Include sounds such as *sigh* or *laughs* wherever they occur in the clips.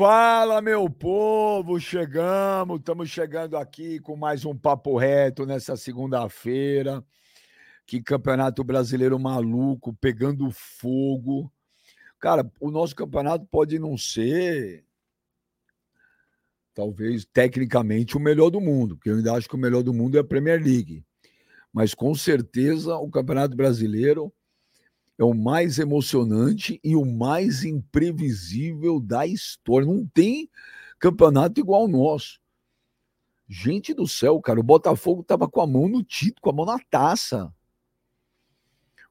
Fala, meu povo, chegamos, estamos chegando aqui com mais um papo reto nessa segunda-feira. Que campeonato brasileiro maluco, pegando fogo. Cara, o nosso campeonato pode não ser, talvez tecnicamente, o melhor do mundo, porque eu ainda acho que o melhor do mundo é a Premier League. Mas com certeza o campeonato brasileiro é o mais emocionante e o mais imprevisível da história. Não tem campeonato igual ao nosso. Gente do céu, cara, o Botafogo tava com a mão no título, com a mão na taça.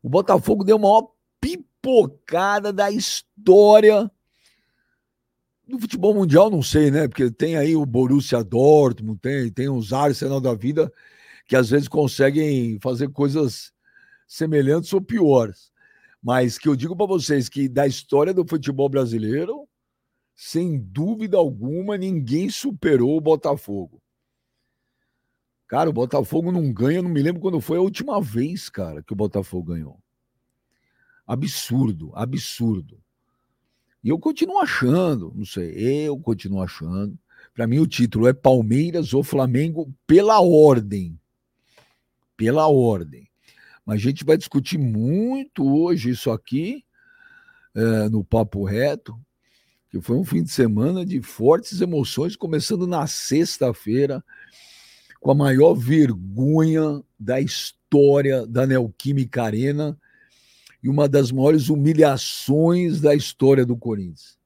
O Botafogo deu a maior pipocada da história do futebol mundial, não sei, né? Porque tem aí o Borussia Dortmund, tem, tem os Arsenal da vida que às vezes conseguem fazer coisas semelhantes ou piores. Mas que eu digo para vocês que da história do futebol brasileiro, sem dúvida alguma, ninguém superou o Botafogo. Cara, o Botafogo não ganha, não me lembro quando foi a última vez, cara, que o Botafogo ganhou. Absurdo, absurdo. E eu continuo achando, não sei, eu continuo achando. Para mim, o título é Palmeiras ou Flamengo pela ordem. Pela ordem. Mas a gente vai discutir muito hoje isso aqui, é, no Papo Reto, que foi um fim de semana de fortes emoções, começando na sexta-feira, com a maior vergonha da história da Neoquímica Arena e uma das maiores humilhações da história do Corinthians.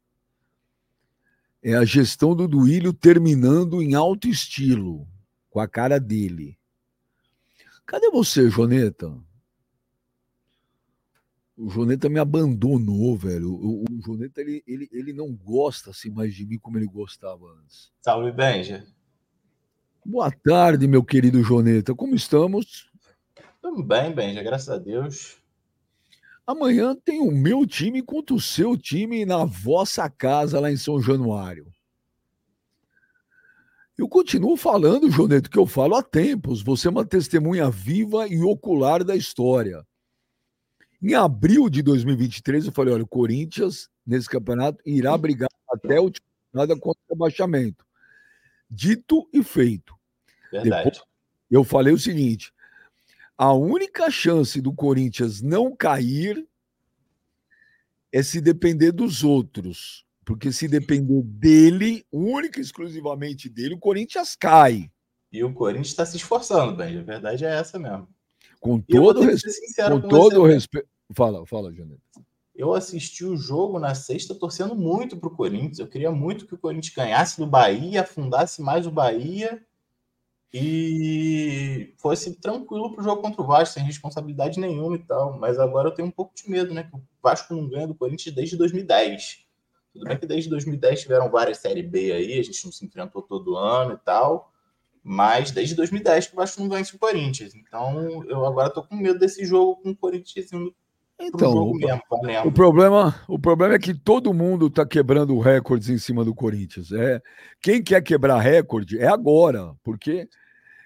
É a gestão do Duílio terminando em alto estilo, com a cara dele. Cadê você, Joneta? O Joneta me abandonou, velho. O, o Joneta, ele, ele, ele não gosta assim mais de mim como ele gostava antes. Salve, Benja. Boa tarde, meu querido Joneta. Como estamos? Tudo bem, Benja, graças a Deus. Amanhã tem o meu time contra o seu time na vossa casa lá em São Januário. Eu continuo falando, Joneta, que eu falo há tempos. Você é uma testemunha viva e ocular da história. Em abril de 2023, eu falei: olha, o Corinthians, nesse campeonato, irá brigar até o última nada contra o abaixamento. Dito e feito. Verdade. Depois, eu falei o seguinte: a única chance do Corinthians não cair é se depender dos outros. Porque se depender dele, única e exclusivamente dele, o Corinthians cai. E o Corinthians está se esforçando, bem. A verdade é essa mesmo. Com todo, res... com, com todo respeito. Fala, fala, Janeta. Eu assisti o jogo na sexta torcendo muito para o Corinthians. Eu queria muito que o Corinthians ganhasse do Bahia, afundasse mais o Bahia e fosse tranquilo para o jogo contra o Vasco, sem responsabilidade nenhuma e tal. Mas agora eu tenho um pouco de medo, né? Que o Vasco não ganha do Corinthians desde 2010. Tudo bem que desde 2010 tiveram várias Série B aí, a gente não se enfrentou todo ano e tal. Mas desde 2010 que o Vasco não vence o Corinthians. Então eu agora tô com medo desse jogo com o Corinthians indo então, o, mesmo, o, problema, o problema é que todo mundo está quebrando recordes em cima do Corinthians. É, quem quer quebrar recorde é agora, porque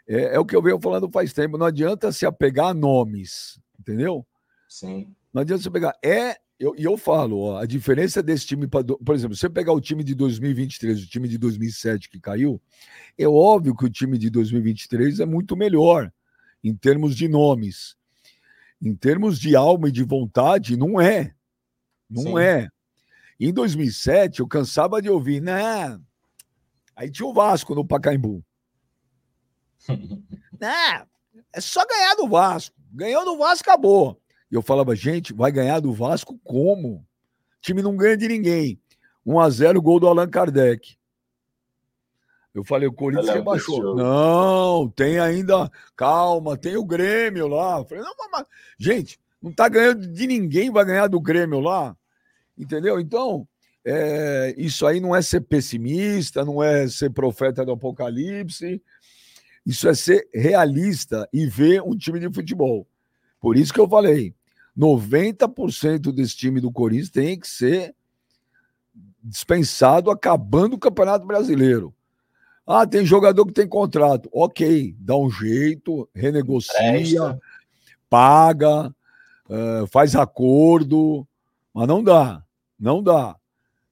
é, é, o que eu venho falando faz tempo. Não adianta se apegar a nomes, entendeu? Sim. Não adianta se pegar. É, eu, e eu falo, ó, a diferença desse time, pra, por exemplo, se você pegar o time de 2023, o time de 2007 que caiu, é óbvio que o time de 2023 é muito melhor em termos de nomes. Em termos de alma e de vontade, não é. Não Sim. é. Em 2007, eu cansava de ouvir, né? Aí tinha o Vasco no Pacaembu. *laughs* né? É só ganhar do Vasco. Ganhou do Vasco, acabou. E eu falava, gente, vai ganhar do Vasco como? O time não ganha de ninguém. 1 a 0 gol do Allan Kardec. Eu falei, o Corinthians rebaixou. Não, tem ainda. Calma, tem o Grêmio lá. Eu falei, não, mas, gente, não tá ganhando de ninguém, vai ganhar do Grêmio lá. Entendeu? Então, é, isso aí não é ser pessimista, não é ser profeta do apocalipse. Isso é ser realista e ver um time de futebol. Por isso que eu falei, 90% desse time do Corinthians tem que ser dispensado acabando o Campeonato Brasileiro. Ah, tem jogador que tem contrato. Ok, dá um jeito, renegocia, Presta. paga, uh, faz acordo, mas não dá. Não dá.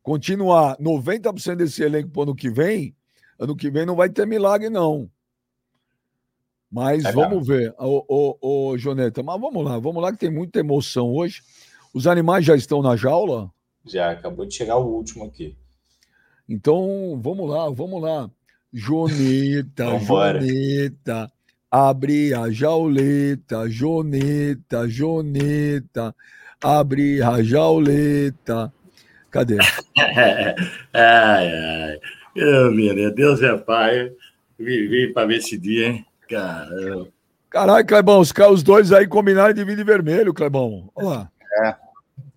Continuar 90% desse elenco para ano que vem, ano que vem não vai ter milagre, não. Mas é vamos ver, ô, ô, ô, Joneta, mas vamos lá, vamos lá que tem muita emoção hoje. Os animais já estão na jaula? Já, acabou de chegar o último aqui. Então, vamos lá, vamos lá. Joneta, Joneta, abre a jauleta, Joneta, Joneta, abre a jauleta. Cadê? *laughs* ai, ai. Eu, Deus é pai. Vivi para ver esse dia, hein? Caramba. Caralho, Clebão, os, os dois aí combinaram de vir de vermelho, Clebão. Olha lá. É.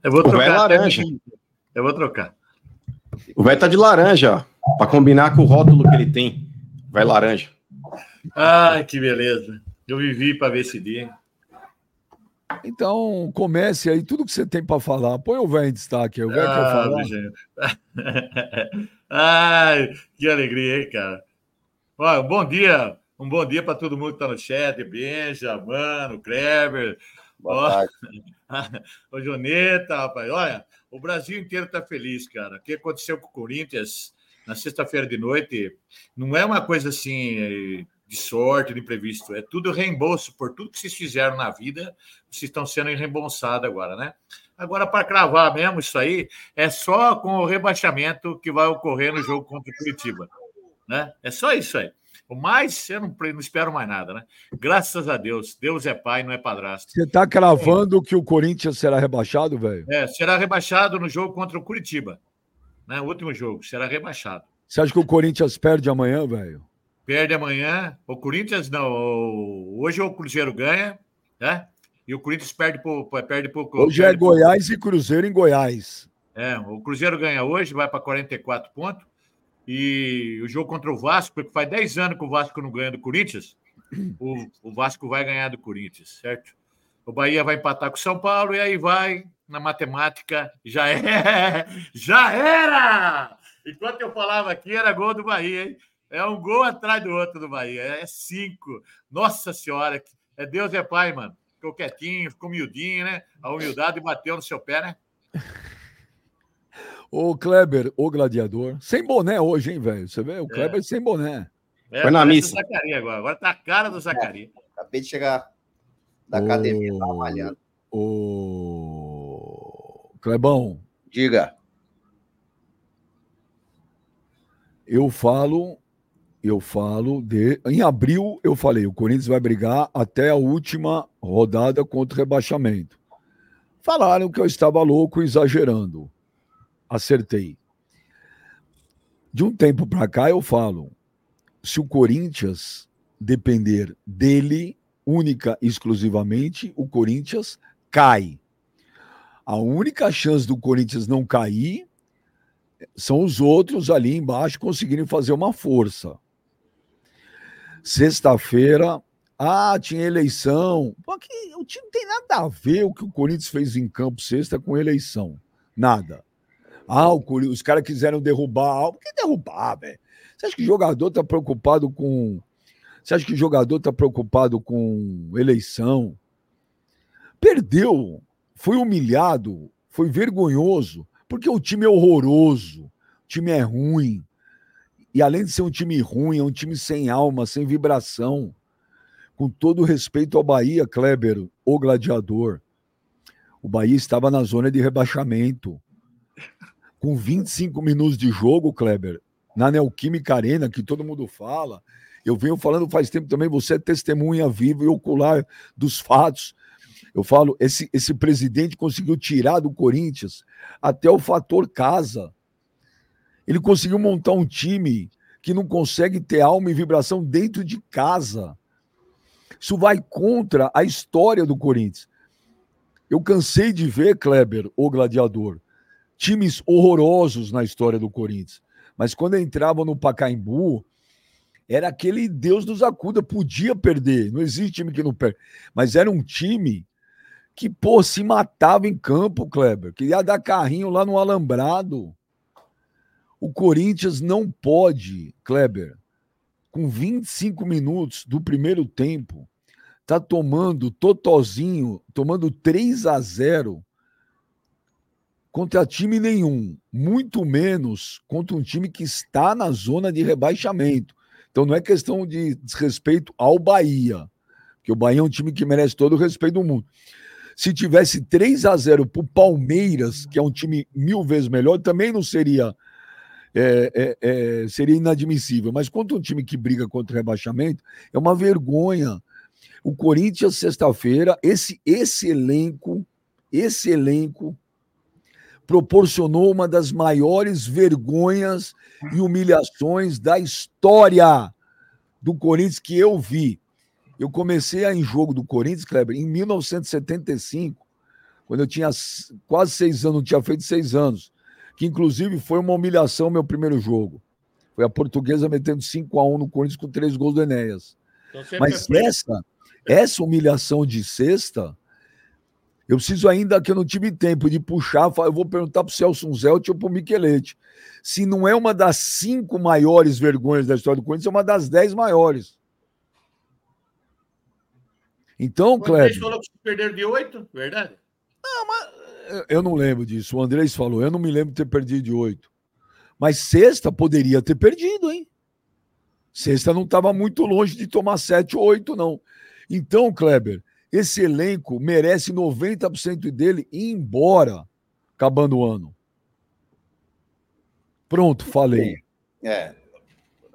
Eu vou trocar. laranja. Eu vou trocar. O velho tá de laranja, ó. Pra combinar com o rótulo que ele tem. Vai laranja. Ai, que beleza. Eu vivi para ver esse dia. Então, comece aí tudo que você tem para falar. Põe o velho em destaque. O velho ah, quer falar. Gente. *laughs* Ai, que alegria, hein, cara. Ó, bom dia um bom dia para todo mundo que está no chat, Benja, Mano, Kleber. Boa *laughs* Ô, Joneta, rapaz. Olha, o Brasil inteiro está feliz, cara. O que aconteceu com o Corinthians na sexta-feira de noite não é uma coisa assim de sorte, de imprevisto. É tudo reembolso por tudo que vocês fizeram na vida. Vocês estão sendo reembolsados agora, né? Agora, para cravar mesmo isso aí, é só com o rebaixamento que vai ocorrer no jogo contra o Curitiba. Né? É só isso aí. O mais, eu não, não, espero mais nada, né? Graças a Deus. Deus é pai, não é padrasto. Você está cravando é. que o Corinthians será rebaixado, velho? É, será rebaixado no jogo contra o Curitiba. Né? O último jogo, será rebaixado. Você acha que o Corinthians perde amanhã, velho? Perde amanhã. O Corinthians não. Hoje o Cruzeiro ganha, né? E o Corinthians perde por. Perde por hoje é perde é Goiás e Cruzeiro em Goiás. É, o Cruzeiro ganha hoje, vai para 44 pontos. E o jogo contra o Vasco, porque faz 10 anos que o Vasco não ganha do Corinthians, *clears throat* o, o Vasco vai ganhar do Corinthians, certo? O Bahia vai empatar com o São Paulo e aí vai, na matemática, já é, *laughs* já era! Enquanto eu falava aqui, era gol do Bahia, hein? É um gol atrás do outro do Bahia, é cinco. Nossa Senhora, é Deus é Pai, mano. Ficou quietinho, ficou miudinho, né? A humildade bateu no seu pé, né? O Kleber, o gladiador. Sem boné hoje, hein, velho? Você vê? O é. Kleber é. sem boné. É, Foi na missa. Zacaria agora. agora tá a cara do Zacaria. É, acabei de chegar da academia, tá malhando. O Clebão. Diga. Eu falo, eu falo de. Em abril, eu falei: o Corinthians vai brigar até a última rodada contra o rebaixamento. Falaram que eu estava louco exagerando acertei. De um tempo para cá eu falo, se o Corinthians depender dele única exclusivamente, o Corinthians cai. A única chance do Corinthians não cair são os outros ali embaixo conseguirem fazer uma força. Sexta-feira, ah, tinha eleição. O time não tem nada a ver o que o Corinthians fez em campo sexta com eleição. Nada. Ah, os caras quiseram derrubar. Por que derrubar, velho? Você acha que o jogador tá preocupado com. Você acha que o jogador tá preocupado com eleição? Perdeu, foi humilhado, foi vergonhoso, porque o time é horroroso, o time é ruim. E além de ser um time ruim, é um time sem alma, sem vibração. Com todo respeito ao Bahia, Kleber, o gladiador. O Bahia estava na zona de rebaixamento com 25 minutos de jogo, Kleber, na Neoquímica Arena, que todo mundo fala. Eu venho falando faz tempo também, você é testemunha viva e ocular dos fatos. Eu falo, esse, esse presidente conseguiu tirar do Corinthians até o fator casa. Ele conseguiu montar um time que não consegue ter alma e vibração dentro de casa. Isso vai contra a história do Corinthians. Eu cansei de ver, Kleber, o gladiador, times horrorosos na história do Corinthians. Mas quando entravam no Pacaembu, era aquele Deus nos acuda, podia perder. Não existe time que não perde. Mas era um time que, pô, se matava em campo, Kleber. Queria dar carrinho lá no Alambrado. O Corinthians não pode, Kleber, com 25 minutos do primeiro tempo, tá tomando totozinho, tomando 3 a 0 contra time nenhum, muito menos contra um time que está na zona de rebaixamento. Então não é questão de desrespeito ao Bahia, que o Bahia é um time que merece todo o respeito do mundo. Se tivesse 3 a 0 para o Palmeiras, que é um time mil vezes melhor, também não seria é, é, é, seria inadmissível. Mas contra um time que briga contra o rebaixamento, é uma vergonha. O Corinthians, sexta-feira, esse, esse elenco, esse elenco proporcionou uma das maiores vergonhas e humilhações da história do Corinthians que eu vi. Eu comecei a em jogo do Corinthians, Kleber, em 1975, quando eu tinha quase seis anos, não tinha feito seis anos, que inclusive foi uma humilhação meu primeiro jogo. Foi a portuguesa metendo 5 a 1 no Corinthians com três gols do Enéas. Então, Mas essa, essa humilhação de sexta eu preciso ainda que eu não tive tempo de puxar, eu vou perguntar para o Celso Zelt ou para o Michelete. Se não é uma das cinco maiores vergonhas da história do Corinthians, é uma das dez maiores. Então, Cleber. Você falou que perderam de oito, verdade? Não, mas eu não lembro disso. O Andrés falou, eu não me lembro de ter perdido de oito. Mas sexta poderia ter perdido, hein? Sexta não estava muito longe de tomar sete ou oito, não. Então, Kleber, esse elenco merece 90% dele ir embora, acabando o ano. Pronto, falei. É,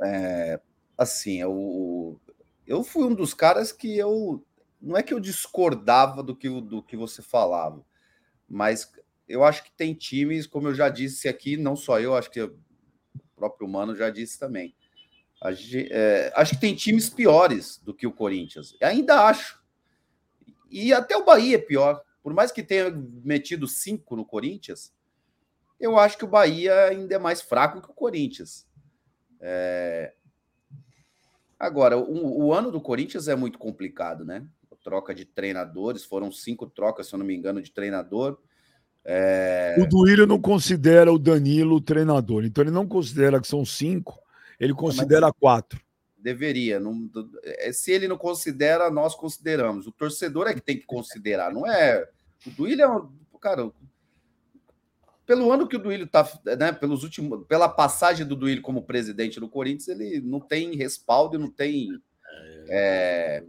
é assim, eu, eu fui um dos caras que eu não é que eu discordava do que, do que você falava, mas eu acho que tem times, como eu já disse aqui, não só eu, acho que o próprio Mano já disse também. É, acho que tem times piores do que o Corinthians. Ainda acho. E até o Bahia é pior. Por mais que tenha metido cinco no Corinthians, eu acho que o Bahia ainda é mais fraco que o Corinthians. É... Agora, o, o, ano do Corinthians é muito complicado, né? Troca de treinadores, foram cinco trocas, se eu não me engano, de treinador. É... O Duílio não considera o Danilo treinador, então ele não considera que são cinco, ele considera Mas... quatro. Deveria. Não, é, se ele não considera, nós consideramos. O torcedor é que tem que considerar, não é. O Duílio é um. Cara, pelo ano que o Duílio tá, né, pelos últimos, pela passagem do Duílio como presidente do Corinthians, ele não tem respaldo, não tem é,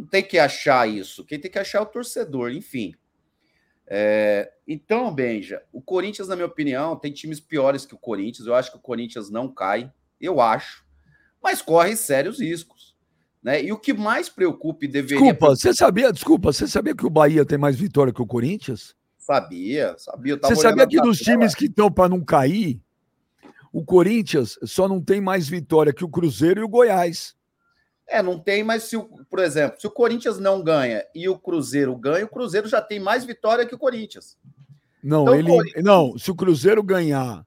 não tem que achar isso. Quem tem que achar é o torcedor, enfim. É, então, Benja, o Corinthians, na minha opinião, tem times piores que o Corinthians. Eu acho que o Corinthians não cai. Eu acho mas corre sérios riscos. Né? E o que mais preocupa e deveria. Desculpa, você sabia, desculpa, você sabia que o Bahia tem mais vitória que o Corinthians? Sabia, sabia. Você sabia que dos times que estão para não cair, o Corinthians só não tem mais vitória que o Cruzeiro e o Goiás. É, não tem, mas se, o, por exemplo, se o Corinthians não ganha e o Cruzeiro ganha, o Cruzeiro já tem mais vitória que o Corinthians. Não, então, ele Corinthians... não, se o Cruzeiro ganhar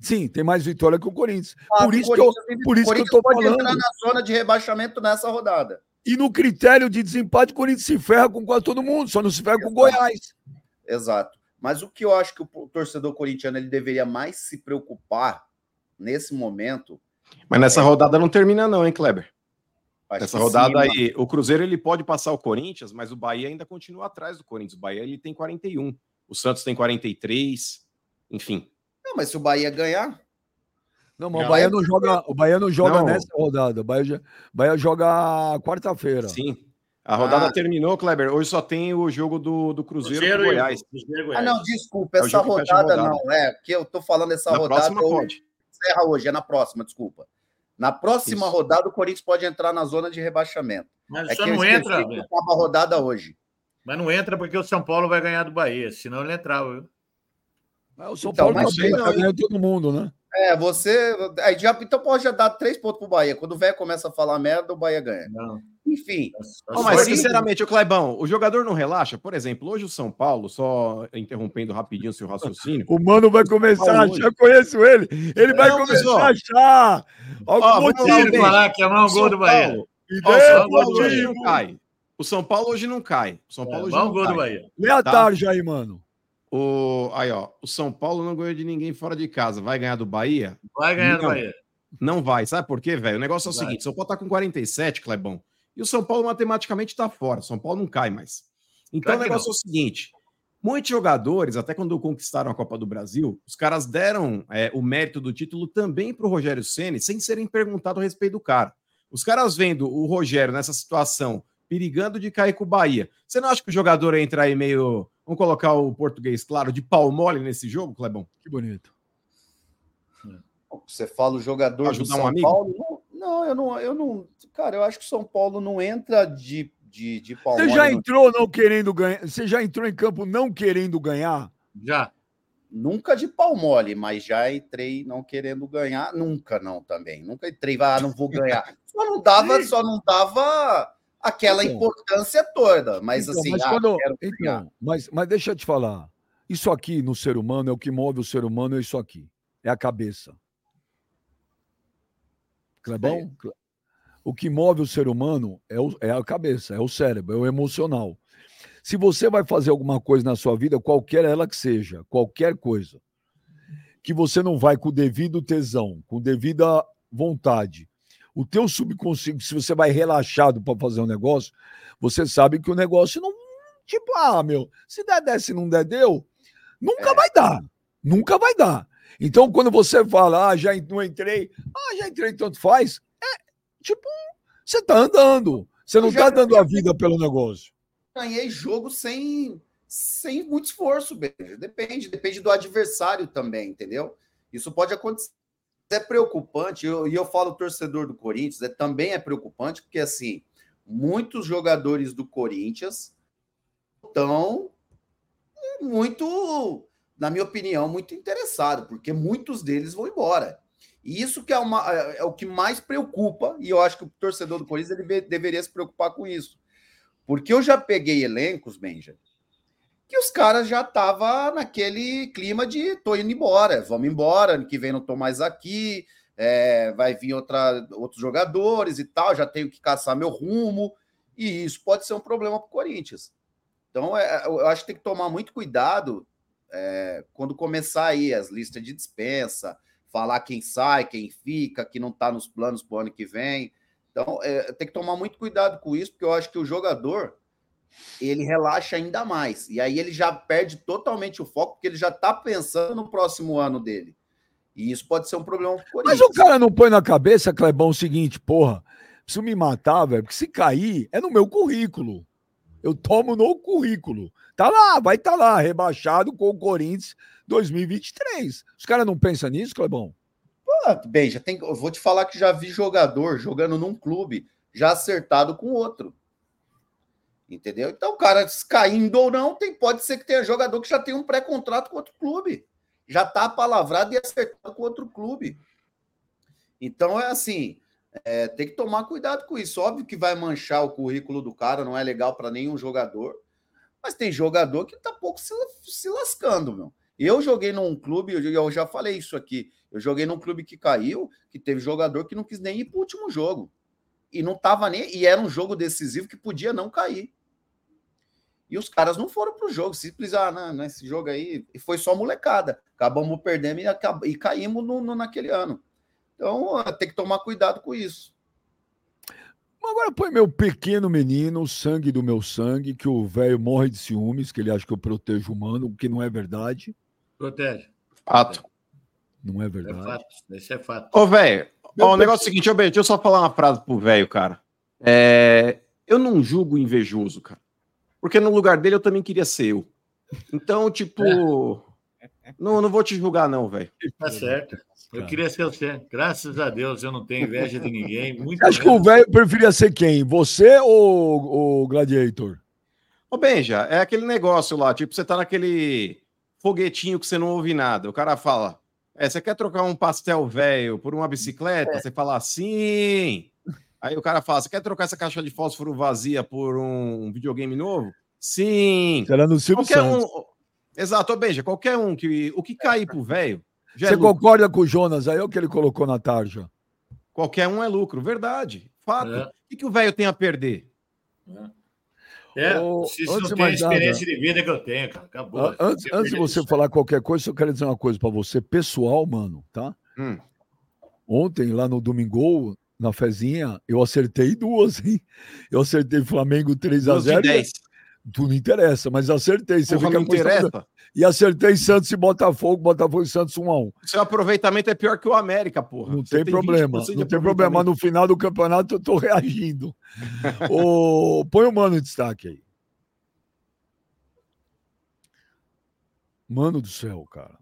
Sim, tem mais vitória que o Corinthians. Ah, por, isso Corinthians que eu, por isso que eu tô pode falando. entrar na zona de rebaixamento nessa rodada. E no critério de desempate, o Corinthians se ferra com quase todo mundo, só não se ferra Exato. com o Goiás. Exato. Mas o que eu acho que o torcedor corintiano ele deveria mais se preocupar nesse momento. Mas nessa é... rodada não termina, não, hein, Kleber? Acho Nessa rodada sim, aí, o Cruzeiro ele pode passar o Corinthians, mas o Bahia ainda continua atrás do Corinthians. O Bahia ele tem 41, o Santos tem 43, enfim. Não, mas se o Bahia ganhar. Não, mas o Bahia não joga, o Bahia não joga não. nessa rodada. O Bahia, Bahia joga quarta-feira. Sim. A rodada ah. terminou, Kleber. Hoje só tem o jogo do, do Cruzeiro, Cruzeiro e Goiás. Goiás. Ah, não, desculpa. É essa é rodada, rodada, não. É, que eu tô falando essa na rodada. Próxima pode. Encerra hoje, é na próxima, desculpa. Na próxima Isso. rodada, o Corinthians pode entrar na zona de rebaixamento. Mas é só não entra. Acaba a rodada hoje. Mas não entra porque o São Paulo vai ganhar do Bahia, senão ele entrava. Viu? O São então, Paulo também tá ganhando todo mundo, né? É, você. Aí já, então pode já dar três pontos pro Bahia. Quando o velho começa a falar merda, o Bahia ganha. Não. Enfim. Não, mas, sinceramente, o Clebão, o jogador não relaxa? Por exemplo, hoje o São Paulo, só interrompendo rapidinho seu raciocínio. o mano vai começar a achar, conheço ele. Ele vai não, começar a achar. Ó, motivo. falar que é um gol do Bahia. Ó, o São Paulo hoje não cai. O São Paulo hoje não cai. O São Paulo é, hoje não gol cai. do Bahia. Lê a tá? tarja aí, mano. O, aí, ó, o São Paulo não ganhou de ninguém fora de casa. Vai ganhar do Bahia? Vai ganhar não, do Bahia. Não vai. Sabe por quê, velho? O negócio é o vai. seguinte: São Paulo tá com 47, Clebão. E o São Paulo matematicamente tá fora. São Paulo não cai mais. Então claro o negócio é o seguinte: Muitos jogadores, até quando conquistaram a Copa do Brasil, os caras deram é, o mérito do título também para o Rogério Ceni, sem serem perguntados a respeito do cara. Os caras vendo o Rogério nessa situação, perigando de cair com o Bahia. Você não acha que o jogador entra aí meio. Vamos colocar o português, claro, de pau mole nesse jogo, Clebão? Que bonito. Você fala o jogador Ajudar do São um amigo? Paulo? Não, eu não, eu não. Cara, eu acho que o São Paulo não entra de, de, de Você já entrou não querendo ganhar? Você já entrou em campo não querendo ganhar? Já. Nunca de pau mole, mas já entrei não querendo ganhar. Nunca não também. Nunca entrei, ah, não vou ganhar. *laughs* Só não dava, só não dava aquela Então. importância toda. Mas Então, assim, mas, ah, quando- então, mas, mas deixa eu te falar. Isso aqui no ser humano é o que move o ser humano, é isso aqui. É a cabeça. Clebão? Cle- O que move o ser humano é, o- é a cabeça, é o cérebro, é o emocional. Se você vai fazer alguma coisa na sua vida, qualquer ela que seja, qualquer coisa, que você não vai com o devido tesão, com devida vontade, o teu subconsciente, se você vai relaxado para fazer um negócio, você sabe que o negócio não. Tipo, ah, meu, se der, der, se não der, deu. Nunca É. vai dar. Nunca vai dar. Então, quando você fala, ah, já não entrei, ah, já entrei, tanto faz, é tipo, você tá andando. Você não tá dando a vida pelo negócio. ganhei jogo sem, sem muito esforço, beijo. Depende, depende do adversário também, entendeu? Isso pode acontecer. É preocupante, e eu, eu falo torcedor do Corinthians, é, também é preocupante, porque assim, muitos jogadores do Corinthians estão muito, na minha opinião, muito interessados, porque muitos deles vão embora. E isso que é, uma, é é o que mais preocupa, e eu acho que o torcedor do Corinthians ele deveria se preocupar com isso. Porque eu já peguei elencos, Benja, que os caras já estavam naquele clima de tô indo embora, vamos embora, ano que vem não tô mais aqui, é, vai vir outra, outros jogadores e tal, já tenho que caçar meu rumo, e isso pode ser um problema para o Corinthians. Então, é, eu acho que tem que tomar muito cuidado é, quando começar aí as listas de dispensa, falar quem sai, quem fica, que não está nos planos para o ano que vem. Então, é, tem que tomar muito cuidado com isso, porque eu acho que o jogador ele relaxa ainda mais. E aí ele já perde totalmente o foco, porque ele já está pensando no próximo ano dele. E isso pode ser um problema para o Mas Corinthians. o cara não põe na cabeça, Clebão, o seguinte, porra, preciso me matar, velho, porque se cair, é no meu currículo. Eu tomo no currículo. Tá lá, vai estar tá lá, rebaixado com o Corinthians 2023. Os caras não pensam nisso, Clebão? Ah, Bem, já tem, eu vou te falar que já vi jogador jogando num clube já acertado com outro. Entendeu? Então, cara, caindo ou não, tem, pode ser que tenha jogador que já tem um pré-contrato com outro clube. Já está palavrado e acertado com outro clube. Então, é assim, é, tem que tomar cuidado com isso. Óbvio que vai manchar o currículo do cara, não é legal para nenhum jogador. Mas tem jogador que tá pouco se, se lascando, meu. Eu joguei num clube, eu, já falei isso aqui. Eu joguei num clube que caiu, que teve jogador que não quis nem ir pro último jogo. E não tava nem. E era um jogo decisivo que podia não cair. E os caras não foram pro jogo. Simples, ah, não, nesse jogo aí. E foi só molecada. Acabamos perdendo e, e caímos no, no, naquele ano. Então tem que tomar cuidado com isso. Agora põe meu pequeno menino, sangue do meu sangue, que o velho morre de ciúmes, que ele acha que eu protejo o humano, o que não é verdade. Protege. Fato. Não é É verdade. fato. Esse é fato. Ô, velho, o negócio é o seguinte, ô, deixa eu só falar uma frase pro velho, cara. É, eu não julgo invejoso, cara. Porque no lugar dele eu também queria ser eu. Então, tipo, não, não vou te julgar, não, velho. Tá certo. Eu queria ser você. Graças a Deus, eu não tenho inveja de ninguém. *laughs* Muito Acho que o velho preferia ser quem? Você ou o Gladiator? Ô, Benja, é aquele negócio lá, tipo, você tá naquele foguetinho que você não ouve nada. O cara fala, é, você quer trocar um pastel velho por uma bicicleta? Você fala, sim. Aí o cara fala, você quer trocar essa caixa de fósforo vazia por um videogame novo? Sim. Será no Silvio Qualquer Santos. um. Exato, ô, Benja, qualquer um que o que cair pro velho, já é Você lucro. concorda com o Jonas aí, é o que ele colocou na tarja? qualquer um é lucro, verdade. Fato. É. O que, o velho tem a perder? É, Ô, se antes isso de não tem a mais nada- experiência de vida que eu tenho, cara. Acabou. Antes, antes de você falar qualquer coisa, eu quero dizer uma coisa para você, pessoal, mano, tá? Hum. Ontem, lá no Domingo, na fezinha, eu acertei duas, hein? Eu acertei Flamengo 3 a Duas de 0 10. Tu não interessa, mas acertei. Você Porra, não interessa. E acertei Santos e Botafogo, Botafogo e Santos 1x1. Seu aproveitamento é pior que o América, porra. Não Você tem, tem problema. Não tem problema. No final do campeonato eu tô *laughs* reagindo. o... Põe o mano em destaque aí. Mano do céu, cara.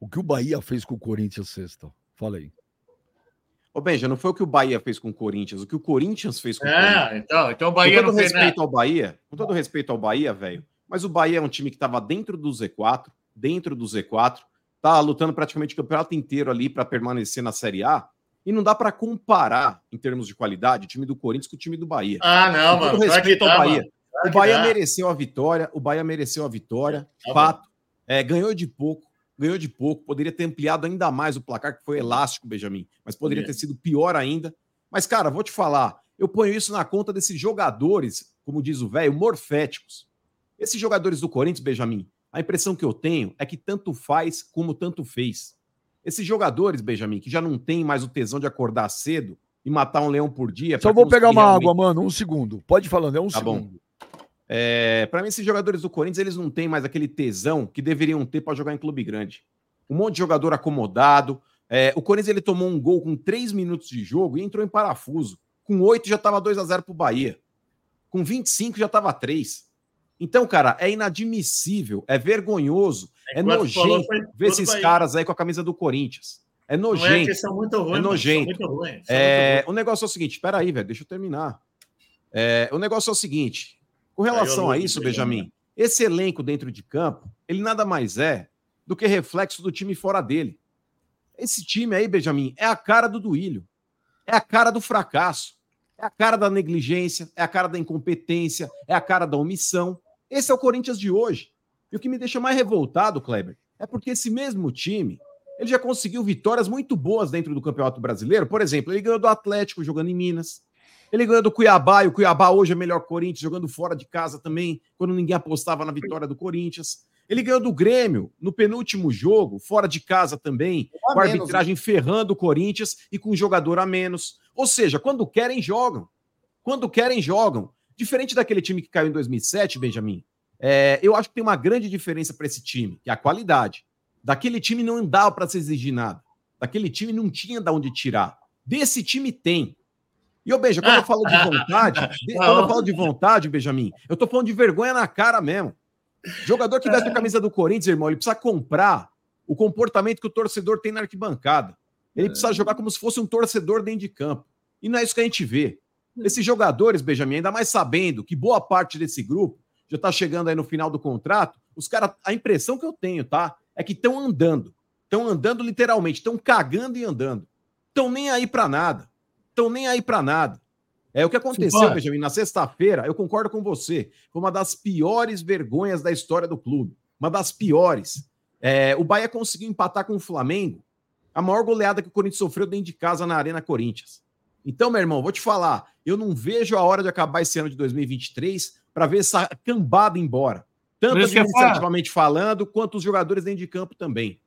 O que o Bahia fez com o Corinthians sexta? Fala aí. Ô, Benja, não foi o que o Bahia fez com o Corinthians, o que o Corinthians fez com é, o Corinthians. Então, então o Bahia com todo respeito ao Bahia, com todo respeito ao Bahia, velho, mas o Bahia é um time que estava dentro do Z4, dentro do Z4, tá lutando praticamente o campeonato inteiro ali para permanecer na Série A, e não dá para comparar em termos de qualidade o time do Corinthians com o time do Bahia. Ah, não, mano. respeito ao Bahia. o Bahia mereceu a vitória, o Bahia mereceu a vitória, tá fato. É, ganhou de pouco, ganhou de pouco, poderia ter ampliado ainda mais o placar, que foi elástico, Benjamin, mas poderia é. ter sido pior ainda. Mas, cara, vou te falar, eu ponho isso na conta desses jogadores, como diz o velho, morféticos. Esses jogadores do Corinthians, Benjamin, a impressão que eu tenho é que tanto faz como tanto fez. Esses jogadores, Benjamin, que já não tem mais o tesão de acordar cedo e matar um leão por dia. Só vou pegar uma realmente... água, mano, um segundo. Pode ir falando, é um tá segundo. Bom. É, para mim, esses jogadores do Corinthians, eles não têm mais aquele tesão que deveriam ter para jogar em clube grande. Um monte de jogador acomodado. É, o Corinthians ele tomou um gol com 3 minutos de jogo e entrou em parafuso. Com 8 já estava 2 a 0 para o Bahia. Com 25 já estava 3. Então, cara, é inadmissível, é vergonhoso, é, é nojento ver esses caras aí com a camisa do Corinthians. É nojento. Não é, muito ruins, é nojento. Muito ruins, é, o negócio é o seguinte, espera aí, velho, deixa eu terminar. É, o negócio é o seguinte, com relação a isso, Benjamin, esse elenco dentro de campo, ele nada mais é do que reflexo do time fora dele. Esse time aí, Benjamin, é a cara do Duílio. É a cara do fracasso. É a cara da negligência, é a cara da incompetência, é a cara da omissão. Esse é o Corinthians de hoje. E o que me deixa mais revoltado, Kleber, é porque esse mesmo time, ele já conseguiu vitórias muito boas dentro do Campeonato Brasileiro. Por exemplo, ele ganhou do Atlético jogando em Minas. Ele ganhou do Cuiabá, e o Cuiabá hoje é melhor Corinthians, jogando fora de casa também, quando ninguém apostava na vitória do Corinthians. Ele ganhou do Grêmio no penúltimo jogo, fora de casa também, a com a arbitragem né? ferrando o Corinthians e com um jogador a menos. Ou seja, quando querem, jogam. Quando querem, jogam. Diferente daquele time que caiu em 2007, Benjamin, é, eu acho que tem uma grande diferença para esse time, que é a qualidade. Daquele time não dava para se exigir nada. Daquele time não tinha de onde tirar. Desse time tem. E, ô, Beija, quando eu falo de vontade, *laughs* quando eu falo de vontade, Benjamin, eu tô falando de vergonha na cara mesmo. Jogador que veste a camisa do Corinthians, irmão, ele precisa comprar o comportamento que o torcedor tem na arquibancada. Ele precisa jogar como se fosse um torcedor dentro de campo. E não é isso que a gente vê. Esses jogadores, Benjamin, ainda mais sabendo que boa parte desse grupo já tá chegando aí no final do contrato, os caras, a impressão que eu tenho, tá? É que estão andando. Estão andando literalmente, estão cagando e andando. Estão nem aí para nada estão nem aí para nada. É o que aconteceu, Benjamin, na sexta-feira, eu concordo com você. Foi uma das piores vergonhas da história do clube. Uma das piores. É, o Bahia conseguiu empatar com o Flamengo, a maior goleada que o Corinthians sofreu dentro de casa na Arena Corinthians. Então, meu irmão, vou te falar, eu não vejo a hora de acabar esse ano de 2023 para ver essa cambada embora. Tanto administrativamente falando, quanto os jogadores dentro de campo também.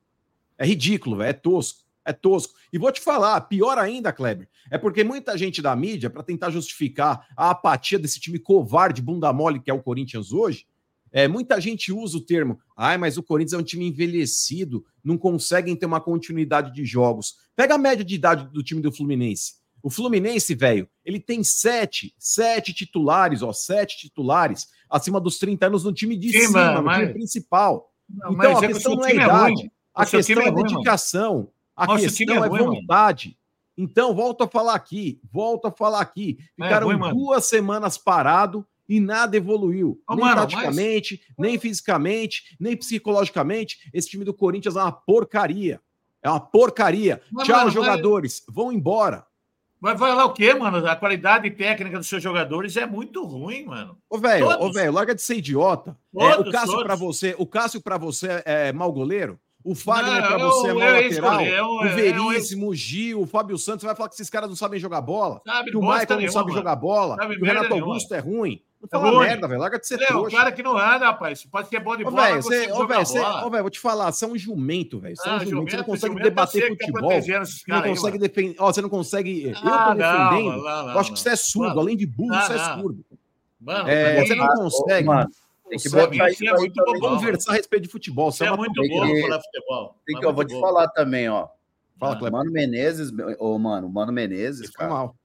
É ridículo, véio, é tosco é tosco. E vou te falar, pior ainda, Kleber, é porque muita gente da mídia, para tentar justificar a apatia desse time covarde, bunda mole que é o Corinthians hoje, é, muita gente usa o termo, ai, mas o Corinthians é um time envelhecido, não conseguem ter uma continuidade de jogos. Pega a média de idade do time do Fluminense. O Fluminense, velho, ele tem sete, sete titulares, ó, sete titulares acima dos 30 anos no time de Sim, cima, no mas... time principal. Não, então, a é questão não é, é idade, é a questão é, é dedicação. A Nossa, questão é, vontade. Então, volto a falar aqui, volto a falar aqui. Ficaram ruim, duas semanas parado e nada evoluiu. Oh, nem mano, taticamente, mas... nem fisicamente, nem psicologicamente. Esse time do Corinthians é uma porcaria. É uma porcaria. Mas, Tchau, mano, jogadores. Mas... Vão embora. Vai falar o quê, mano? A qualidade técnica dos seus jogadores é muito ruim, mano. Ô, velho, ô, velho, larga de ser idiota. é, o Cássio para você, o Cássio para você é mau goleiro? O Fagner para você é, é lateral. É o é Veríssimo, o Gil, o Fábio Santos vai falar que esses caras não sabem jogar bola. Sabe, que o Michael não sabe jogar bola. Sabe que o Renato Augusto é ruim. Não fala merda, velho. Larga de ser trouxa. O cara que não anda, rapaz. Pode ser bom de bola. Ô, velho, ô, velho, vou te falar, você é um jumento, velho. Você é um ah, jumento. Você não consegue debater futebol. Você não consegue defender. Ó, você não consegue. Eu tô ah, defendendo. Eu acho que você é surdo. Além de burro, você é surdo. Mano, É, você não consegue. Mano, tem que botar é isso muito aí bom. conversar a respeito de futebol. Você é uma muito bom que- falar futebol. Tem que, eu vou muito te bom. falar também, ó. Fala, Ah, Kleber. Mano Menezes, ô, mano, o Mano Menezes, foi cara, mal.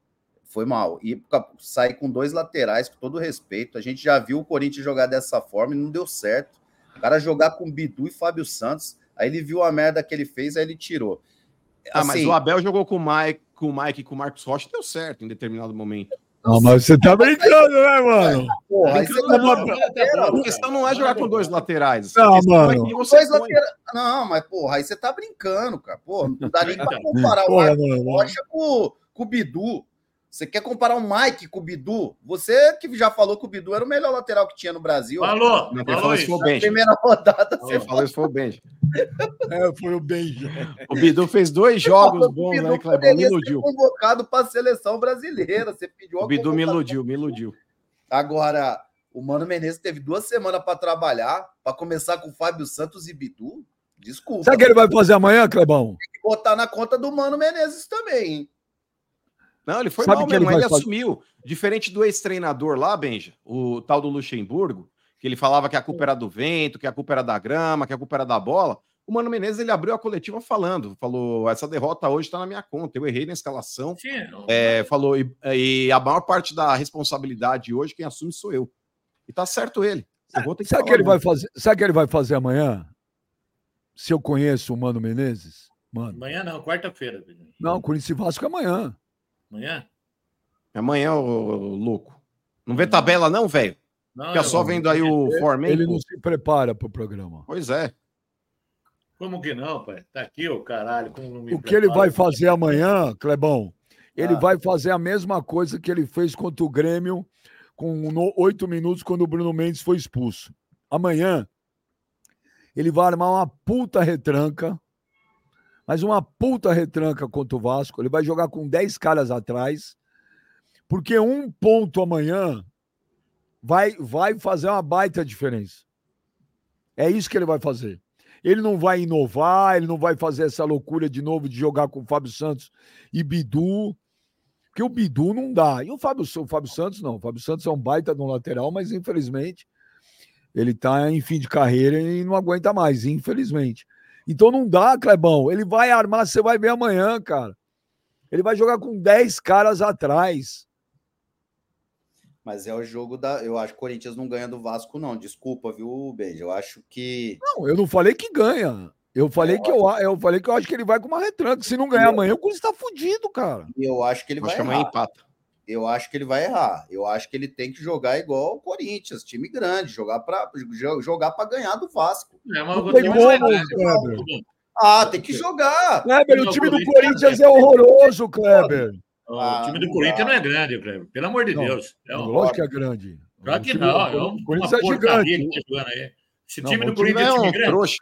foi mal. E sair com dois laterais, com todo respeito. A gente já viu o Corinthians jogar dessa forma e não deu certo. O cara jogar com Bidu e Fábio Santos, aí ele viu a merda que ele fez, aí ele tirou. Ah, mas Assim, o Abel jogou com o Mike, com o Mike e com o Marcos Rocha, deu certo em determinado momento. Não, mas você tá brincando, né, mano? porra, aí você tá não, A questão não é jogar com dois laterais. Não, é mano. você dois laterais. Não, mas porra, aí você tá brincando, cara. Pô, não dá nem pra comparar o Porra, Marcos. Rocha com, com o Bidu. Você quer comparar o Mike com o Bidu? Você que já falou que o Bidu era o melhor lateral que tinha no Brasil. Falou, Não, falou falou isso foi o Na Benja. primeira rodada, você falou isso foi o Benja. É, foi o beijo. O Bidu fez dois jogos o bons, né, Clebão? Me iludiu. convocado para a seleção brasileira. Você pediu O Bidu me iludiu, me iludiu. Agora, o Mano Menezes teve duas semanas para trabalhar, para começar com Fábio Santos e Bidu. Desculpa. Sabe o que ele vai fazer amanhã, Clebão? Tem que botar na conta do Mano Menezes também, hein? Não, ele foi Sabe mal que ele mesmo, ele, fazer? assumiu. Diferente do ex-treinador lá, Benja, o tal do Luxemburgo, que ele falava que a culpa era do vento, que a culpa era da grama, que a culpa era da bola. O Mano Menezes, ele abriu a coletiva falando, falou, essa derrota hoje está na minha conta, eu errei na escalação. Sim, É, falou, e, e a maior parte da responsabilidade hoje, quem assume sou eu. E tá certo ele. Eu vou ter que Sabe o que ele vai fazer? Sabe que ele vai fazer amanhã? Se eu conheço o Mano Menezes? Mano. Amanhã não, quarta-feira. Não, Corinthians e Vasco é amanhã. Amanhã? Amanhã, ô, louco. Não vê tabela não, velho? Não, Fica só vendo aí o Formen. Ele não se prepara para o programa. Pois é. Como que não, pai? Tá aqui, ô caralho. como não me O que ele vai fazer amanhã, Clebão, ele Ah. vai fazer a mesma coisa que ele fez contra o Grêmio com oito minutos quando o Bruno Mendes foi expulso. Amanhã, ele vai armar uma puta retranca, mas uma puta retranca contra o Vasco. Ele vai jogar com 10 caras atrás, porque um ponto amanhã vai, vai fazer uma baita diferença. É isso que ele vai fazer. Ele não vai inovar, ele não vai fazer essa loucura de novo de jogar com o Fábio Santos e Bidu, porque o Bidu não dá. E o Fábio, o Fábio Santos não. O Fábio Santos é um baita no lateral, mas infelizmente ele tá em fim de carreira e não aguenta mais, infelizmente. Então não dá, Clebão. Ele vai armar, você vai ver amanhã, cara. Ele vai jogar com 10 caras atrás. Mas é o jogo da. Eu acho que o Corinthians não ganha do Vasco, não. Desculpa, viu, Benja? Eu acho que. Não, eu não falei que ganha. Eu falei, que eu, eu falei que eu acho que ele vai com uma retranca. Se não ganhar amanhã, o Corinthians tá fudido, cara. Eu acho que ele Acho vai que amanhã errar. empata. Eu acho que ele vai errar. Eu acho que ele tem que jogar igual o Corinthians, time grande, jogar para jogar para ganhar do Vasco. É, mas Não o tem time como, é grande. Kleber. Ah, tem que jogar. Kleber, o time do Corinthians- é horroroso, Kleber. O Ah, time do Corinthians não é grande, Kleber. Pelo amor de Não, Deus. É um... Lógico que é grande. Claro O que não. do É um, uma Corinthians é gigante. tá aí. Esse time do o Corinthians é é time um grande.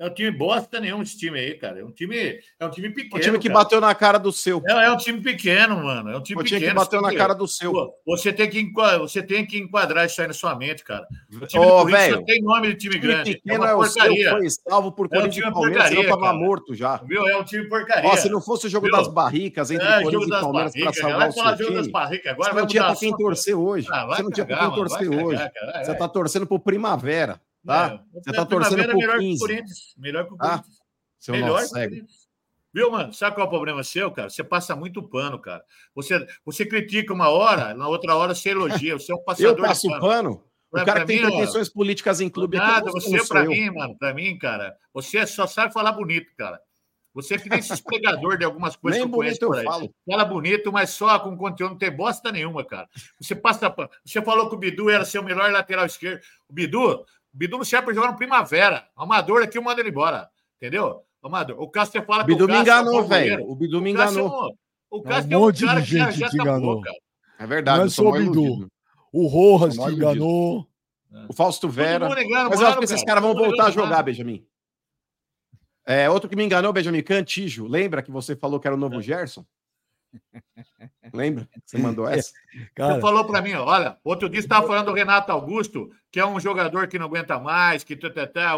É um time bosta nenhum esse time aí, cara. É um time, é um time pequeno. O time que cara. bateu na cara do seu. É, é um time pequeno, mano. É um time O time pequeno. que bateu na time- cara do seu. Pô, Você tem, que você tem que enquadrar isso aí na sua mente, cara. O time Corinthians velho, só tem nome de time time grande. É pequeno uma é o seu, porcaria. foi salvo por É um Corinthians time e Palmeiras, porcaria, tava morto já. Viu? É um time porcaria. Ó, se não fosse o jogo Viu? das barricas entre é, Corinthians e Palmeiras para salvar o seu jogo das time, barricas agora. você não tinha pra quem torcer hoje. Ah, Você não tinha pra quem torcer hoje. Vai, Você tá torcendo pro Primavera, tá? É, Você tá a torcendo é pro melhor que o 15. Corinthians. Melhor que o Tá? Corinthians. Seu Melhor que o. Corinthians. Viu, mano? Sabe qual é o problema seu, cara? Você passa muito pano, cara. Você, você critica uma hora, na outra hora você elogia. Você é um passador Eu passo de pano. pano? O cara que tem mim, ó, pretensões políticas em clube aqui, Nada, você, pra eu. mim, mano, pra mim, cara, você só sabe falar bonito, cara. Você é que nem esses pregador de algumas coisas Nem que eu conheço por eu aí. falo. Fala bonito, mas só com conteúdo não tem bosta nenhuma, cara. Você passa. pa- Você falou que o Bidu era seu melhor lateral esquerdo. O Bidu, Bidu não serve para jogar no primavera. Amador aqui eu mando ele embora. Entendeu? Amador. O Cássio você fala O Bidu que me o é um enganou, velho. O Bidu me O Cássio é enganou. um- O um Cássio é um monte cara de que gente já te tá enganou. boa, cara. É verdade, Não é só o Bidu. iludido. O Rojas te iludido. enganou. O Fausto Vera. Engana, Mas eu acho que esses cara. caras vão voltar a jogar, Benjamin. É, outro que me enganou, Benjamin, Cantijo. Lembra que você falou que era o É. novo Gerson? Lembra? Você mandou *laughs* essa? Cara, Você falou para mim, olha, outro dia você estava falando do Renato Augusto, que é um jogador que não aguenta mais, que.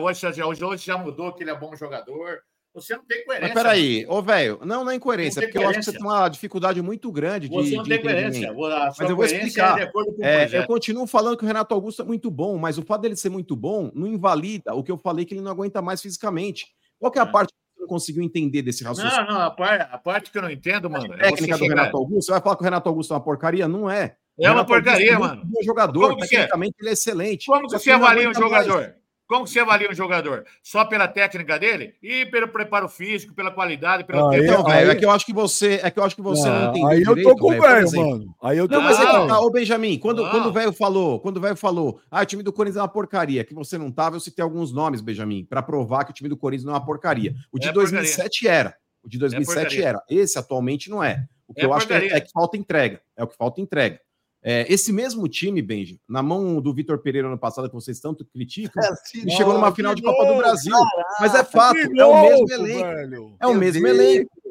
Hoje, já, hoje, hoje já mudou, que ele é bom jogador. Você não tem coerência. Mas peraí, ô velho, não, não é incoerência, porque coerência. eu acho que você tem uma dificuldade muito grande de. Você não tem coerência. Mas eu vou explicar. É é, eu continuo falando que o Renato Augusto é muito bom, mas o fato dele ser muito bom não invalida o que eu falei que ele não aguenta mais fisicamente. Qual que é a é. parte não conseguiu entender desse raciocínio? Não, não, a, par, a parte que eu não entendo, mano. A técnica do Renato Augusto, você vai falar que o Renato Augusto é uma porcaria? Não é. É uma porcaria, mano. É um jogador, Como tecnicamente ele é excelente. Como que você avalia um jogador? Mais. Como você avalia um jogador? Só pela técnica dele e pelo preparo físico, pela qualidade, pelo tempo. Então, velho, é que eu acho que você, é que eu acho que você não, não entendeu Aí eu tô com o velho, mano. Aí eu tô Não, mas é que, tá, ô Benjamin, quando, quando o velho falou, quando o velho falou, ah, o time do Corinthians é uma porcaria, que você não tava, eu citei alguns nomes, Benjamin, para provar que o time do Corinthians não é uma porcaria. O de é 2007 porcaria. era. O de 2007 é era. Esse atualmente não é. O que é eu porcaria. acho que é, é que falta entrega. É o que falta entrega. É, esse mesmo time, Benji, na mão do Vitor Pereira ano passado, que vocês tanto criticam, *laughs* é, ele chegou numa final de Copa do Brasil. Caraca, mas é fato, é o mesmo elenco. Velho. É o mesmo elenco.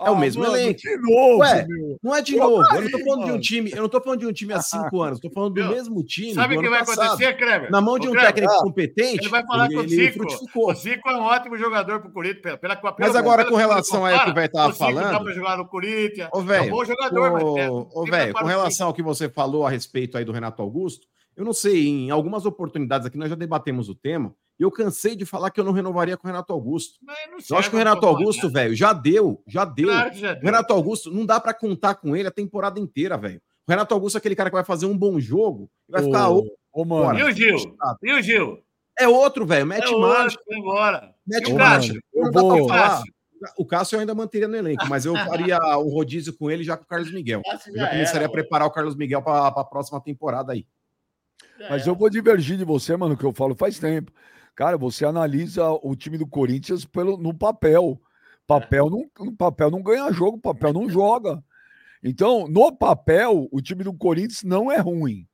É o ah, mesmo mano, elenco. De novo, Ué, não é de novo. eu não tô falando mano. de um time, eu não tô falando de um time há cinco anos, tô falando do Meu, mesmo time. Sabe o que vai passado. acontecer, Kleber? Na mão de um técnico ah, competente. Ele vai falar ele, com o Zico. O Zico é um ótimo jogador pro Corinthians. Pela, pela, pela mas agora, com relação a que vai estar falando. Dá pra jogar no Corinthians. Ô, velho, é um bom jogador, ô, Ô, velho, com relação ao que você falou a respeito aí do Renato Augusto, eu não sei, em algumas oportunidades aqui nós já debatemos o tema. E eu cansei de falar que eu não renovaria com o Renato Augusto. eu acho que o Renato Augusto, velho, já deu, já deu. Claro já deu. O Renato Augusto, não dá para contar com ele a temporada inteira, velho. O Renato Augusto é aquele cara que vai fazer um bom jogo e vai ô, ficar. Ô, mano. E o Gil? E o Gil? É outro, velho. Mete é marcha. Embora. Mete. Não dá pra falar. O Cássio eu ainda manteria no elenco, mas eu faria o rodízio com ele já com o Carlos Miguel. Eu já começaria era, a preparar o Carlos Miguel para a próxima temporada aí. Mas eu vou divergir de você, mano, que eu falo faz tempo. Cara, você analisa o time do Corinthians pelo, no papel. Papel não, no papel não ganha jogo, papel não joga. Então, no papel, o time do Corinthians não é ruim.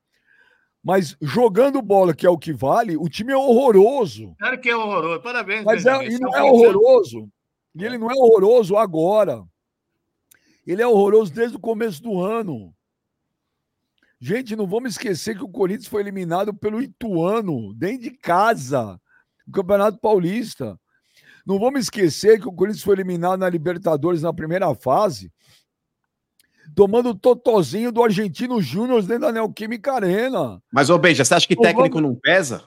Mas jogando bola, que é o que vale, o time é horroroso. Claro que é horroroso. Parabéns. Mas é, e não é horroroso. E ele não é horroroso agora. Ele é horroroso desde o começo do ano. Gente, não vamos esquecer que o Corinthians foi eliminado pelo Ituano, dentro de casa, no Campeonato Paulista. Não vamos esquecer que o Corinthians foi eliminado na Libertadores na primeira fase, tomando o totozinho do Argentino Júnior dentro da Neoquímica Arena. Mas, ô Beija, você acha que não técnico vamos... não pesa?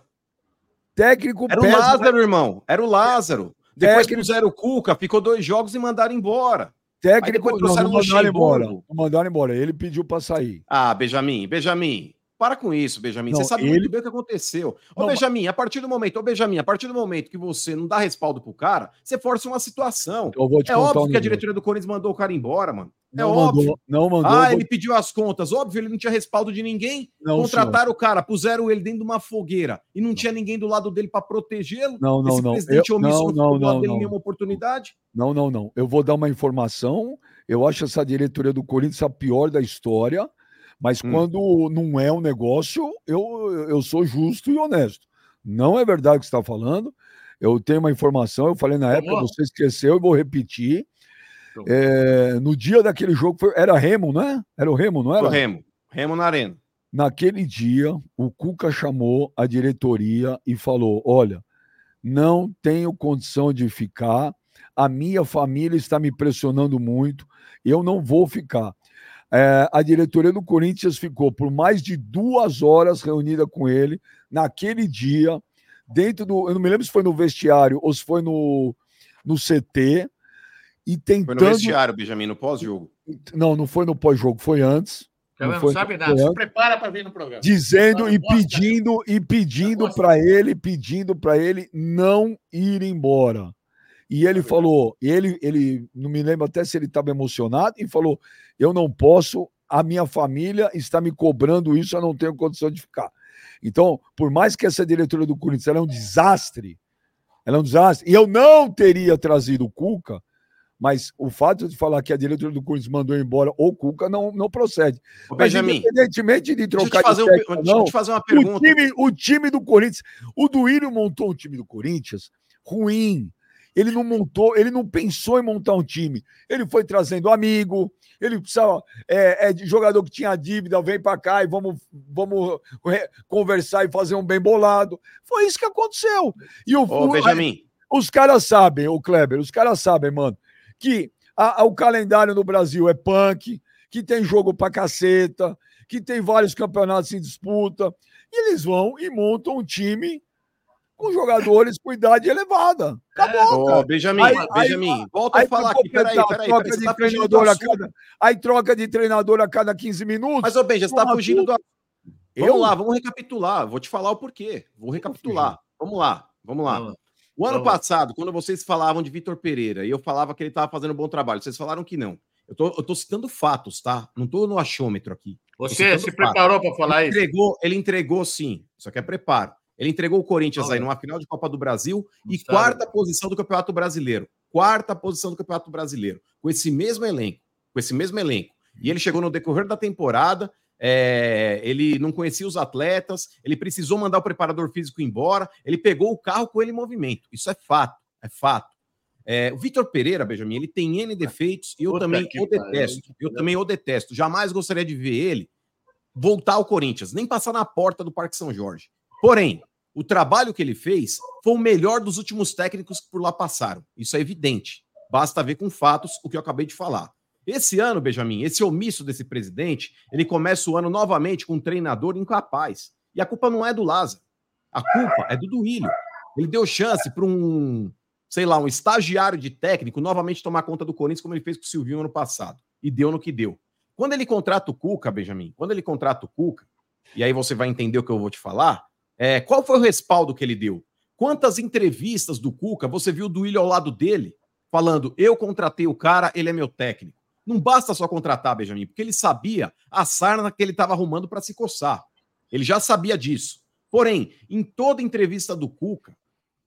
Técnico Era pesa, o Lázaro, mas... irmão. Era o Lázaro. Depois técnico... puseram o Cuca, ficou dois jogos e mandaram embora. Técnico não, não mandaram embora. Não mandaram embora. Ele pediu para sair. Ah, Benjamin, Benjamin. Para com isso, Benjamin. Não, você sabe ele... muito bem o que aconteceu. Ô, não, Benjamin, a partir do momento, ô, Benjamin, a partir do momento que você não dá respaldo pro cara, você força uma situação. é óbvio um que a diretoria do Corinthians mandou o cara embora, mano. É não óbvio. Mandou, não mandou. Ah, ele pediu as contas. Óbvio, ele não tinha respaldo de ninguém. Não, Contrataram senhor. o cara, puseram ele dentro de uma fogueira e não, não. tinha ninguém do lado dele para protegê-lo. Não, não, Esse não. presidente eu, omisso não, não, não, não, nenhuma oportunidade. Não, não, não. Eu vou dar uma informação. Eu acho essa diretoria do Corinthians a pior da história. Mas hum. quando não é um negócio, eu, eu sou justo e honesto. Não é verdade o que você está falando. Eu tenho uma informação, eu falei na época, você esqueceu, eu vou repetir. É, no dia daquele jogo, foi, era Remo, né? Era o Remo, não era? O Remo. Remo na Arena. Naquele dia, o Cuca chamou a diretoria e falou: Olha, não tenho condição de ficar, a minha família está me pressionando muito, eu não vou ficar. É, a diretoria do Corinthians ficou por mais de duas horas reunida com ele naquele dia, dentro do. Eu não me lembro se foi no vestiário ou se foi no, no CT e tentando. Foi no vestiário, Benjamin, no pós-jogo. Não, não foi no pós-jogo, foi antes. Não, não foi, sabe nada, se prepara para vir no programa. Dizendo e pedindo e pedindo para ele, pedindo para ele não ir embora. E ele falou, ele, ele não me lembro até se ele estava emocionado e falou: "Eu não posso, a minha família está me cobrando isso, eu não tenho condição de ficar". Então, por mais que essa diretoria do Corinthians é um desastre, ela é um desastre, e eu não teria trazido o Cuca, mas o fato de falar que a diretoria do Corinthians mandou embora o Cuca não, não procede. Ô, mas Benjamin, independentemente de trocar deixa de técnico, um, não, te fazer uma pergunta. O time, o time do Corinthians, o Duílio montou um time do Corinthians ruim. Ele não montou, ele não pensou em montar um time. Ele foi trazendo amigo, ele precisava é, é de jogador que tinha dívida, vem para cá e vamos, vamos conversar e fazer um bem bolado. Foi isso que aconteceu. E o Ô, Benjamin, os caras sabem, o Kleber, os caras sabem, mano, que a, a, o calendário no Brasil é punk, que tem jogo pra caceta, que tem vários campeonatos em disputa. E eles vão e montam um time com jogadores com idade elevada. Acabou, é. Benjamin, aí, Benjamin, aí, volta aí, a falar aqui. Peraí, peraí, troca peraí, de tá treinador a cada, Aí troca de treinador a cada 15 minutos. Mas, ô Benja, você tá fugindo do. Eu? Vamos lá, vamos recapitular. Vou te falar o porquê. Vou recapitular. Vamos lá, vamos lá. Vamos lá. O ano vamos. passado, quando vocês falavam de Vitor Pereira e eu falava que ele estava fazendo um bom trabalho, vocês falaram que não. Eu tô, eu tô citando fatos, tá? Não tô no achômetro aqui. Você se preparou para falar ele isso? Entregou, ele entregou sim, só que é preparo. Ele entregou o Corinthians aí numa final de Copa do Brasil e sabe. quarta posição do Campeonato Brasileiro. Quarta posição do Campeonato Brasileiro. Com esse mesmo elenco. Com esse mesmo elenco. E ele chegou no decorrer da temporada. É, ele não conhecia os atletas, ele precisou mandar o preparador físico embora, ele pegou o carro com ele em movimento. Isso é fato, é fato. É, o Vitor Pereira, Benjamin, ele tem N defeitos e eu também o detesto. Eu também o detesto. Jamais gostaria de ver ele voltar ao Corinthians, nem passar na porta do Parque São Jorge. Porém, o trabalho que ele fez foi o melhor dos últimos técnicos que por lá passaram. Isso é evidente. Basta ver com fatos o que eu acabei de falar. Esse ano, Benjamin, esse omisso desse presidente, ele começa o ano novamente com um treinador incapaz. E a culpa não é do Lázaro. A culpa é do Duílio. Ele deu chance para um, sei lá, um estagiário de técnico novamente tomar conta do Corinthians, como ele fez com o Silvinho ano passado. E deu no que deu. Quando ele contrata o Cuca, Benjamin, quando ele contrata o Cuca, e aí você vai entender o que eu vou te falar, é, qual foi o respaldo que ele deu? Quantas entrevistas do Cuca você viu do Willian ao lado dele, falando: eu contratei o cara, ele é meu técnico? Não basta só contratar, Benjamin, porque ele sabia a sarna que ele estava arrumando para se coçar. Ele já sabia disso. Porém, em toda entrevista do Cuca,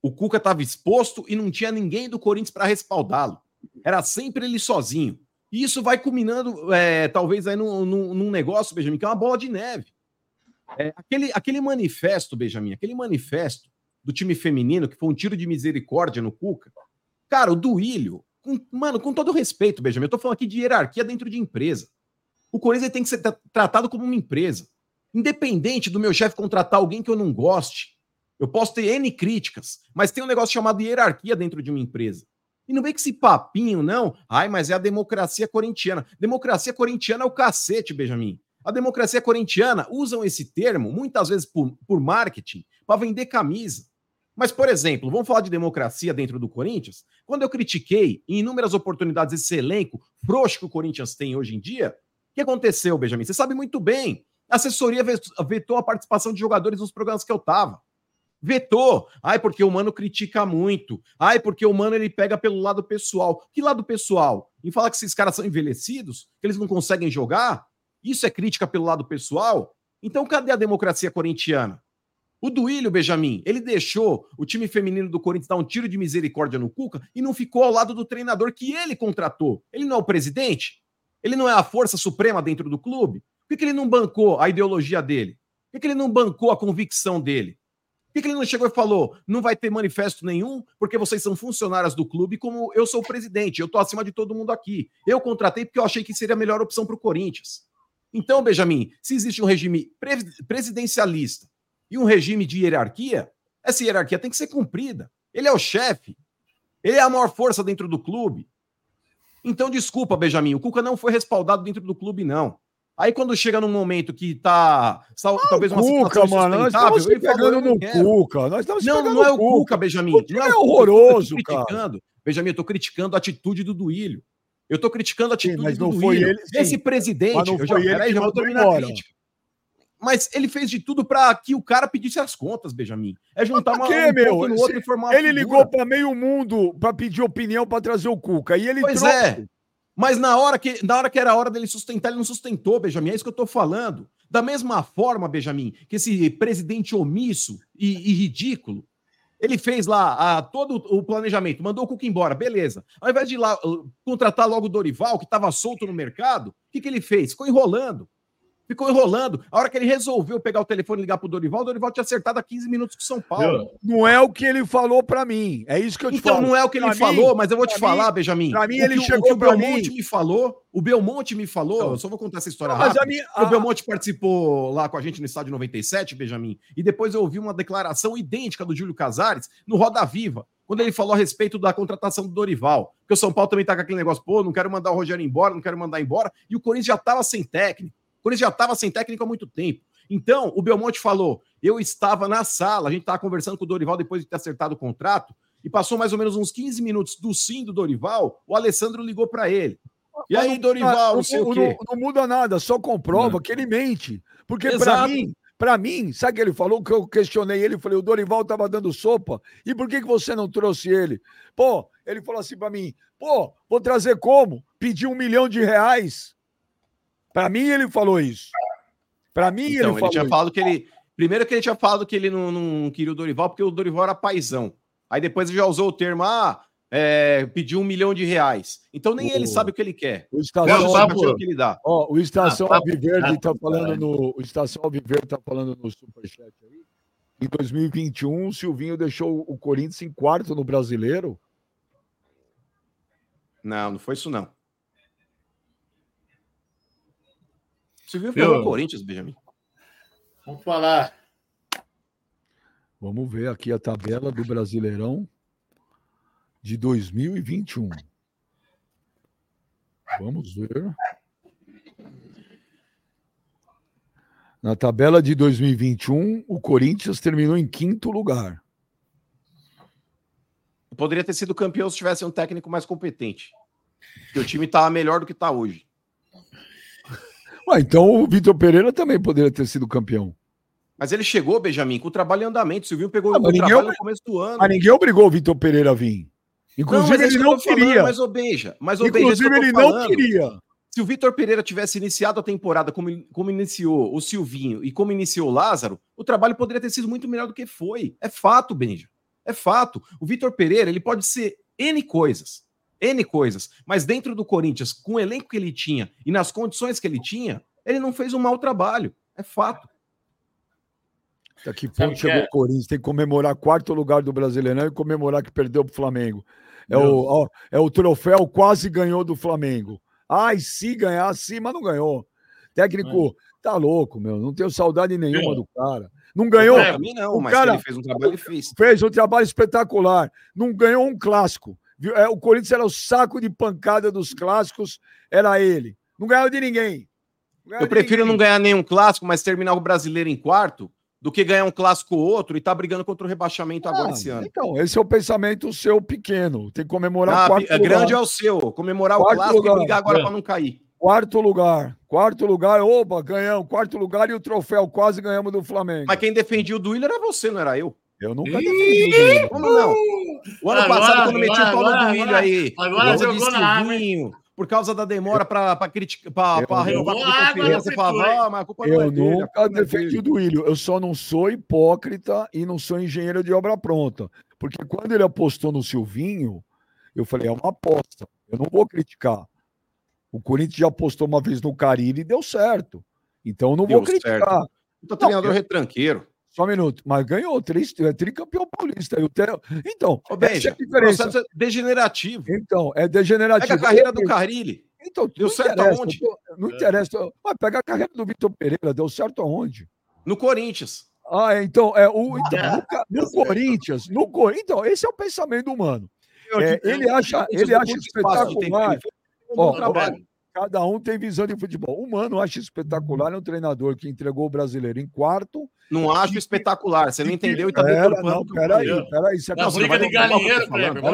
o Cuca estava exposto e não tinha ninguém do Corinthians para respaldá-lo. Era sempre ele sozinho. E isso vai culminando, é, talvez, aí num, num, num negócio, Benjamin, que é uma bola de neve. É, aquele, aquele manifesto, Benjamin, aquele manifesto do time feminino, que foi um tiro de misericórdia no Cuca, cara, o Duílio, com, mano, com todo respeito, Benjamin, eu tô falando aqui de hierarquia dentro de empresa. O Corinthians tem que ser tratado como uma empresa. Independente do meu chefe contratar alguém que eu não goste, eu posso ter N críticas, mas tem um negócio chamado hierarquia dentro de uma empresa. E não vem com esse papinho, não. Ai, mas é a democracia corintiana. Democracia corintiana é o cacete, Benjamin. A democracia corintiana usam esse termo, muitas vezes por, por marketing, para vender camisa. Mas, por exemplo, vamos falar de democracia dentro do Corinthians? Quando eu critiquei em inúmeras oportunidades esse elenco frouxo que o Corinthians tem hoje em dia, o que aconteceu, Benjamin? Você sabe muito bem. A assessoria vetou a participação de jogadores nos programas que eu estava. Vetou. Ai, porque o mano critica muito. Ai, porque o mano ele pega pelo lado pessoal. Que lado pessoal? Em falar que esses caras são envelhecidos, que eles não conseguem jogar? Isso é crítica pelo lado pessoal? Então, cadê a democracia corintiana? O Duílio, Benjamin, ele deixou o time feminino do Corinthians dar um tiro de misericórdia no Cuca e não ficou ao lado do treinador que ele contratou. Ele não é o presidente? Ele não é a força suprema dentro do clube? Por que, que ele não bancou a ideologia dele? Por que, que ele não bancou a convicção dele? Por que, que ele não chegou e falou: não vai ter manifesto nenhum, porque vocês são funcionárias do clube, como eu sou o presidente, eu estou acima de todo mundo aqui. Eu contratei porque eu achei que seria a melhor opção para o Corinthians. Então, Benjamin, se existe um regime presidencialista e um regime de hierarquia, essa hierarquia tem que ser cumprida. Ele é o chefe, ele é a maior força dentro do clube. Então, desculpa, Benjamin, o Cuca não foi respaldado dentro do clube, não. Aí quando chega num momento que tá ah, talvez uma Cuca, situação mano, nós estamos ele pegando no Cuca. Nós estamos não, não é o Cuca, Benjamin. Não é, é horroroso, cara. Benjamin, eu tô criticando a atitude do Duílio. Eu estou criticando a atitude sim, mas não do foi ele, Esse presidente, mas não eu já, ele já vou terminar a crítica. Mas ele fez de tudo para que o cara pedisse as contas, Benjamin. É juntar uma quê, um meu? no outro e formar Ele ligou para meio mundo para pedir opinião para trazer o Cuca e ele Pois trouxe. é. Mas na hora que na hora que era a hora dele sustentar, ele não sustentou, Benjamin. É isso que eu estou falando. Da mesma forma, Benjamin, que esse presidente omisso e, e ridículo, ele fez lá a, todo o planejamento, mandou o Cuca embora, beleza. Ao invés de lá uh, contratar logo o Dorival, que estava solto no mercado, o que, que ele fez? Ficou enrolando. Ficou enrolando. A hora que ele resolveu pegar o telefone e ligar pro Dorival, o Dorival tinha acertado há 15 minutos com São Paulo. Não é o que ele falou para mim. É isso que eu te então, falo. Então não é o que ele pra falou, mim, mas eu vou te falar, mim, Benjamin. Para mim, ele chegou o Belmonte mim. me falou. O Belmonte me falou. Não. Eu só vou contar essa história rápida. Minha, a... O Belmonte participou lá com a gente no estádio 97, Benjamin. E depois eu ouvi uma declaração idêntica do Júlio Casares no Roda Viva. quando ele falou a respeito da contratação do Dorival. Porque o São Paulo também tá com aquele negócio, pô, não quero mandar o Rogério embora, não quero mandar embora. E o Corinthians já estava sem técnico. Corinthians já estava sem técnico há muito tempo. Então, o Belmonte falou: eu estava na sala, a gente estava conversando com o Dorival depois de ter acertado o contrato, e passou mais ou menos uns 15 minutos do sim do Dorival, o Alessandro ligou para ele. E aí, Dorival, não, sei não, o quê. Não, não, muda nada, só comprova não. que ele mente. Porque para mim, para mim, sabe o que ele falou? Que eu questionei ele, falei, o Dorival estava dando sopa, e por que, que você não trouxe ele? Pô, ele falou assim para mim, pô, vou trazer como? Pedir um milhão de reais. Para mim, ele falou isso. Para mim, então, ele falou. Ele tinha isso. falado que ele. Primeiro que ele tinha falado que ele não, não queria o Dorival, porque o Dorival era paizão. Aí depois ele já usou o termo, ah, é, pediu um milhão de reais. Então nem o, ele sabe o que ele quer. O Estação, sabe o que ele dá. Ó, o Estação ah, Alviverde está falando no. O Estação Alviverde está falando no Superchat aí. Em 2021, o Silvinho deixou o Corinthians em quarto no brasileiro. Não, não foi isso, não. O Silvinho foi no Corinthians, Benjamin. Vamos falar. Vamos ver aqui a tabela do Brasileirão de 2021. Vamos ver. Na tabela de 2021, o Corinthians terminou em quinto lugar. Poderia ter sido campeão se tivesse um técnico mais competente. Porque o time estava melhor do que está hoje. Ué, então o Vitor Pereira também poderia ter sido campeão. Mas ele chegou, Benjamin, com o trabalho em andamento. O Silvinho pegou ah, o trabalho no começo do ano. Mas ninguém obrigou o Vitor Pereira a vir. Inclusive, não, ele não queria. Falando, mas, ô, Beija, mas, ô, Inclusive, Beija, ele falando. não queria. Se o Vitor Pereira tivesse iniciado a temporada como, como iniciou o Silvinho e como iniciou o Lázaro, o trabalho poderia ter sido muito melhor do que foi. É fato, Benja. É fato. O Vitor Pereira, ele pode ser N coisas. N coisas. Mas dentro do Corinthians, com o elenco que ele tinha e nas condições que ele tinha, ele não fez um mau trabalho. É fato. Daqui ponto chegou é? o Corinthians. Tem que comemorar quarto lugar do Brasileirão e comemorar que perdeu para o Flamengo. É o, ó, é o troféu quase ganhou do Flamengo. Ai, se ganhar, sim, mas não ganhou. Técnico, tá louco, meu. Não tenho saudade nenhuma do cara. Não ganhou. Pra mim não, o mas cara, ele fez um trabalho, fez. Fez um trabalho espetacular. Não ganhou um clássico. É, o Corinthians era o saco de pancada dos clássicos, era ele. Não ganhou de ninguém. Eu prefiro ninguém. não ganhar nenhum clássico, mas terminar o brasileiro em quarto, do que ganhar um clássico ou outro e tá brigando contra o rebaixamento ah, agora esse ano. Então, esse é o pensamento seu pequeno. Tem que comemorar ah, o quarto é lugar. Grande é o seu. Comemorar quarto o clássico lugar. e brigar agora é. para não cair. Quarto lugar. Quarto lugar. Opa, ganhamos. Quarto lugar e o troféu quase ganhamos do Flamengo. Mas quem defendia o Duílio era você, não era eu. Eu nunca defendi o Duílio. Como não? O ano agora, passado, quando meti o pau no Duílio aí. Agora jogou na água por causa da demora para criticar, para renovar a confiança, você falava, ah, mas a culpa não é dele. Eu nunca defendi o Duílio. Eu só não sou hipócrita e não sou engenheiro de obra pronta. Porque quando ele apostou no Silvinho, eu falei, é uma aposta. Eu não vou criticar. O Corinthians já apostou uma vez no Carilli e deu certo. Então eu não deu vou criticar. Certo. O treinador retranqueiro. Só um minuto. Mas ganhou, três, é tricampeão paulista. Eu tenho... Então, Ô, Benja, é a diferença. É degenerativo. Então, é degenerativo. Pega a carreira do Carille. Então, deu certo aonde? Não interessa. Mas pega a carreira do Vitor Pereira, deu certo aonde? No Corinthians. Ah, então, é, o, então, no, no Corinthians, no Então, esse é o pensamento humano. É, ele acha, ele acha espetacular. Ó, Cada um tem visão de futebol. O Mano acha espetacular, é um treinador que entregou o brasileiro em quarto. Não acho espetacular, você não entendeu e tá pera, não, peraí, peraí. Você não, briga de galinheiro, Kleber.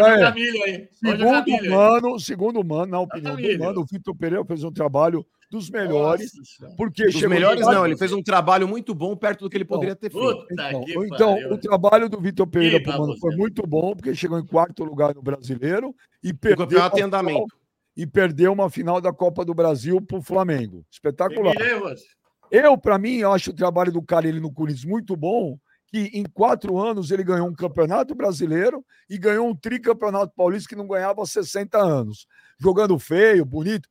aí. Segundo o Mano, segundo o Mano, na opinião do Mano, o Vitor Pereira fez um trabalho dos melhores. Nossa, porque dos melhores não, ele fez um trabalho muito bom perto do que ele poderia ter feito. Então, então o trabalho do Vitor Pereira Mano, foi muito bom, porque chegou em quarto lugar no brasileiro e perdeu. O campeonato em andamento e perdeu uma final da Copa do Brasil para o Flamengo. Espetacular. Eu, para mim, acho o trabalho do cara ele no Corinthians muito bom, que em quatro anos ele ganhou um campeonato brasileiro e ganhou um tricampeonato paulista que não ganhava há 60 anos. Jogando feio, bonito.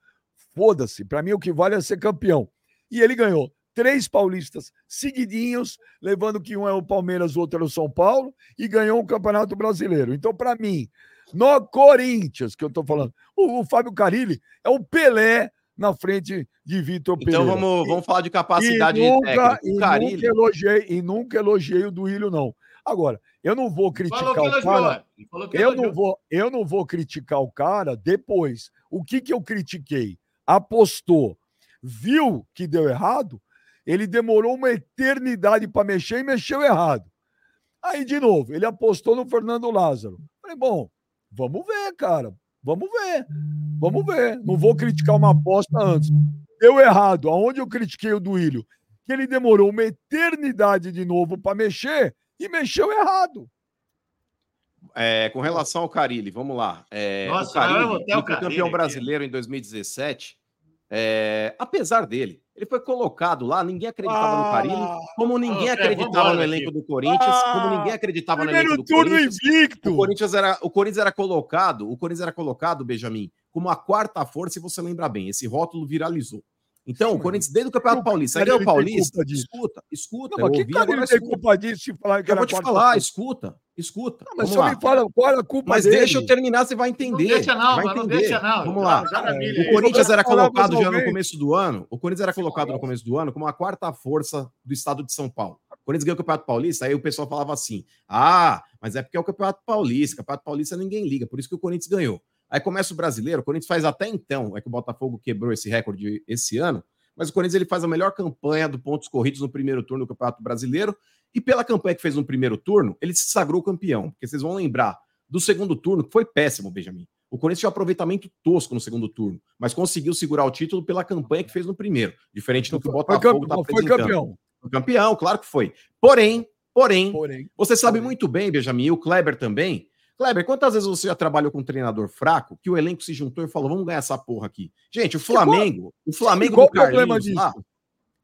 Foda-se. Para mim, o que vale é ser campeão. E ele ganhou três paulistas seguidinhos, levando que um é o Palmeiras, o outro é o São Paulo, e ganhou um campeonato brasileiro. Então, para mim, no Corinthians, que eu estou falando. O, o, Fábio Carilli é o Pelé na frente de Vitor então, Pereira. Então vamos, vamos falar de capacidade e nunca, de técnico. E nunca, elogiei, e nunca elogiei o Duílio, não. Agora, eu não vou criticar o cara. Eu não, vou, eu não vou criticar o cara depois. O que, que eu critiquei? Apostou, viu que deu errado, ele demorou uma eternidade para mexer e mexeu errado. Aí, de novo, ele apostou no Fernando Lázaro. Falei, bom, vamos ver, cara. Vamos ver. Vamos ver. Não vou criticar uma aposta antes. Deu errado. Aonde eu critiquei o Duílio? Que ele demorou uma eternidade de novo para mexer e mexeu errado. É, com relação ao Carilli, vamos lá. É, Nossa, o Carilli, o campeão brasileiro em 2017, é, apesar dele, ele foi colocado lá, ninguém acreditava ah, no Carilli, como ninguém acreditava no elenco aqui. do Corinthians, ah, como ninguém acreditava no elenco do Corinthians. Invicto. O Corinthians era, o Corinthians era colocado, o Corinthians era colocado, Benjamin, como a quarta força, se você lembra bem, esse rótulo viralizou. Então, Sim, o Corinthians, desde o Campeonato Paulista, aí é o Paulista, escuta, escuta. Não, mas que cara ele tem culpa disso? Falar que eu vou te falar, escuta, escuta. Não, mas só me fala qual é a culpa Mas dele. deixa eu terminar, você vai entender. Não deixa não, vai entender. não deixa não. Vamos lá. o Corinthians era colocado já no começo do ano, o Corinthians era colocado no começo do ano como a quarta força do estado de São Paulo. O Corinthians ganhou o Campeonato Paulista, aí o pessoal falava assim, ah, mas é porque é o Campeonato Paulista, o Campeonato Paulista ninguém liga, por isso que o Corinthians ganhou. Aí começa o brasileiro, o Corinthians faz até então, é que o Botafogo quebrou esse recorde esse ano, mas o Corinthians ele faz a melhor campanha do pontos corridos no primeiro turno do Campeonato Brasileiro. E pela campanha que fez no primeiro turno, ele se sagrou campeão. Porque vocês vão lembrar do segundo turno, que foi péssimo, Benjamin. O Corinthians tinha um aproveitamento tosco no segundo turno, mas conseguiu segurar o título pela campanha que fez no primeiro, diferente do que o Botafogo está Foi campeão. Foi campeão, claro que foi. Porém, porém, porém você sabe porém. muito bem, Benjamin, e o Kleber também, Kleber, quantas vezes você já trabalhou com um treinador fraco que o elenco se juntou e falou: vamos ganhar essa porra aqui? Gente, o Flamengo, o Flamengo qual do Carlinhos lá,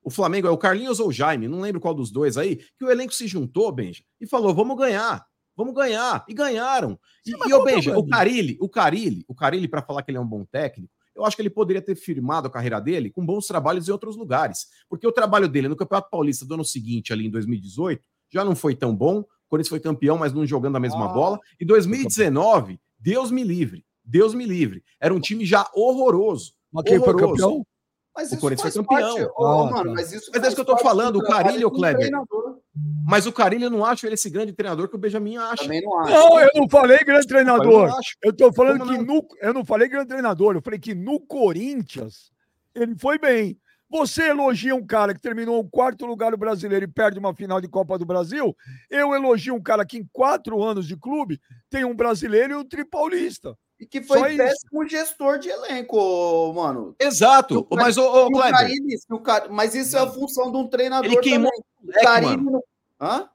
o Flamengo é o Carlinhos ou o Jaime, não lembro qual dos dois aí, que o elenco se juntou, Benja, e falou: vamos ganhar, vamos ganhar. E ganharam. E, e o Benja, o Carilli, o Carilli, o Carilli, para falar que ele é um bom técnico, eu acho que ele poderia ter firmado a carreira dele com bons trabalhos em outros lugares. Porque o trabalho dele no Campeonato Paulista do ano seguinte, ali em 2018, já não foi tão bom. O Corinthians foi campeão, mas não jogando a mesma ah, bola. E 2019, Deus me livre. Deus me livre. Era um time já horroroso. Mas quem foi campeão? Mas o Corinthians foi campeão. Parte... Oh, mano, mas isso mas é isso que eu tô falando, o Carilho, Kleber. Mas o Carilho eu não acho ele esse grande treinador que o Benjamin acha. Também não acho. Não, eu não falei grande treinador. Eu, eu tô falando Como que não? no. Eu não falei grande treinador, eu falei que no Corinthians ele foi bem. Você elogia um cara que terminou o quarto lugar no brasileiro e perde uma final de Copa do Brasil. Eu elogio um cara que em quatro anos de clube tem um brasileiro e um tripaulista. E que foi Só péssimo isso. gestor de elenco, mano. Exato. O, mas, o, o, o Carilli, mas isso é a função de um treinador. Ele queimou também. o. Hã?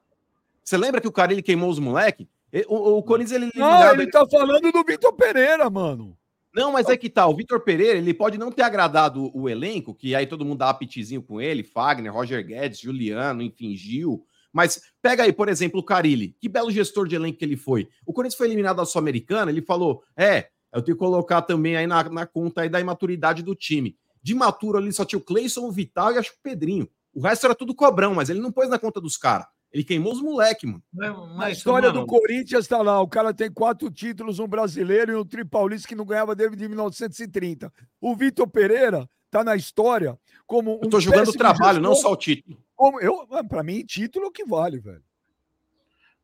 Você lembra que o Carilli queimou os moleques? O, o Corinthians ele. Não, ele tá falando do Vitor Pereira, mano. Não, mas é que tá. O Vitor Pereira, ele pode não ter agradado o elenco, que aí todo mundo dá apetizinho com ele, Fagner, Roger Guedes, Juliano, enfim, Gil. Mas pega aí, por exemplo, o Carilli. Que belo gestor de elenco que ele foi. O Corinthians foi eliminado da Sul-Americana, ele falou: é, eu tenho que colocar também aí na, na conta aí da imaturidade do time. De maturo ali só tinha o Cleison, o Vital e acho que o Pedrinho. O resto era tudo cobrão, mas ele não pôs na conta dos caras. Ele queimou os moleques, mano. Mas, a história mano... do Corinthians tá lá. O cara tem quatro títulos, um brasileiro e um tripaulista que não ganhava desde 1930. O Vitor Pereira tá na história como um. Eu tô jogando o trabalho, gestor, não só o título. Como eu, para mim, título é o que vale, velho.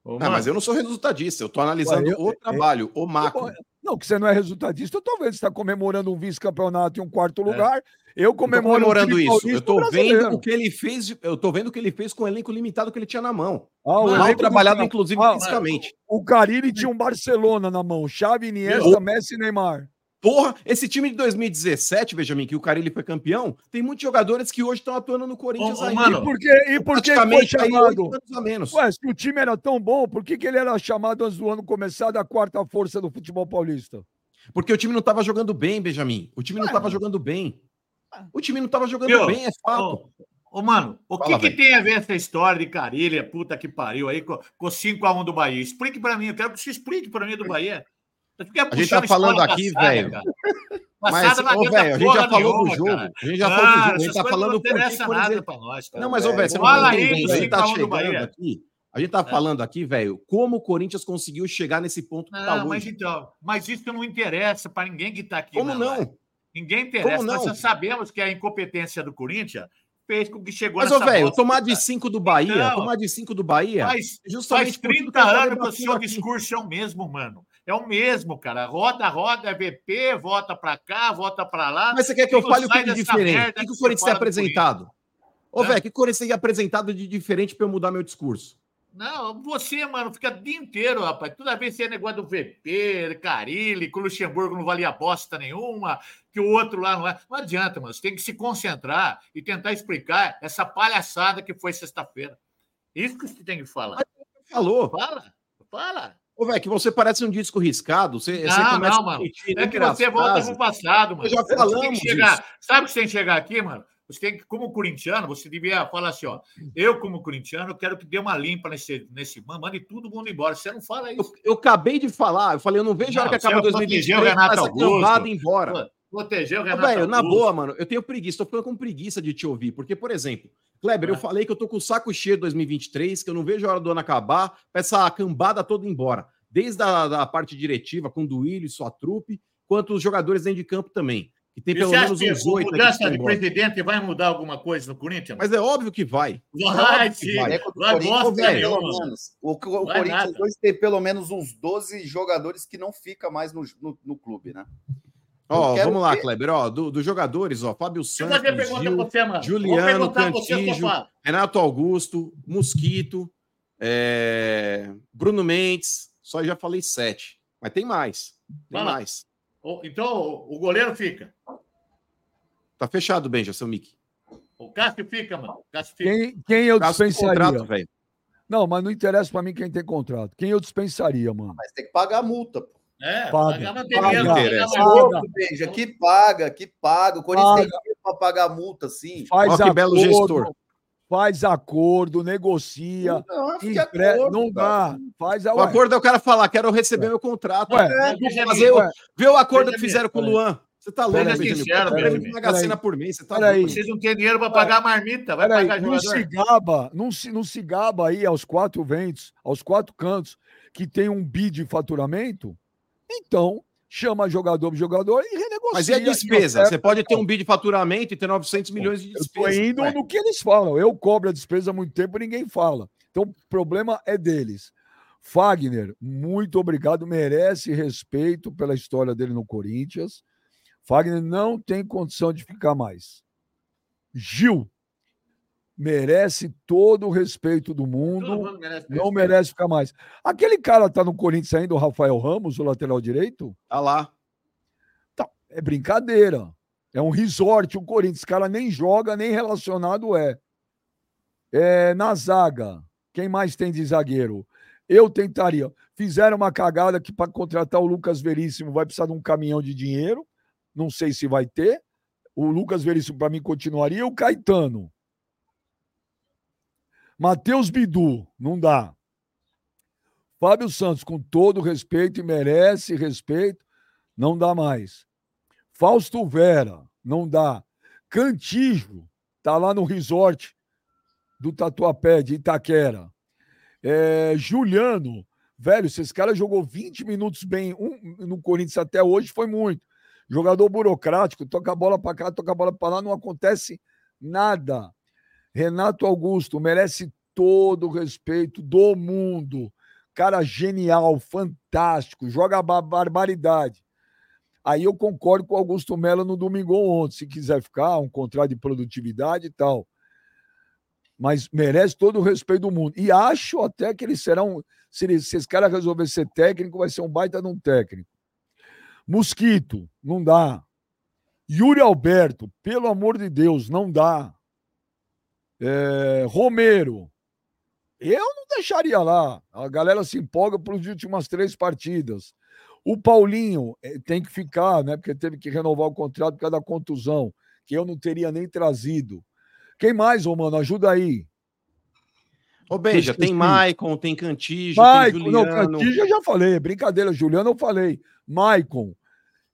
Ô, ah, mas eu não sou resultadista, eu tô analisando Ué, eu, o trabalho, o macro. Não, que você não é resultadista, eu você está comemorando um vice-campeonato e um quarto é. lugar. Eu comemoro comemorando um isso. Eu tô vendo o que ele fez, eu tô vendo o que ele fez com o elenco limitado que ele tinha na mão. Ah, Mal trabalhado, inclusive, ah, fisicamente. O Carilli tinha um Barcelona na mão, Xavi, Iniesta, Messi e Neymar. Porra, esse time de 2017, Benjamin, que o Carilli foi campeão, tem muitos jogadores que hoje estão atuando no Corinthians ainda. Mano, e por que, e por que foi chamado? A menos. Ué, se o time era tão bom, por que, que ele era chamado antes do ano começar da quarta força do futebol paulista? Porque o time não estava jogando bem, Benjamin. O time não estava jogando bem. O time não estava jogando Meu, bem, é fato. Ô, ô mano, o Fala, que, que tem a ver essa história de Carilha, puta que pariu, aí com, com 5x1 do Bahia? Explique para mim, eu quero que você explique para mim do Bahia. A gente tá falando aqui, velho. Mas, ô, velho, a gente já falou do jogo. A gente já falou do jogo. A gente tá falando por que nada pra nós, cara. Não, mas, ô, velho, você não tá entendendo. A gente tá chegando aqui. A gente tá falando aqui, velho, como o Corinthians conseguiu chegar nesse ponto que tá hoje. Mas então, mas isso não interessa para ninguém que tá aqui. Como não? Ninguém interessa. Nós sabemos que a incompetência do Corinthians fez com que chegou Mas, ô, velho, tomar de 5 do Bahia, então, tomar de 5 do Bahia. Faz, justamente faz 30 anos que o seu discurso é o mesmo, mano. É o mesmo, cara. Roda, roda, é VP, volta pra cá, volta pra lá. Mas você quer que eu fale o que de diferente? O que, que o Corinthians tem apresentado? Ô, velho, que Corinthians tem apresentado de diferente pra eu mudar meu discurso? Não, você, mano, fica o dia inteiro, rapaz. Toda vez você é negócio do VP, Carilli, que o Luxemburgo não valia bosta nenhuma, que o outro lá não é. Não adianta, mano. Você tem que se concentrar e tentar explicar essa palhaçada que foi sexta-feira. Isso que você tem que falar. Falou. Fala, fala. Ô, velho, que você parece um disco riscado. Você, não, você não, mano. É que você volta pro passado, mano. Eu já falamos. Chegar... Sabe o que você tem que chegar aqui, mano? Você tem que, como corintiano, você devia falar assim: ó, eu, como corintiano, quero que dê uma limpa nesse, nesse mande todo mundo embora. Você não fala isso. Eu, eu acabei de falar, eu falei, eu não vejo não, a hora que acaba 2023 o Renato Augusto, embora. Proteger o Renato Velho, na boa, mano, eu tenho preguiça, tô ficando com preguiça de te ouvir, porque, por exemplo, Kleber, é. eu falei que eu tô com o saco cheio de 2023, que eu não vejo a hora do ano acabar, pra essa cambada toda ir embora. Desde a da parte diretiva, com o Duílio e sua trupe, quanto os jogadores dentro de campo também. Que tem pelo menos uns oito. Mudança de presidente vai mudar alguma coisa no Corinthians? Mas é óbvio que vai. Vai, é. Vai. vai bosta pelo menos, o, o Corinthians hoje tem pelo menos uns 12 jogadores que não fica mais no, no, no clube, né? Ó, vamos lá, ver... Kleber. Ó, dos do jogadores, ó, Fábio Santos, Gil, você, Juliano Cantígio, Renato Augusto, Mosquito, é... Bruno Mendes. Só já falei sete, mas tem mais. Tem Fala. mais. Então, o goleiro fica. Tá fechado, Benja, seu Mickey. O Cássio fica, mano. Cássio fica. Quem, quem eu dispensaria? Contrato, não, mas não interessa para mim quem tem contrato. Quem eu dispensaria, mano? Mas tem que pagar a multa, pô. É, paga, paga, paga, paga, paga. Beija, que paga, que paga. O Corinthians paga. tem dinheiro para pagar a multa, sim. Faz Ó, que belo gestor. Faz acordo, negocia. Não, empre... acordo, não dá. Faz a... O acordo é o cara falar, quero receber é. meu contrato. Ué, é, fazer o... Vê o acordo que fizeram com o Luan. Você tá louco, Benjamin? Magazina por mês, você tá louco. Vocês não têm dinheiro para pagar a marmita, vai pagar aí, jogador. Não se gaba, não se, não se gaba aí aos quatro ventos, aos quatro cantos, que tem um bi de faturamento, então chama jogador jogador e renegocia. Mas a despesa? Você pode ter um bi de faturamento e ter 900 milhões de despesa. Eu indo no que eles falam. Eu cobro a despesa há muito tempo e ninguém fala. Então o problema é deles. Fagner, muito obrigado, merece respeito pela história dele no Corinthians. Fagner não tem condição de ficar mais. Gil, merece todo o respeito do mundo. Merece não merece ficar mais. Aquele cara tá no Corinthians ainda, o Rafael Ramos, o lateral direito? Tá lá. Tá, é brincadeira. É um resort, o Corinthians. cara nem joga, nem relacionado é. É na zaga. Quem mais tem de zagueiro? Eu tentaria. Fizeram uma cagada que para contratar o Lucas Veríssimo vai precisar de um caminhão de dinheiro. Não sei se vai ter. O Lucas Veríssimo, para mim, continuaria. O Caetano Matheus Bidu, não dá. Fábio Santos, com todo respeito e merece respeito, não dá mais. Fausto Vera, não dá. Cantijo, tá lá no resort do Tatuapé, de Itaquera. É, Juliano, velho, se esse cara jogou 20 minutos bem um, no Corinthians até hoje, foi muito. Jogador burocrático, toca a bola para cá, toca a bola para lá, não acontece nada. Renato Augusto merece todo o respeito do mundo. Cara genial, fantástico, joga barbaridade. Aí eu concordo com o Augusto Melo no domingo ontem, se quiser ficar, um contrato de produtividade e tal. Mas merece todo o respeito do mundo. E acho até que eles serão, se, eles, se esse cara resolver ser técnico, vai ser um baita de um técnico. Mosquito, não dá. Yuri Alberto, pelo amor de Deus, não dá. É, Romero, eu não deixaria lá. A galera se empolga para as últimas três partidas. O Paulinho eh, tem que ficar, né? Porque teve que renovar o contrato por causa da contusão, que eu não teria nem trazido. Quem mais, ô mano? Ajuda aí. Ô, Beija, tem Maicon, tem Cantígio, Maicon, tem Juliano. Não, Cantígio eu já falei, é brincadeira. Juliano eu falei. Maicon.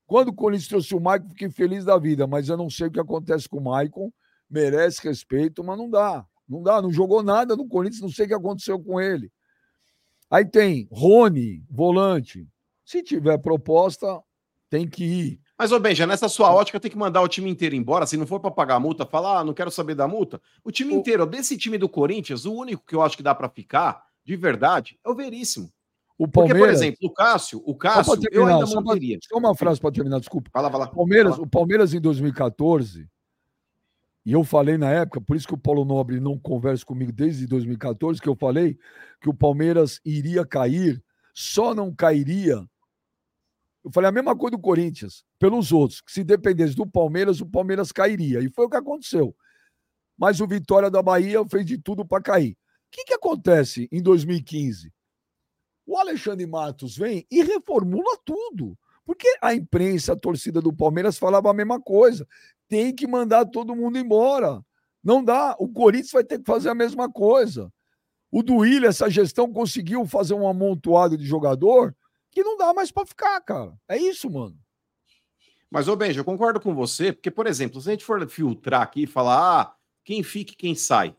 Quando o Corinthians trouxe o Maicon, fiquei feliz da vida, mas eu não sei o que acontece com o Maicon. Merece respeito, mas não dá. Não dá, não jogou nada no Corinthians, não sei o que aconteceu com ele. Aí tem Rony, volante. Se tiver proposta, tem que ir. Mas, ô Benja, nessa sua ótica tem que mandar o time inteiro embora. Se não for para pagar a multa, falar, ah, não quero saber da multa. O time o... inteiro, desse time do Corinthians, o único que eu acho que dá para ficar, de verdade, é o Veríssimo. O Palmeiras... Porque, por exemplo, o Cássio, o Cássio, terminar, eu ainda manteria. Só uma frase para terminar, desculpa. Fala, fala. Palmeiras, fala. O Palmeiras em 2014, e eu falei na época, por isso que o Paulo Nobre não conversa comigo desde 2014, que eu falei que o Palmeiras iria cair, só não cairia eu falei a mesma coisa do Corinthians, pelos outros, que se dependesse do Palmeiras, o Palmeiras cairia. E foi o que aconteceu. Mas o Vitória da Bahia fez de tudo para cair. O que, que acontece em 2015? O Alexandre Matos vem e reformula tudo. Porque a imprensa, a torcida do Palmeiras falava a mesma coisa. Tem que mandar todo mundo embora. Não dá. O Corinthians vai ter que fazer a mesma coisa. O Duílio, essa gestão, conseguiu fazer um amontoado de jogador que não dá mais para ficar, cara. É isso, mano. Mas, ô Benja, eu concordo com você, porque, por exemplo, se a gente for filtrar aqui e falar, ah, quem fica e quem sai.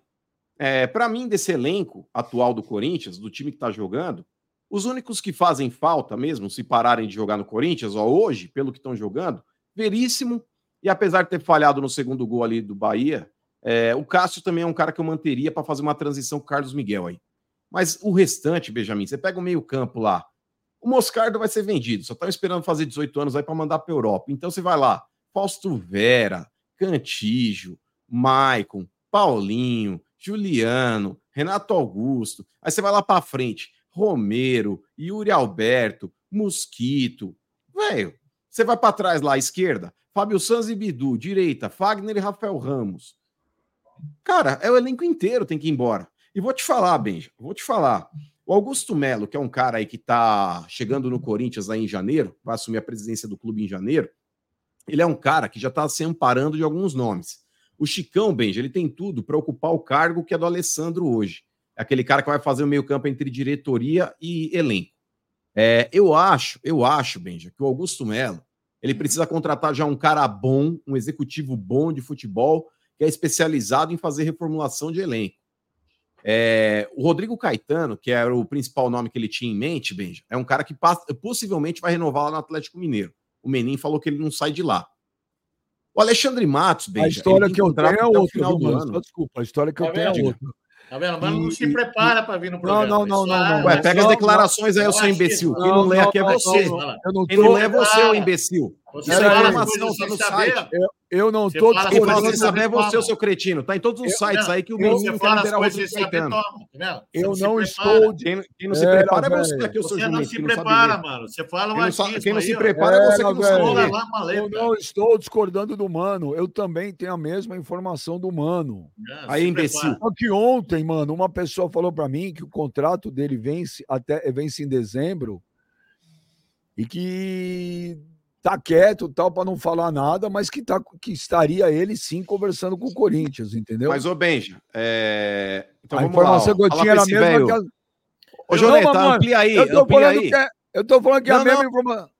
É, para mim, desse elenco atual do Corinthians, do time que tá jogando, os únicos que fazem falta mesmo, se pararem de jogar no Corinthians, ó, hoje, pelo que estão jogando, Veríssimo, e apesar de ter falhado no segundo gol ali do Bahia, é, o Cássio também é um cara que eu manteria para fazer uma transição com o Carlos Miguel aí. Mas o restante, Benjamin, você pega o meio-campo lá, o Moscardo vai ser vendido, só estão esperando fazer 18 anos aí para mandar para Europa. Então você vai lá, Fausto Vera, Cantijo, Maicon, Paulinho, Juliano, Renato Augusto. Aí você vai lá para frente, Romero, Yuri Alberto, Mosquito. Velho, você vai para trás lá à esquerda, Fábio Sanz e Bidu, direita, Fagner e Rafael Ramos. Cara, é o elenco inteiro tem que ir embora. E vou te falar, Benja, vou te falar. O Augusto Melo, que é um cara aí que está chegando no Corinthians aí em janeiro, vai assumir a presidência do clube em janeiro, ele é um cara que já está se amparando de alguns nomes. O Chicão, Benja, ele tem tudo para ocupar o cargo que é do Alessandro hoje. É aquele cara que vai fazer o meio-campo entre diretoria e elenco. É, eu acho, eu acho, Benja, que o Augusto Melo ele precisa contratar já um cara bom, um executivo bom de futebol, que é especializado em fazer reformulação de elenco. É, o Rodrigo Caetano, que era o principal nome que ele tinha em mente, Benja, é um cara que possivelmente vai renovar lá no Atlético Mineiro. O Menin falou que ele não sai de lá. O Alexandre Matos, Benja. A história que eu tenho é outra. Final do ano. Desculpa, a história que eu tá tenho é outra. Tá vendo? Mas não se prepara para vir no programa. Não, não, não, não. Ué, pega as declarações aí, eu sou imbecil. Quem não lê aqui é você. Quem não lê é você, o imbecil. Você é informação, tá no site. Eu não estou discordando. Quem saber é você, o seu cretino. Tá em todos os sites aí que o menino quer liberar o Rodrigo Caetano. Eu não estou... Quem não se prepara é você aqui, o seu Você não se prepara, mano. Você fala uma Quem não se prepara é você que não sabe Eu não estou discordando do Mano. Eu também tenho a mesma informação do Mano. Aí, imbecil. Só que ontem, mano, uma pessoa falou para mim que o contrato dele vence até vence em dezembro e que tá quieto tal para não falar nada, mas que, tá, que estaria ele sim conversando com o Corinthians, entendeu? Mas, ô Benja, é... então a vamos informação lá, que eu tinha era a mesma véio. que a... Ô, Joneta, amplia aí, eu tô amplia aí. Que é, eu tô falando que não, é a mesma informação.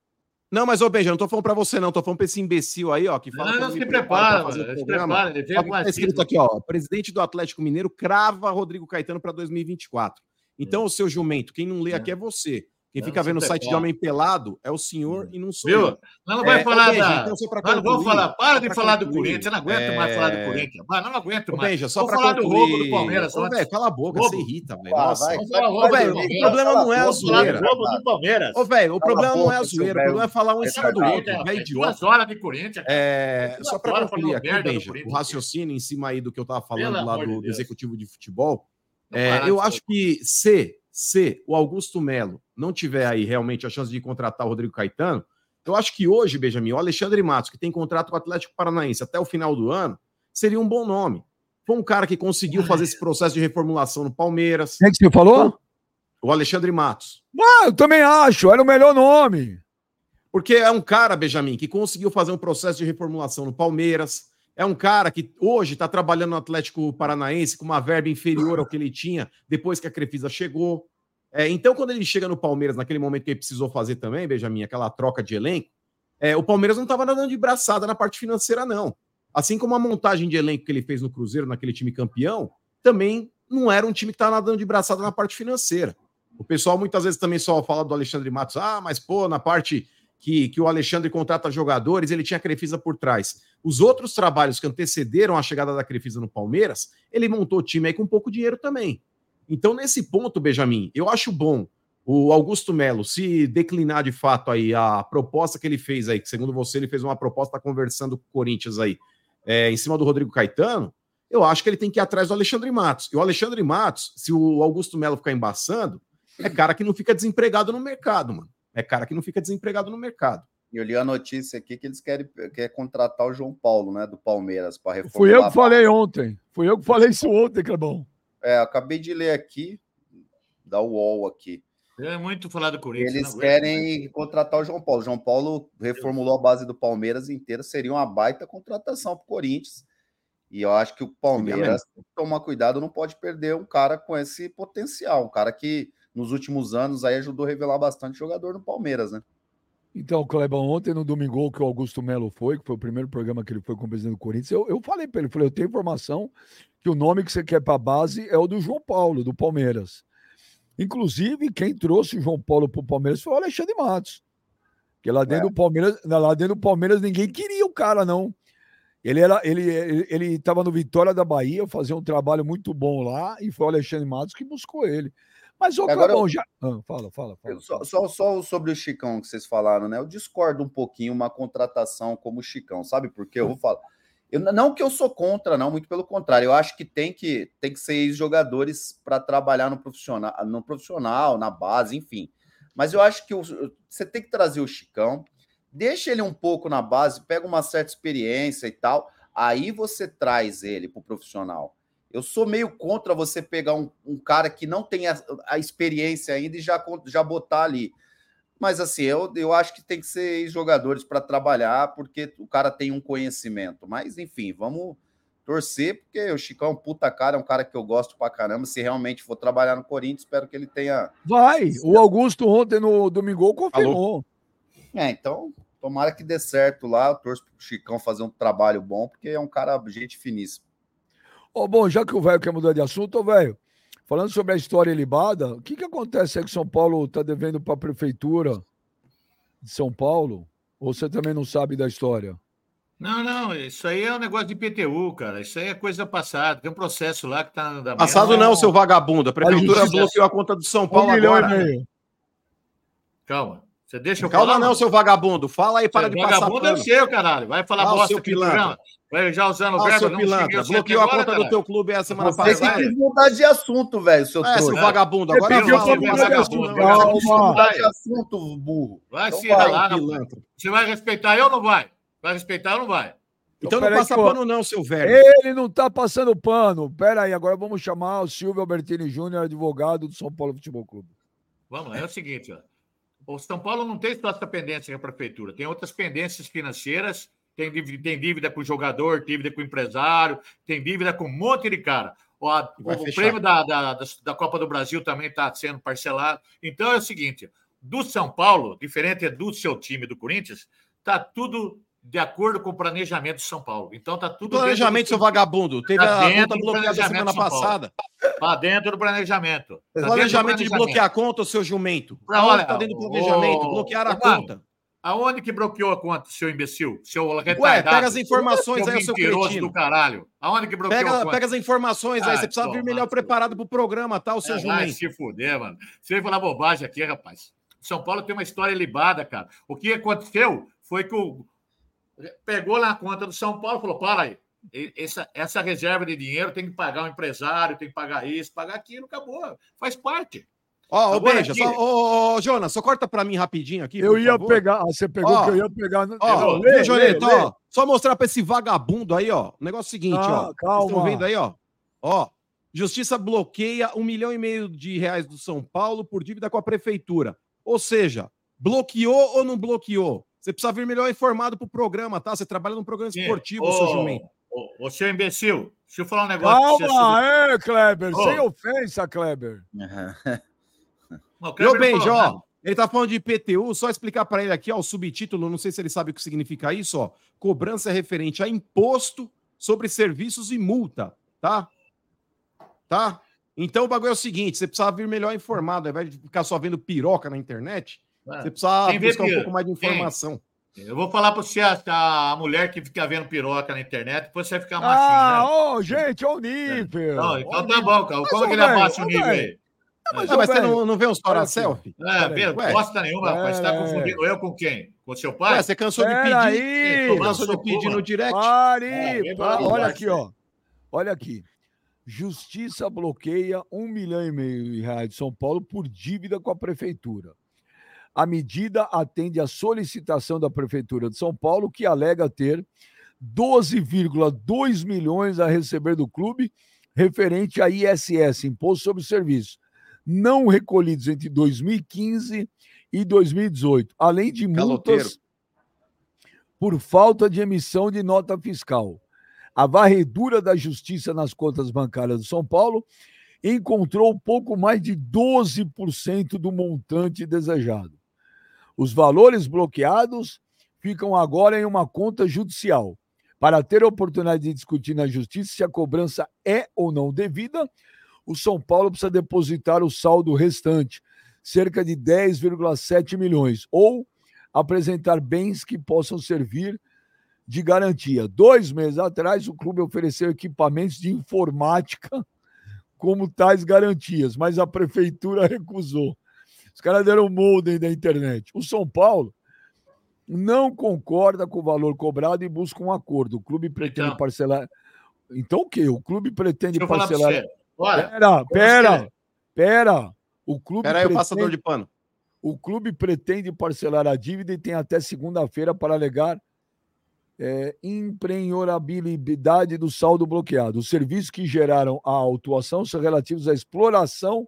Não, mas, ô Benja, não tô falando pra você, não. Tô falando pra esse imbecil aí, ó, que fala. Não, não se prepara, mano. Se prepara, ele veio tá escrito aqui, ó. Presidente do Atlético Mineiro crava Rodrigo Caetano para 2024. Então, é. o seu jumento, quem não lê é. aqui é você. Quem fica vendo o site de Homem Pelado é o senhor e não sou Viu? eu. Não, não vai é, falar Benja, da. Então, não, não vou falar. Para de falar do Corinthians. Eu não aguento é... mais falar do Corinthians. Mas não aguento mais. Benja, só para falar concluir... do roubo do Palmeiras. Ô, velho, cala a boca, roubo. você irrita, velho. Velho, o problema não é a zoeira. roubo do Palmeiras. Ô, velho, o problema não é a zoeira. O problema é falar um em cima do outro. Velho, idiota. Duas horas de Corinthians. É, só para concluir aqui, Benja, o raciocínio em cima aí do que eu tava falando lá do executivo de futebol. Eu acho que se se o Augusto Melo não tiver aí realmente a chance de contratar o Rodrigo Caetano, eu acho que hoje, Benjamin, o Alexandre Matos, que tem contrato com o Atlético Paranaense até o final do ano, seria um bom nome. Foi um cara que conseguiu fazer esse processo de reformulação no Palmeiras. Quem é que você falou? O Alexandre Matos. Ah, eu também acho, era o melhor nome. Porque é um cara, Benjamin, que conseguiu fazer um processo de reformulação no Palmeiras, é um cara que hoje está trabalhando no Atlético Paranaense com uma verba inferior ao que ele tinha depois que a Crefisa chegou. É, então, quando ele chega no Palmeiras, naquele momento que ele precisou fazer também, Benjamin, aquela troca de elenco, é, o Palmeiras não estava nadando de braçada na parte financeira, não. Assim como a montagem de elenco que ele fez no Cruzeiro, naquele time campeão, também não era um time que estava nadando de braçada na parte financeira. O pessoal muitas vezes também só fala do Alexandre Matos, ah, mas pô, na parte que, que o Alexandre contrata jogadores, ele tinha a Crefisa por trás. Os outros trabalhos que antecederam a chegada da Crefisa no Palmeiras, ele montou o time aí com pouco dinheiro também. Então, nesse ponto, Benjamin, eu acho bom o Augusto Melo, se declinar de fato aí a proposta que ele fez aí, que segundo você ele fez uma proposta conversando com o Corinthians aí, é, em cima do Rodrigo Caetano, eu acho que ele tem que ir atrás do Alexandre Matos. E o Alexandre Matos, se o Augusto Melo ficar embaçando, é cara que não fica desempregado no mercado, mano. É cara que não fica desempregado no mercado. Eu li a notícia aqui que eles querem, querem contratar o João Paulo, né, do Palmeiras, para reformar. Fui eu que falei ontem. Fui eu que falei isso ontem, Clebão. É, acabei de ler aqui, da UOL aqui. É muito falar do Corinthians. Eles querem né? contratar o João Paulo. O João Paulo reformulou a base do Palmeiras inteira, seria uma baita contratação para o Corinthians. E eu acho que o Palmeiras tomar cuidado, não pode perder um cara com esse potencial, um cara que nos últimos anos aí ajudou a revelar bastante jogador no Palmeiras, né? Então, Clebão, ontem no domingo que o Augusto Melo foi, que foi o primeiro programa que ele foi com o presidente do Corinthians, eu, eu falei para ele, falei, eu tenho informação que o nome que você quer para a base é o do João Paulo, do Palmeiras. Inclusive, quem trouxe o João Paulo para o Palmeiras foi o Alexandre Matos. Porque lá dentro é. do Palmeiras, lá dentro do Palmeiras ninguém queria o cara, não. Ele era, ele ele estava no Vitória da Bahia, fazia um trabalho muito bom lá, e foi o Alexandre Matos que buscou ele. Mas o Agora, Clebão já. Ah, fala, fala, fala. Só, só, só, sobre o Chicão que vocês falaram, né? Eu discordo um pouquinho uma contratação como o Chicão, sabe por quê? Eu vou falar. Eu, não que eu sou contra, não, muito pelo contrário. Eu acho que tem que, tem que ser ex-jogadores para trabalhar no profissional, no profissional, na base, enfim. Mas eu acho que o, você tem que trazer o Chicão, deixa ele um pouco na base, pega uma certa experiência e tal, aí você traz ele para o profissional. Eu sou meio contra você pegar um, um cara que não tem a, a, experiência ainda e já, já botar ali. Mas assim, eu, eu acho que tem que ser jogadores para trabalhar, porque o cara tem um conhecimento. Mas, enfim, vamos torcer, porque o Chicão é um puta cara, é um cara que eu gosto pra caramba. Se realmente for trabalhar no Corinthians, espero que ele tenha. Vai! O Augusto ontem no Domingo confirmou. É, então, tomara que dê certo lá. Eu torço pro Chicão fazer um trabalho bom, porque é um cara gente finíssimo. Oh, bom, já que o velho quer mudar de assunto, velho, Falando sobre a história ilibada, o que, que acontece é que São Paulo está devendo para a prefeitura de São Paulo? Ou você também não sabe da história? Não, não, isso aí é um negócio de IPTU, cara. Isso aí é coisa passada. Tem um processo lá que está. Passado não, seu vagabundo. A prefeitura a bloqueou a conta do São Paulo um agora. Calma. Você deixa eu Calma falar? não, seu vagabundo. Fala aí, para seu de passar Vagabundo é seu, caralho. Vai falar ah, bosta aqui no programa. Vai já usando o verbo. Não pilantra. Bloqueou a conta do teu clube a semana Você passada. Você tem que mudar de assunto, velho, seu é, seu vagabundo. Agora eu falo mudar de assunto. Mudar de assunto, burro. Vai então se ralar. Você vai respeitar eu ou não vai? Vai respeitar ou não vai? Então, então não passa pano não, seu velho. Ele não tá passando pano. Pera aí, agora vamos chamar o Silvio Albertini Júnior, advogado do São Paulo Futebol Clube. Vamos lá, é o seguinte, ó. O São Paulo não tem só essa pendência com a prefeitura, tem outras pendências financeiras, tem dívida, tem dívida com o jogador, dívida com o empresário, tem dívida com um monte de cara. O, a, o prêmio da, da, da, Copa do Brasil também está sendo parcelado. Então é o seguinte: do São Paulo, diferente do seu time do Corinthians, está tudo de acordo com o planejamento de São Paulo. Então tá tudo. Planejamento, seu vagabundo. Teve tá a conta bloqueada semana passada. Tá dentro do planejamento. Tá planejamento, de bloquear a conta, seu jumento. Pra, olha, tá dentro do planejamento, bloquear a conta. Aonde que bloqueou a conta, seu imbecil? Seu retardado? Ué, pega as informações aí, seu cretino. do caralho. Aonde que bloqueou pega, a conta? Pega as informações ah, aí, você precisa vir melhor preparado pro programa, tá, o seu é, jumento. Vai se fuder, mano. Você vai falar bobagem aqui, rapaz. São Paulo tem uma história libada, cara. O que aconteceu foi que o, pegou lá a conta do São Paulo e falou: para aí, essa, essa reserva de dinheiro tem que pagar o empresário, tem que pagar isso, pagar aquilo, acabou, faz parte. Ó, oh, Beija, aqui... só, oh, Jonas, só corta para mim rapidinho aqui. Eu ia favor. pegar, você pegou oh, que eu ia pegar. Ó, oh, Joneta, ó, só mostrar para esse vagabundo aí, ó. O negócio é o seguinte, ah, ó. Calma. Estão vendo aí, ó? Ó, Justiça bloqueia um milhão e meio de reais do São Paulo por dívida com a prefeitura. Ou seja, bloqueou ou não bloqueou? Você precisa vir melhor informado para o programa, tá? Você trabalha num programa esportivo, ô, seu jumento. Ô, ô, seu imbecil, deixa eu falar um negócio. Calma, é, Kleber, ô. sem ofensa, Kleber. *laughs* Uhum. Meu bem, ó, ele tá falando de IPTU, só explicar para ele aqui, ó, o subtítulo, não sei se ele sabe o que significa isso, ó. Cobrança referente a imposto sobre serviços e multa, tá? Tá? Então o bagulho é o seguinte, você precisa vir melhor informado, ao invés de ficar só vendo piroca na internet, É. Você precisa Quem buscar um pouco mais de informação. Eu vou falar para você a, a, mulher que fica vendo piroca na internet, depois você vai ficar machinho, ah, né? ô, gente, olha o nível. Não, então tá bom, cara. Como é que ele abaixa o nível aí? Mas, ah, mas você não, não vê uns fora selfie? É, vê, bosta nenhuma, rapaz. Você tá confundindo eu com quem? Com seu pai? Ué, você cansou de pedir. Aí, cansou de pedir no direct. Pare, é, olha aqui, ó. Olha aqui. Justiça bloqueia um milhão e meio de reais de São Paulo por dívida com a prefeitura. A medida atende à solicitação da prefeitura de São Paulo, que alega ter 12,2 milhões a receber do clube referente a ISS, Imposto sobre Serviço, não recolhidos entre 2015 e 2018, além de multas por falta de emissão de nota fiscal. A varredura da justiça nas contas bancárias de São Paulo encontrou pouco mais de 12% do montante desejado. Os valores bloqueados ficam agora em uma conta judicial. Para ter a oportunidade de discutir na justiça se a cobrança é ou não devida, o São Paulo precisa depositar o saldo restante, cerca de 10,7 milhões, ou apresentar bens que possam servir de garantia. Dois meses atrás, o clube ofereceu equipamentos de informática como tais garantias, mas a prefeitura *laughs* recusou. Os caras deram molde da internet. O São Paulo não concorda com o valor cobrado e busca um acordo. O clube pretende então, parcelar. Então o quê? O clube pretende parcelar. Olha, pera, pera, pera. O clube. Pera aí, pretende... o passador de pano. O clube pretende parcelar a dívida e tem até segunda-feira para alegar é, do saldo bloqueado. Os serviços que geraram a autuação são relativos à exploração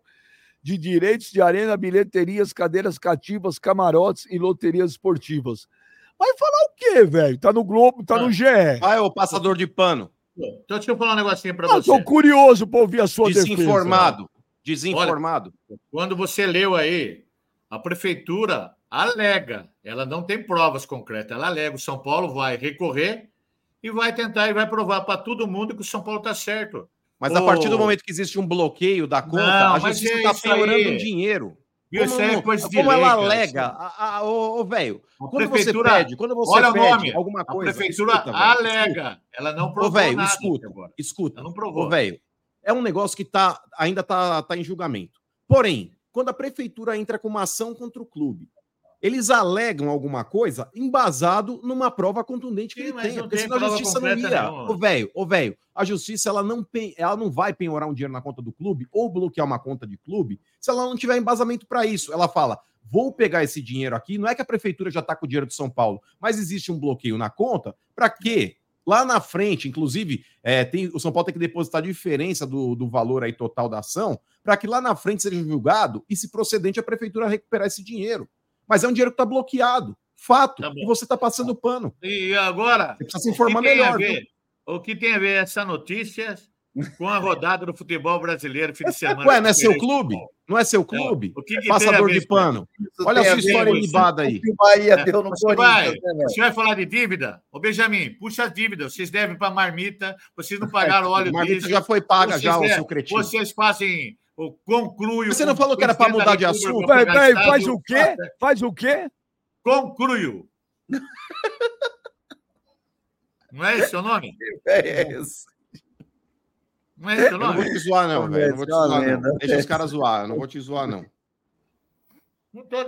de direitos de arena, bilheterias, cadeiras cativas, camarotes e loterias esportivas. Vai falar o quê, velho? Tá no Globo, tá no GE. Vai, ô passador de pano. Então, deixa eu falar um negocinho para ah, você. Tô curioso para ouvir a sua Desinformado. Defesa. Desinformado. Olha, quando você leu aí, a prefeitura alega, ela não tem provas concretas, ela alega. O São Paulo vai recorrer e vai tentar e vai provar para todo mundo que o São Paulo está certo. Mas a partir do momento que existe um bloqueio da conta, não, a justiça está é piorando o dinheiro. Isso é como ela alega, ô velho, quando você pede, quando você olha pede nome, alguma coisa. A prefeitura escuta, alega, ela não provou. Ô, velho, escuta, agora. escuta. Ela não provou. Ô, velho, é um negócio que tá, ainda está tá em julgamento. Porém, quando a prefeitura entra com uma ação contra o clube, eles alegam alguma coisa embasado numa prova contundente que Sim, ele tem, porque senão a justiça não ia. Ô, velho, ô, velho, a justiça ela não, ela não vai penhorar um dinheiro na conta do clube ou bloquear uma conta de clube se ela não tiver embasamento para isso. Ela fala: vou pegar esse dinheiro aqui. Não é que a prefeitura já está com o dinheiro de São Paulo, mas existe um bloqueio na conta para quê? Lá na frente, inclusive, é, tem, o São Paulo tem que depositar a diferença do, do valor aí total da ação para que lá na frente seja julgado e, se procedente, a prefeitura recuperar esse dinheiro mas é um dinheiro que está bloqueado. Fato. Tá e você está passando pano. E agora? Você precisa se informar melhor. Ver, o que tem a ver essa notícia com a rodada do futebol brasileiro fim de *laughs* semana? Ué, não é seu clube? Não é seu clube? Não. O que que Passador de pano. Olha a sua história libada aí. O Bahia é. deu no você, vai, né, você vai falar de dívida? Ô, Benjamin, puxa as dívidas. Vocês devem para a marmita, vocês não *laughs* pagaram óleo diesel. já foi paga, já, o seu cretino. Vocês fazem conclui. Você não falou que era para mudar de assunto? Peraí, peraí, faz o quê? Faz o quê? Concluio. *laughs* Não é esse o nome? É esse. Não é esse o nome? Eu não vou te zoar, não, velho. Não vou te zoar, não. Deixa os caras zoar. Eu não vou te zoar, não.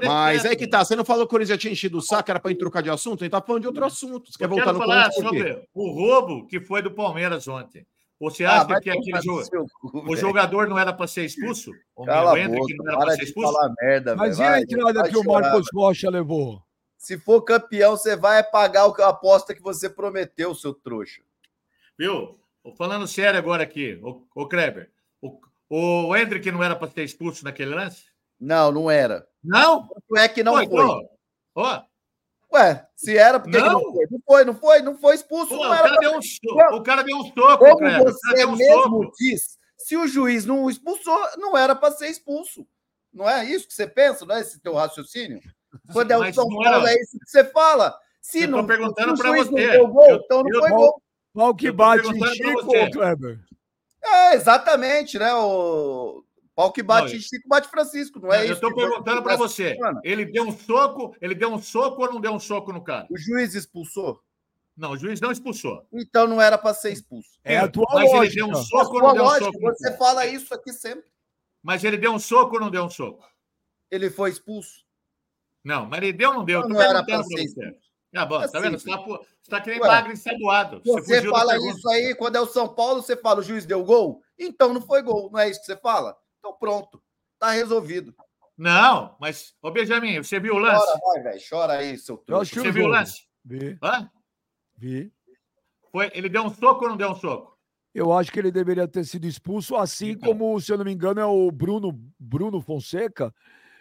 Mas é que tá, você não falou que o Corinthians já tinha enchido o saco, era para trocar de assunto? Ele tá falando de outro assunto. Você quer voltar no falar sobre o roubo que foi do Palmeiras ontem. Você ah, acha ah, que aquele jogo, o jogador não era para ser expulso? O Cala boca, que não era para ser expulso? Merda, Mas e a entrada que o Marcos Rocha levou? Se for campeão, você vai pagar o que a aposta que você prometeu, seu trouxa. Viu? Falando sério agora aqui, o, o Kleber. O, o Hendrick não era para ser expulso naquele lance? Não, não era. Não? É que não foi. Ó, ó, Ué, se era, por que não. não foi? Não foi, não foi, não foi expulso. Pô, não o, cara deu um soco, o cara deu um soco, Como cara. você um mesmo soco. diz, se o juiz não expulsou, não era para ser expulso. Não é isso que você pensa, não é esse teu raciocínio? Quando é o São Paulo, é isso que você fala. Se eu não, perguntando para você. Não deu gol, eu, então não eu, foi gol. Qual que bate em Chico, Kleber? É, exatamente, né? O Pau que bate não, Chico, bate Francisco, não é eu isso? Eu estou perguntando para você. Ele deu um soco, ele deu um soco ou não deu um soco no cara? O juiz expulsou? Não, o juiz não expulsou. Então não era para ser expulso. É a tua Mas lógica. ele deu um soco ou não deu um soco? Você fala isso aqui sempre. Mas ele deu um soco ou não deu um soco? Ele foi expulso? Não, mas ele deu ou não deu? Não, não era para ser expulso. Ah, bom, assim, tá vendo? Você está tá querendo bagre ensaboado. Você, você fala isso aí, quando é o São Paulo, você fala o juiz deu gol? Então não foi gol, não é isso que você fala? Então pronto, tá resolvido. Não, mas, ô Benjamin, você viu o lance? Chora, vai, velho, chora aí, seu trouxa. Você viu o lance? Vi. Hã? Vi. Foi, ele deu um soco ou não deu um soco? Eu acho que ele deveria ter sido expulso, assim então. como, se eu não me engano, é o Bruno, Bruno Fonseca,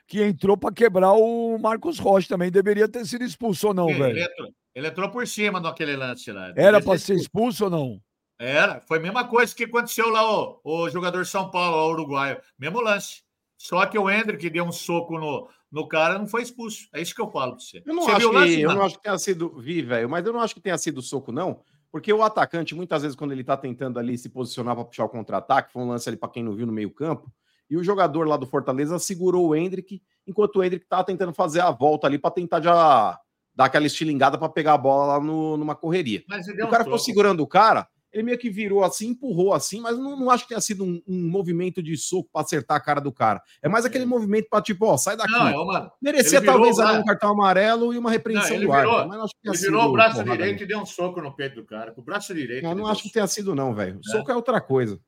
que entrou para quebrar o Marcos Rocha também. Deveria ter sido expulso ou não, Sim, velho? Ele entrou, ele entrou por cima daquele lance lá. Era para ser expulso ou não? Era, foi a mesma coisa que aconteceu lá, o, o jogador São Paulo, o uruguaio. Mesmo lance. Só que o Hendrick deu um soco no, no cara não foi expulso. É isso que eu falo para você. Eu não, você acho que, lance, eu não acho que tenha sido. Vi, velho, mas eu não acho que tenha sido soco, não. Porque o atacante, muitas vezes, quando ele tá tentando ali se posicionar para puxar o contra-ataque, foi um lance ali para quem não viu no meio-campo, e o jogador lá do Fortaleza segurou o Hendrick, enquanto o Hendrick tá tentando fazer a volta ali para tentar já dar aquela estilingada para pegar a bola lá no, numa correria. o cara ficou segurando o cara, ele meio que virou assim, empurrou assim, mas não, não acho que tenha sido um, um movimento de soco para acertar a cara do cara. É mais aquele é. movimento para tipo, ó, sai daqui. Não, é uma... Merecia talvez um cartão amarelo e uma repreensão não, do árbitro. Mas acho que ele virou o braço direito e deu um soco no peito do cara. Com o braço direito. Eu não acho que tenha sido, não, velho. É. Soco é outra coisa.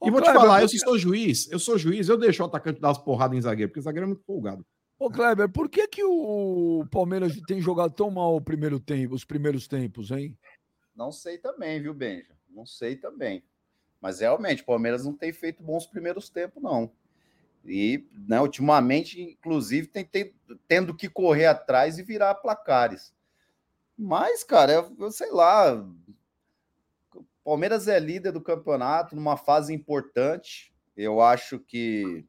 Ô, e vou Kleber, te falar, eu se sou juiz, eu sou juiz, eu deixo o atacante dar as porradas em zagueiro, porque o zagueiro é muito folgado. Ô, Kleber, por que, que o Palmeiras tem jogado tão mal o primeiro tempo, os primeiros tempos, hein? Não sei também, viu, Benja? Não sei também. Mas realmente, o Palmeiras não tem feito bons primeiros tempos, não. E, né, ultimamente, inclusive, tem, tem tendo que correr atrás e virar placares. Mas, cara, eu, eu sei lá. Palmeiras é líder do campeonato numa fase importante. Eu acho que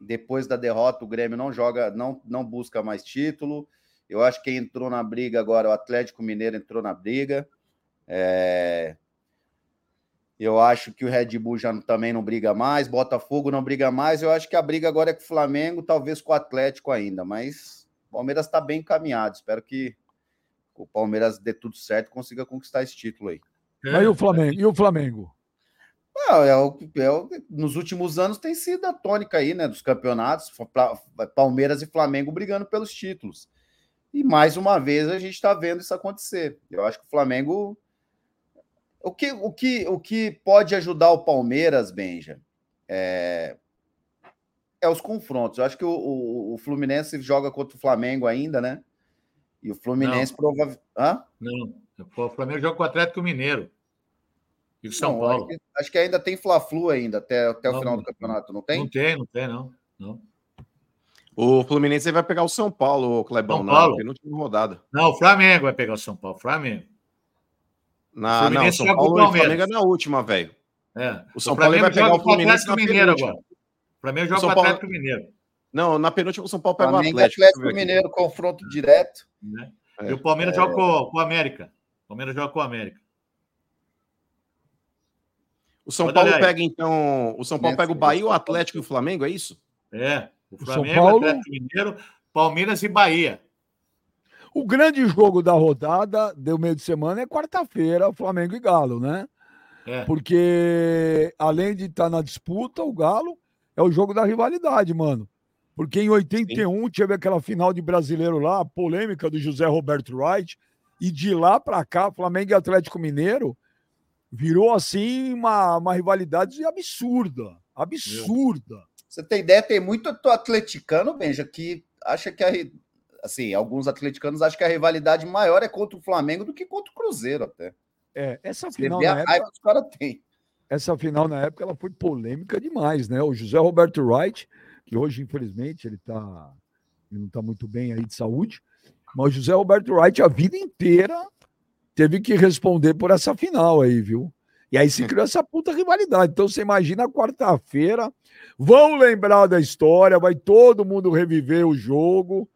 depois da derrota o Grêmio não joga, não, não busca mais título. Eu acho que entrou na briga agora, o Atlético Mineiro entrou na briga. É, eu acho que o Red Bull já também não briga mais, Botafogo não briga mais. Eu acho que a briga agora é com o Flamengo, talvez com o Atlético ainda, mas o Palmeiras está bem encaminhado. Espero que o Palmeiras dê tudo certo e consiga conquistar esse título aí. Mas e o Flamengo? E o Flamengo? Não, é o, é o, nos últimos anos tem sido a tônica aí, né? Dos campeonatos, Palmeiras e Flamengo brigando pelos títulos. E mais uma vez a gente está vendo isso acontecer. Eu acho que o Flamengo o que, o que, o que pode ajudar o Palmeiras, Benja, é, é os confrontos. Eu acho que o, o, o, Fluminense joga contra o Flamengo ainda, né? E o Fluminense provavelmente. Não, o Flamengo joga com o Atlético Mineiro. E o São não, Paulo. Acho que, acho que, ainda tem Fla-Flu ainda, até, até não, o final do campeonato, não tem? Não tem, não tem, não. não. O Fluminense vai pegar o São Paulo, o Clebão, São Paulo. na penúltima rodada. Não, o Flamengo vai pegar o São Paulo, Flamengo. Na, não, São Paulo e Flamengo é na última, velho. É. O São o Paulo vai pegar o Fluminense na Mineiro agora. O Flamengo joga o Atlético Paulo... Mineiro. Não, na penúltima o São Paulo pega o Atlético. Atlético Mineiro, confronto direto. É. E o Palmeiras é. joga com, com o América. O Palmeiras joga com o América. O São Pode Paulo pega, então. O São Paulo pega o Bahia, o Atlético e o Flamengo, é isso? É. O Flamengo, o São Paulo... Atlético Mineiro, Palmeiras e Bahia. O grande jogo da rodada do meio de semana é quarta-feira, Flamengo e Galo, né? É. Porque além de estar tá na disputa, o Galo é o jogo da rivalidade, mano. Porque em 81 Sim. teve aquela final de brasileiro lá, a polêmica do José Roberto Wright, e de lá para cá, Flamengo e Atlético Mineiro virou assim uma, uma rivalidade absurda. Absurda. Você tem ideia, tem muito atleticano, Benja, que acha que a, assim, alguns atleticanos acham que a rivalidade maior é contra o Flamengo do que contra o Cruzeiro até. É, essa final na época, os caras têm. Essa final na época ela foi polêmica demais, né? O José Roberto Wright, que hoje infelizmente ele tá ele não está muito bem aí de saúde, mas o José Roberto Wright a vida inteira teve que responder por essa final aí, viu? E aí se criou essa puta rivalidade. Então você imagina quarta-feira, vão lembrar da história, vai todo mundo reviver o jogo.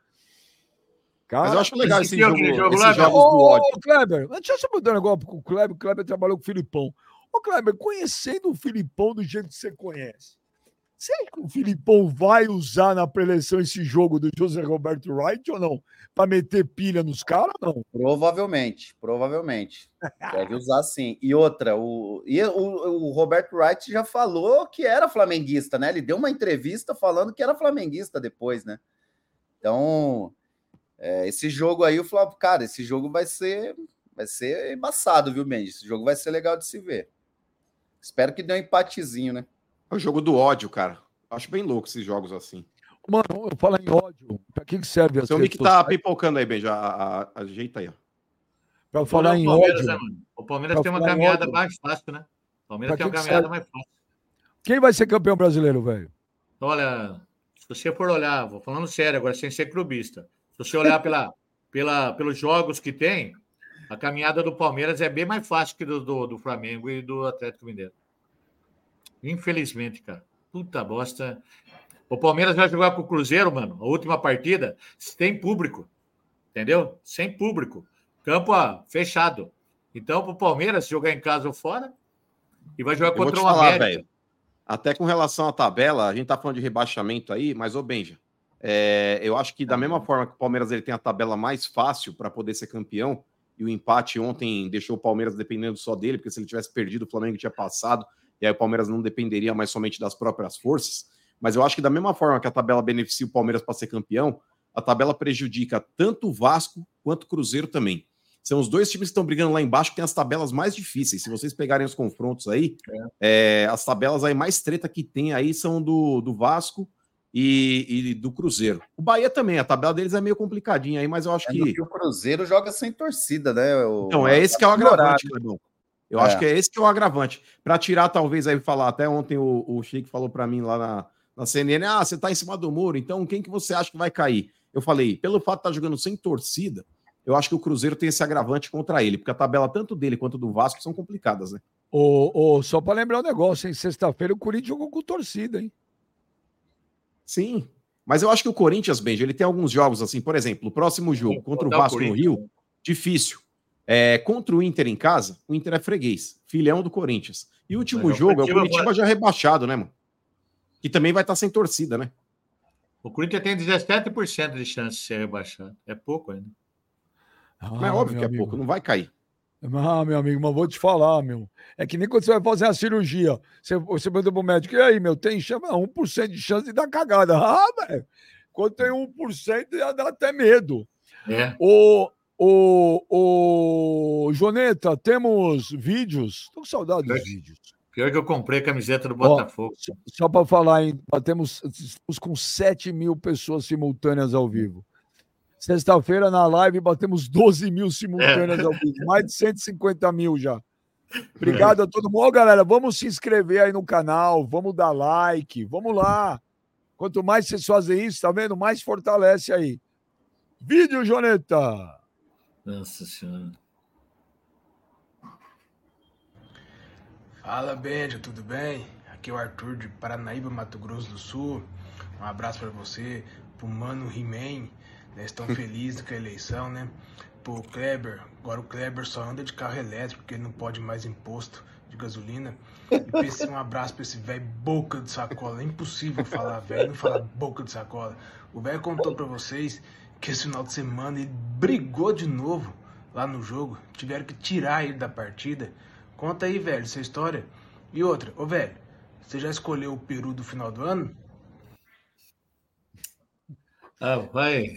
Cara, Mas eu acho legal esse, jogo, jogo esses jogos do ódio. Ô, Kleber, deixa eu só botar um negócio com o Kleber. O Kleber trabalhou com o Filipão. Ô, Kleber, conhecendo o Filipão do jeito que você conhece, acha que o Filipão vai usar na preleção esse jogo do José Roberto Wright ou não? Para meter pilha nos caras ou não? Provavelmente, provavelmente. *laughs* Deve usar sim. E outra, o, e o, o, Roberto Wright já falou que era flamenguista, né? Ele deu uma entrevista falando que era flamenguista depois, né? Então, é, esse jogo aí, o Flávio, cara, esse jogo vai ser, vai ser embaçado, viu, Mendes? Esse jogo vai ser legal de se ver. Espero que dê um empatezinho, né? É o jogo do ódio, cara. Acho bem louco esses jogos assim. Mano, eu falo em ódio. Pra que, que serve Seu mic tá pipocando aí, Benja. Ajeita aí, ó. Pra falar em ódio. Né, o Palmeiras tem uma caminhada mais fácil, né? O Palmeiras pra tem uma caminhada serve? mais fácil. Quem vai ser campeão brasileiro, velho? Olha, se você for olhar, vou falando sério agora, sem ser clubista. Se você olhar pela, pela, pelos jogos que tem, a caminhada do Palmeiras é bem mais fácil que do, do, do Flamengo e do Atlético Mineiro. Infelizmente, cara. Puta bosta. O Palmeiras vai jogar com o Cruzeiro, mano. A última partida, sem público. Entendeu? Sem público. Campo ó, fechado. Então, pro Palmeiras jogar em casa ou fora, e vai jogar contra o falar, América. Véio, até com relação à tabela, a gente tá falando de rebaixamento aí, mas, ô Benja, é, eu acho que da mesma forma que o Palmeiras ele tem a tabela mais fácil para poder ser campeão, e o empate ontem deixou o Palmeiras dependendo só dele, porque se ele tivesse perdido, o Flamengo tinha passado e aí o Palmeiras não dependeria mais somente das próprias forças. Mas eu acho que da mesma forma que a tabela beneficia o Palmeiras para ser campeão, a tabela prejudica tanto o Vasco quanto o Cruzeiro também. São os dois times que estão brigando lá embaixo, que tem as tabelas mais difíceis. Se vocês pegarem os confrontos aí, é. É, as tabelas aí mais treta que tem aí são do, do Vasco e, e, do Cruzeiro. O Bahia também, a tabela deles é meio complicadinha aí, mas eu acho é que. o Cruzeiro joga sem torcida, né? O... Então, é esse que é o agravante, Clebão. Eu é. acho que é esse que é o agravante. Para tirar, talvez, aí falar, até ontem o, o Chico falou para mim lá na, na CNN, ah, você tá em cima do muro, então quem que você acha que vai cair? Eu falei, pelo fato de estar tá jogando sem torcida, eu acho que o Cruzeiro tem esse agravante contra ele, porque a tabela tanto dele quanto do Vasco são complicadas, né? Ô, ô, só para lembrar um negócio, em sexta-feira o Corinthians jogou com torcida, hein? Sim, mas eu acho que o Corinthians, Benja, ele tem alguns jogos assim, por exemplo, o próximo jogo contra o Vasco no Rio, difícil. É, contra o Inter em casa, o Inter é freguês, filhão do Corinthians. E o último jogo é o Curitiba já rebaixado, né, mano? Que também vai estar sem torcida, né? O Corinthians tem 17% de chance de ser rebaixado. É pouco ainda. Ah, mas é óbvio que é amigo. pouco, não vai cair. Ah, meu amigo, mas vou te falar, meu. É que nem quando você vai fazer a cirurgia. Você, você pergunta pro médico, e aí, meu, tem chance? 1% de chance de dar cagada. *laughs* Ah, velho. Quando tem 1%, já dá até medo. É. O, o, o Joneta, temos vídeos. Estou com saudade dos vídeos. Pior que eu comprei a camiseta do Botafogo. Ó, só para falar, hein, temos, estamos com 7 mil pessoas simultâneas ao vivo. Sexta-feira na live batemos 12 mil simultâneas é. ao vivo. Mais de 150 mil já. Obrigado é. a todo mundo. Ó, galera, vamos se inscrever aí no canal, vamos dar like, vamos lá. Quanto mais vocês fazem isso, tá vendo? Mais fortalece aí. Vídeo, Joneta! Nossa Senhora. Fala, Benja, tudo bem? Aqui é o Arthur de Paranaíba, Mato Grosso do Sul. Um abraço para você, pro Mano He-Man. Né? Estão felizes com a eleição, né? Pro Kleber, agora o Kleber só anda de carro elétrico porque ele não pode mais imposto de gasolina. E um abraço pra esse velho boca de sacola. É impossível falar velho, não falar boca de sacola. O velho contou para vocês que esse final de semana ele brigou de novo lá no jogo. Tiveram que tirar ele da partida. Conta aí, velho, essa história. E outra, ô velho, você já escolheu o peru do final do ano? Ah, vai.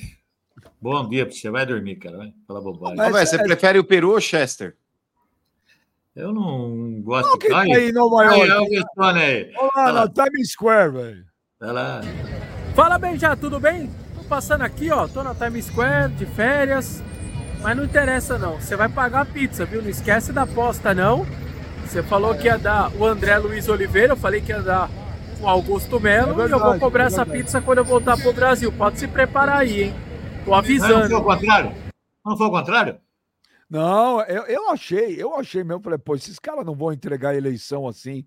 Bom dia pra você. Vai dormir, cara. Vai. Fala bobagem. Mas, Mas você é... prefere o peru ou Chester? Eu não gosto não, de carne. Aí, Nova York. Aí, aí. Olá, na Times Square, velho. Vai lá. Fala bem já, tudo bem? passando aqui, ó, tô na Times Square de férias, mas não interessa não. Você vai pagar a pizza, viu? Não esquece da aposta não. Você falou que ia dar o André Luiz Oliveira, eu falei que ia dar o Augusto Melo é verdade, e eu vou cobrar é essa pizza quando eu voltar pro Brasil. Pode se preparar aí, hein? Tô avisando. Não, foi o contrário? Não foi o contrário? Não, eu, eu achei, eu achei mesmo, falei, pô, esses caras não vão entregar a eleição assim.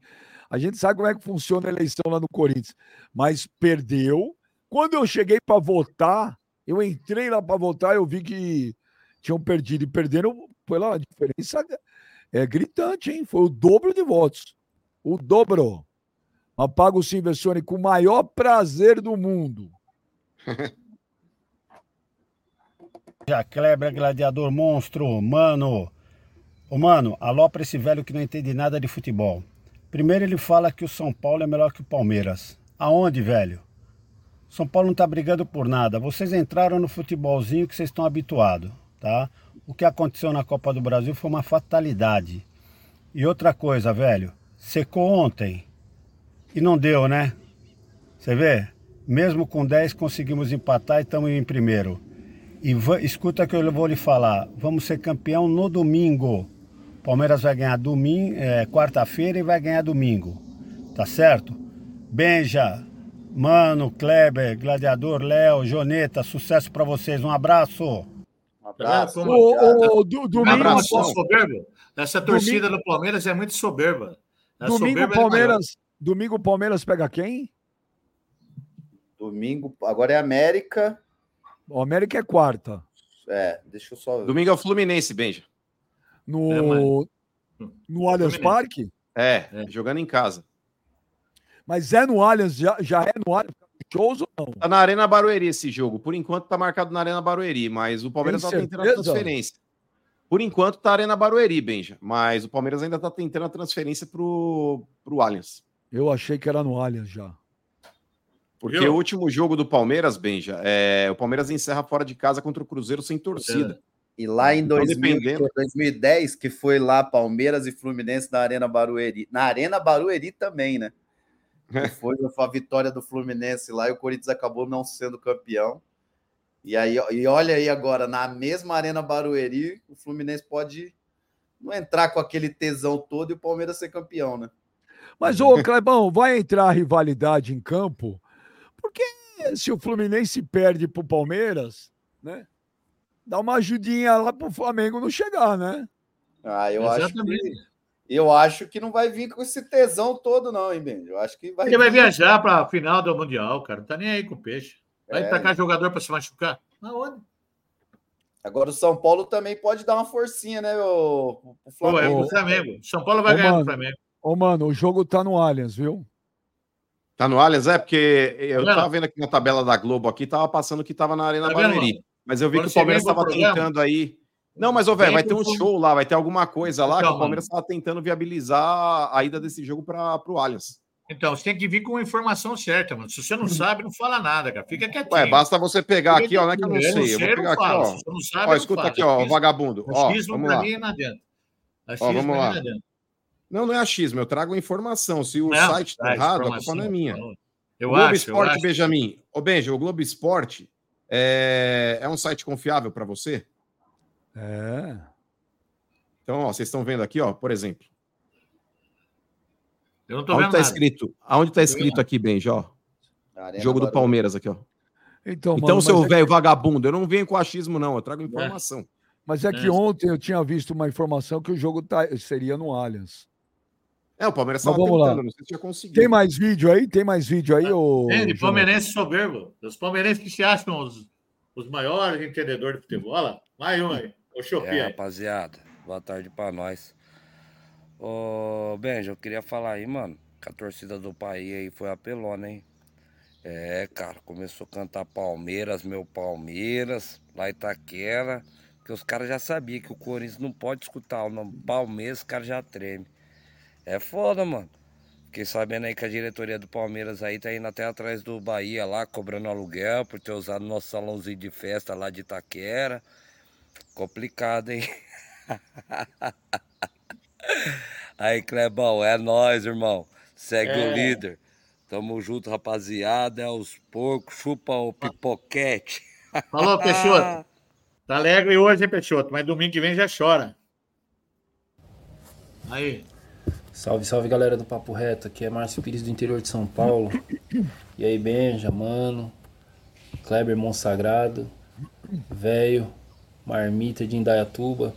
A gente sabe como é que funciona a eleição lá no Corinthians, mas perdeu, quando eu cheguei para votar, eu entrei lá para votar, eu vi que tinham perdido e perderam pela diferença é gritante, hein? Foi o dobro de votos. O dobro. Apago sim, Vessone, com o maior prazer do mundo. *laughs* Já Kleber, gladiador monstro, mano. Ô, mano, alô pra esse velho que não entende nada de futebol. Primeiro ele fala que o São Paulo é melhor que o Palmeiras. Aonde, velho? São Paulo não tá brigando por nada. Vocês entraram no futebolzinho que vocês estão habituados, tá? O que aconteceu na Copa do Brasil foi uma fatalidade. E outra coisa, velho, secou ontem e não deu, né? Você vê? Mesmo com 10 conseguimos empatar e estamos em primeiro. E escuta que eu vou lhe falar, vamos ser campeão no domingo. Palmeiras vai ganhar domingo, é, quarta-feira e vai ganhar domingo. Tá certo? Benja, Mano, Kleber, Gladiador, Léo, Joneta, sucesso para vocês. Um abraço. Um abraço. O, o, do, domingo, um abraço. Soberbo. Essa torcida domingo, do Palmeiras é muito soberba. É domingo, soberba Palmeiras, domingo, Palmeiras pega quem? Domingo, agora é América. O América é quarta. É, deixa eu só. Domingo é o Fluminense, Benja. No, é, no Allianz Parque? É, é, jogando em casa. Mas é no Allianz, já, já é no Allianz shows ou não? Tá na Arena Barueri esse jogo. Por enquanto tá marcado na Arena Barueri, mas o Palmeiras Tem tá tentando a transferência. Por enquanto tá Arena Barueri, Benja, mas o Palmeiras ainda tá tentando a transferência pro, pro Allianz. Eu achei que era no Allianz já. Porque o último jogo do Palmeiras, Benja, é, o Palmeiras encerra fora de casa contra o Cruzeiro sem torcida. É. E lá em então, 2000, 2010, que foi lá Palmeiras e Fluminense na Arena Barueri. Na Arena Barueri também, né? *laughs* Foi a vitória do Fluminense lá e o Corinthians acabou não sendo campeão. E aí, e olha aí agora, na mesma Arena Barueri, o Fluminense pode não entrar com aquele tesão todo e o Palmeiras ser campeão, né? Mas, ô Clebão, vai entrar rivalidade em campo? Se o Fluminense perde pro Palmeiras, né? Dá uma ajudinha lá pro Flamengo não chegar, né? Ah, eu Exatamente. acho que eu acho que não vai vir com esse tesão todo, não, hein, Ben? Eu acho que vai. Ele vai viajar para a final do Mundial, cara. Não tá nem aí com o peixe. Vai é. tacar jogador para se machucar. Aonde? Agora o São Paulo também pode dar uma forcinha, né, o, o Flamengo. Pô, é o Flamengo. São Paulo vai ô, ganhar mano, do Flamengo. Ô, mano, o jogo tá no Allianz, viu? Tá no Allianz, é? Porque eu não. tava vendo aqui na tabela da Globo aqui, tava passando que tava na Arena tá Barueri. Mas eu vi Quando que o Palmeiras estava tentando aí não, mas, ô, velho, vai ter um show lá, vai ter alguma coisa lá então, que o Palmeiras estava tentando viabilizar a ida desse jogo para o Allianz. Então, você tem que vir com a informação certa, mano. Se você não sabe, não fala nada, cara. Fica quietinho. Ué, basta você pegar aqui, ó, não é que eu não sei. Eu, não sei, eu vou pegar aqui, ó. Se você não sabe, ó, escuta aqui, ó, o vagabundo. Ó, vamos lá. Mim ó, vamos lá. Não, não é achismo, eu trago informação. Se o não, site tá errado, a culpa não é minha. Eu Globo acho, Esporte, eu acho. Benjamin. Ô, Benja, o Globo Esporte é, é um site confiável para você? É. Então, ó, vocês estão vendo aqui, ó, por exemplo. Eu não tô aonde vendo tá nada. escrito? Aonde tá escrito aqui, Benja, ó? Jogo do Palmeiras aqui, ó. Então, então mano, seu é velho que... vagabundo, eu não venho com achismo, não, eu trago é. informação. É. Mas é que é. ontem eu tinha visto uma informação que o jogo tá, seria no Allianz. É, o Palmeiras estava tentando, lá. não sei se tinha conseguido. Tem mais vídeo aí? Tem mais vídeo aí? Ô, Tem, de palmeirense soberbo. Os palmeirenses que se acham os, os maiores entendedores de futebol. Olha lá, mais um aí. Ô, Chopi, é, rapaziada, boa tarde pra nós. Ô, Benja, eu queria falar aí, mano, que a torcida do país aí foi apelona, hein? É, cara, começou a cantar Palmeiras, meu Palmeiras, lá Itaquera, que os caras já sabiam que o Corinthians não pode escutar o nome Palmeiras, os caras já treme. É foda, mano. Fiquei sabendo aí que a diretoria do Palmeiras aí tá indo até atrás do Bahia lá, cobrando aluguel por ter usado nosso salãozinho de festa lá de Itaquera. Complicado, hein? *laughs* Aí, Clebão, é nós, irmão. Segue é. o líder. Tamo junto, rapaziada. É os porcos, chupa o pipoquete. Falou, *laughs* Peixoto. Tá alegre hoje, hein, Peixoto? Mas domingo que vem já chora. Aí. Salve, salve, galera do Papo Reto. Aqui é Márcio Pires do interior de São Paulo. E aí, Benja, mano. Kleber Monsagrado. Velho. Marmita de Indaiatuba.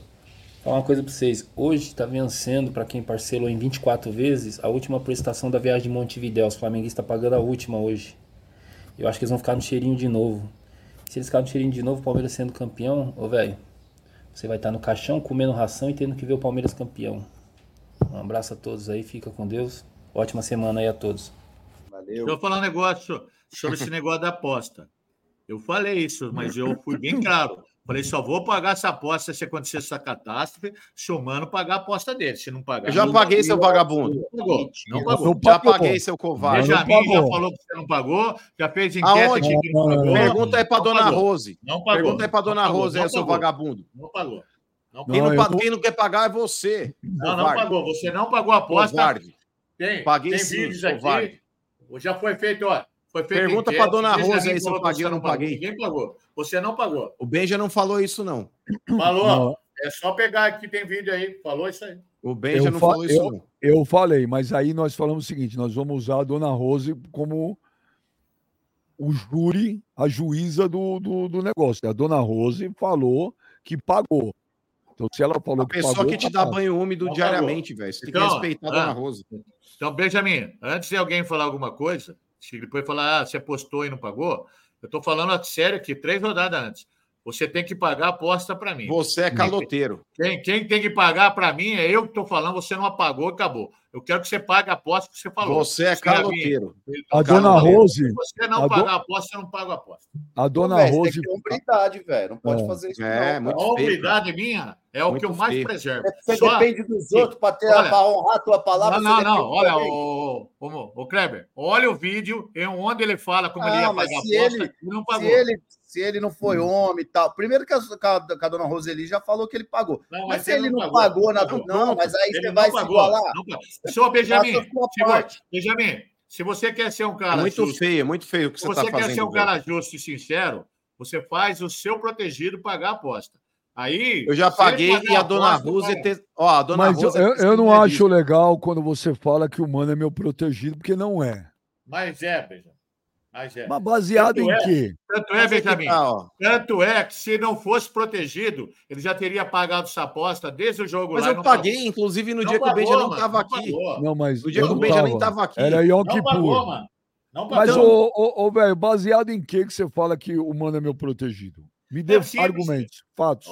Falar uma coisa para vocês. Hoje está vencendo, para quem parcelou em 24 vezes, a última prestação da viagem de Montevidéu. Os flamenguistas tá pagando a última hoje. Eu acho que eles vão ficar no cheirinho de novo. Se eles ficarem no cheirinho de novo, o Palmeiras sendo campeão, ô velho, você vai estar tá no caixão comendo ração e tendo que ver o Palmeiras campeão. Um abraço a todos aí, fica com Deus. Ótima semana aí a todos. Deixa eu falar um negócio sobre esse negócio da aposta. Eu falei isso, mas eu fui bem *laughs* claro. Falei, só vou pagar essa aposta se acontecer essa catástrofe, se o mano pagar a aposta dele. Se não pagar. Eu já paguei, seu vagabundo. Não pagou. Não Eu pagou. já paguei, seu covarde. Benjamin já falou que você não pagou, já fez enquete. Pergunta aí Não dona. Rose. Não pagou. Pergunta aí pra dona Rose, aí, seu vagabundo. Não pagou. Não Quem pagou. não, pa- quem não quer pagar é você. Não, não pagou. Você não pagou a aposta. Covarde. Tem, Paguei tem sim, vídeos covarde. aqui. Já foi feito, ó. Foi feito Pergunta pra dona Rose aí se eu paguei ou não pagou. paguei. Ninguém pagou. Você não pagou. O Benja não falou isso, não. Falou. Não. É só pegar aqui, tem vídeo aí. Falou isso aí. O Benja não fa- falou isso, eu, não. eu falei, mas aí nós falamos o seguinte: nós vamos usar a dona Rose como o júri, a juíza do, do, do negócio. A dona Rose falou que pagou. Então, se ela falou A que pessoa pagou. que te dá banho úmido diariamente, velho. Você tem que Então, respeitar a ah, dona Rose. Então, Benjamin, antes de alguém falar alguma coisa, se depois falar, ah, você postou e não pagou, eu tô falando a sério aqui, três rodadas antes. Você tem que pagar a aposta para mim. Você é caloteiro. Quem, quem tem que pagar para mim é eu que estou falando, você não apagou, acabou. Eu quero que você pague a aposta que você falou. Você é Se a minha- caloteiro. A Então, dona caloteiro. Rose, Se você não a do- pagar a aposta, você não paga a aposta. a dona Ô, velho, você Rose. Tem que ter hombridade, velho. Não pode É. fazer isso. É, não, muito A humildade minha é o Muito que eu mais feio. preservo. Você Só- depende dos outros para ter Olha. para honrar a tua palavra. Não, não, não. Olha, o, o, o Kleber, olha o vídeo em onde ele fala como ele Ah, ia mas pagar a se aposta ele- e não Se pagou. ele, se ele não foi homem e tal. Primeiro que a, que a- dona Roseli já falou que ele pagou. Não, Mas se ele não pagou, na pagou. Não, mas aí Ele você não vai se pagou, não pagou. Senhor Benjamin, se. Benjamin, se você quer ser um É cara muito justo, feio, é muito feio o que se você você tá quer ser fazendo. um velho. cara justo e sincero, você faz o seu protegido pagar a aposta. Aí. Eu já se paguei e a dona Rose. Ó, a dona Mas é eu, eu não acho legal quando você fala que o mano é meu protegido, porque não é. Mas é, Benjamin. Mas é. Mas baseado Tanto em é. quê? Tanto é, Mas é que Benjamin. tá. Tanto é que se não fosse protegido, ele já teria pagado essa aposta desde o jogo Mas lá. e eu não paguei, pagou. inclusive, no Não dia que o pagou, Benja nem mano, tava não aqui. pagou. Não, mas No dia que o não Benja nem tava. tava aqui. Era Yom Não pagou, mano. Não Mas, pagou. ô, ô, ô, velho, baseado em que que você fala que o mano é meu protegido? Me dê É argumentos, fatos.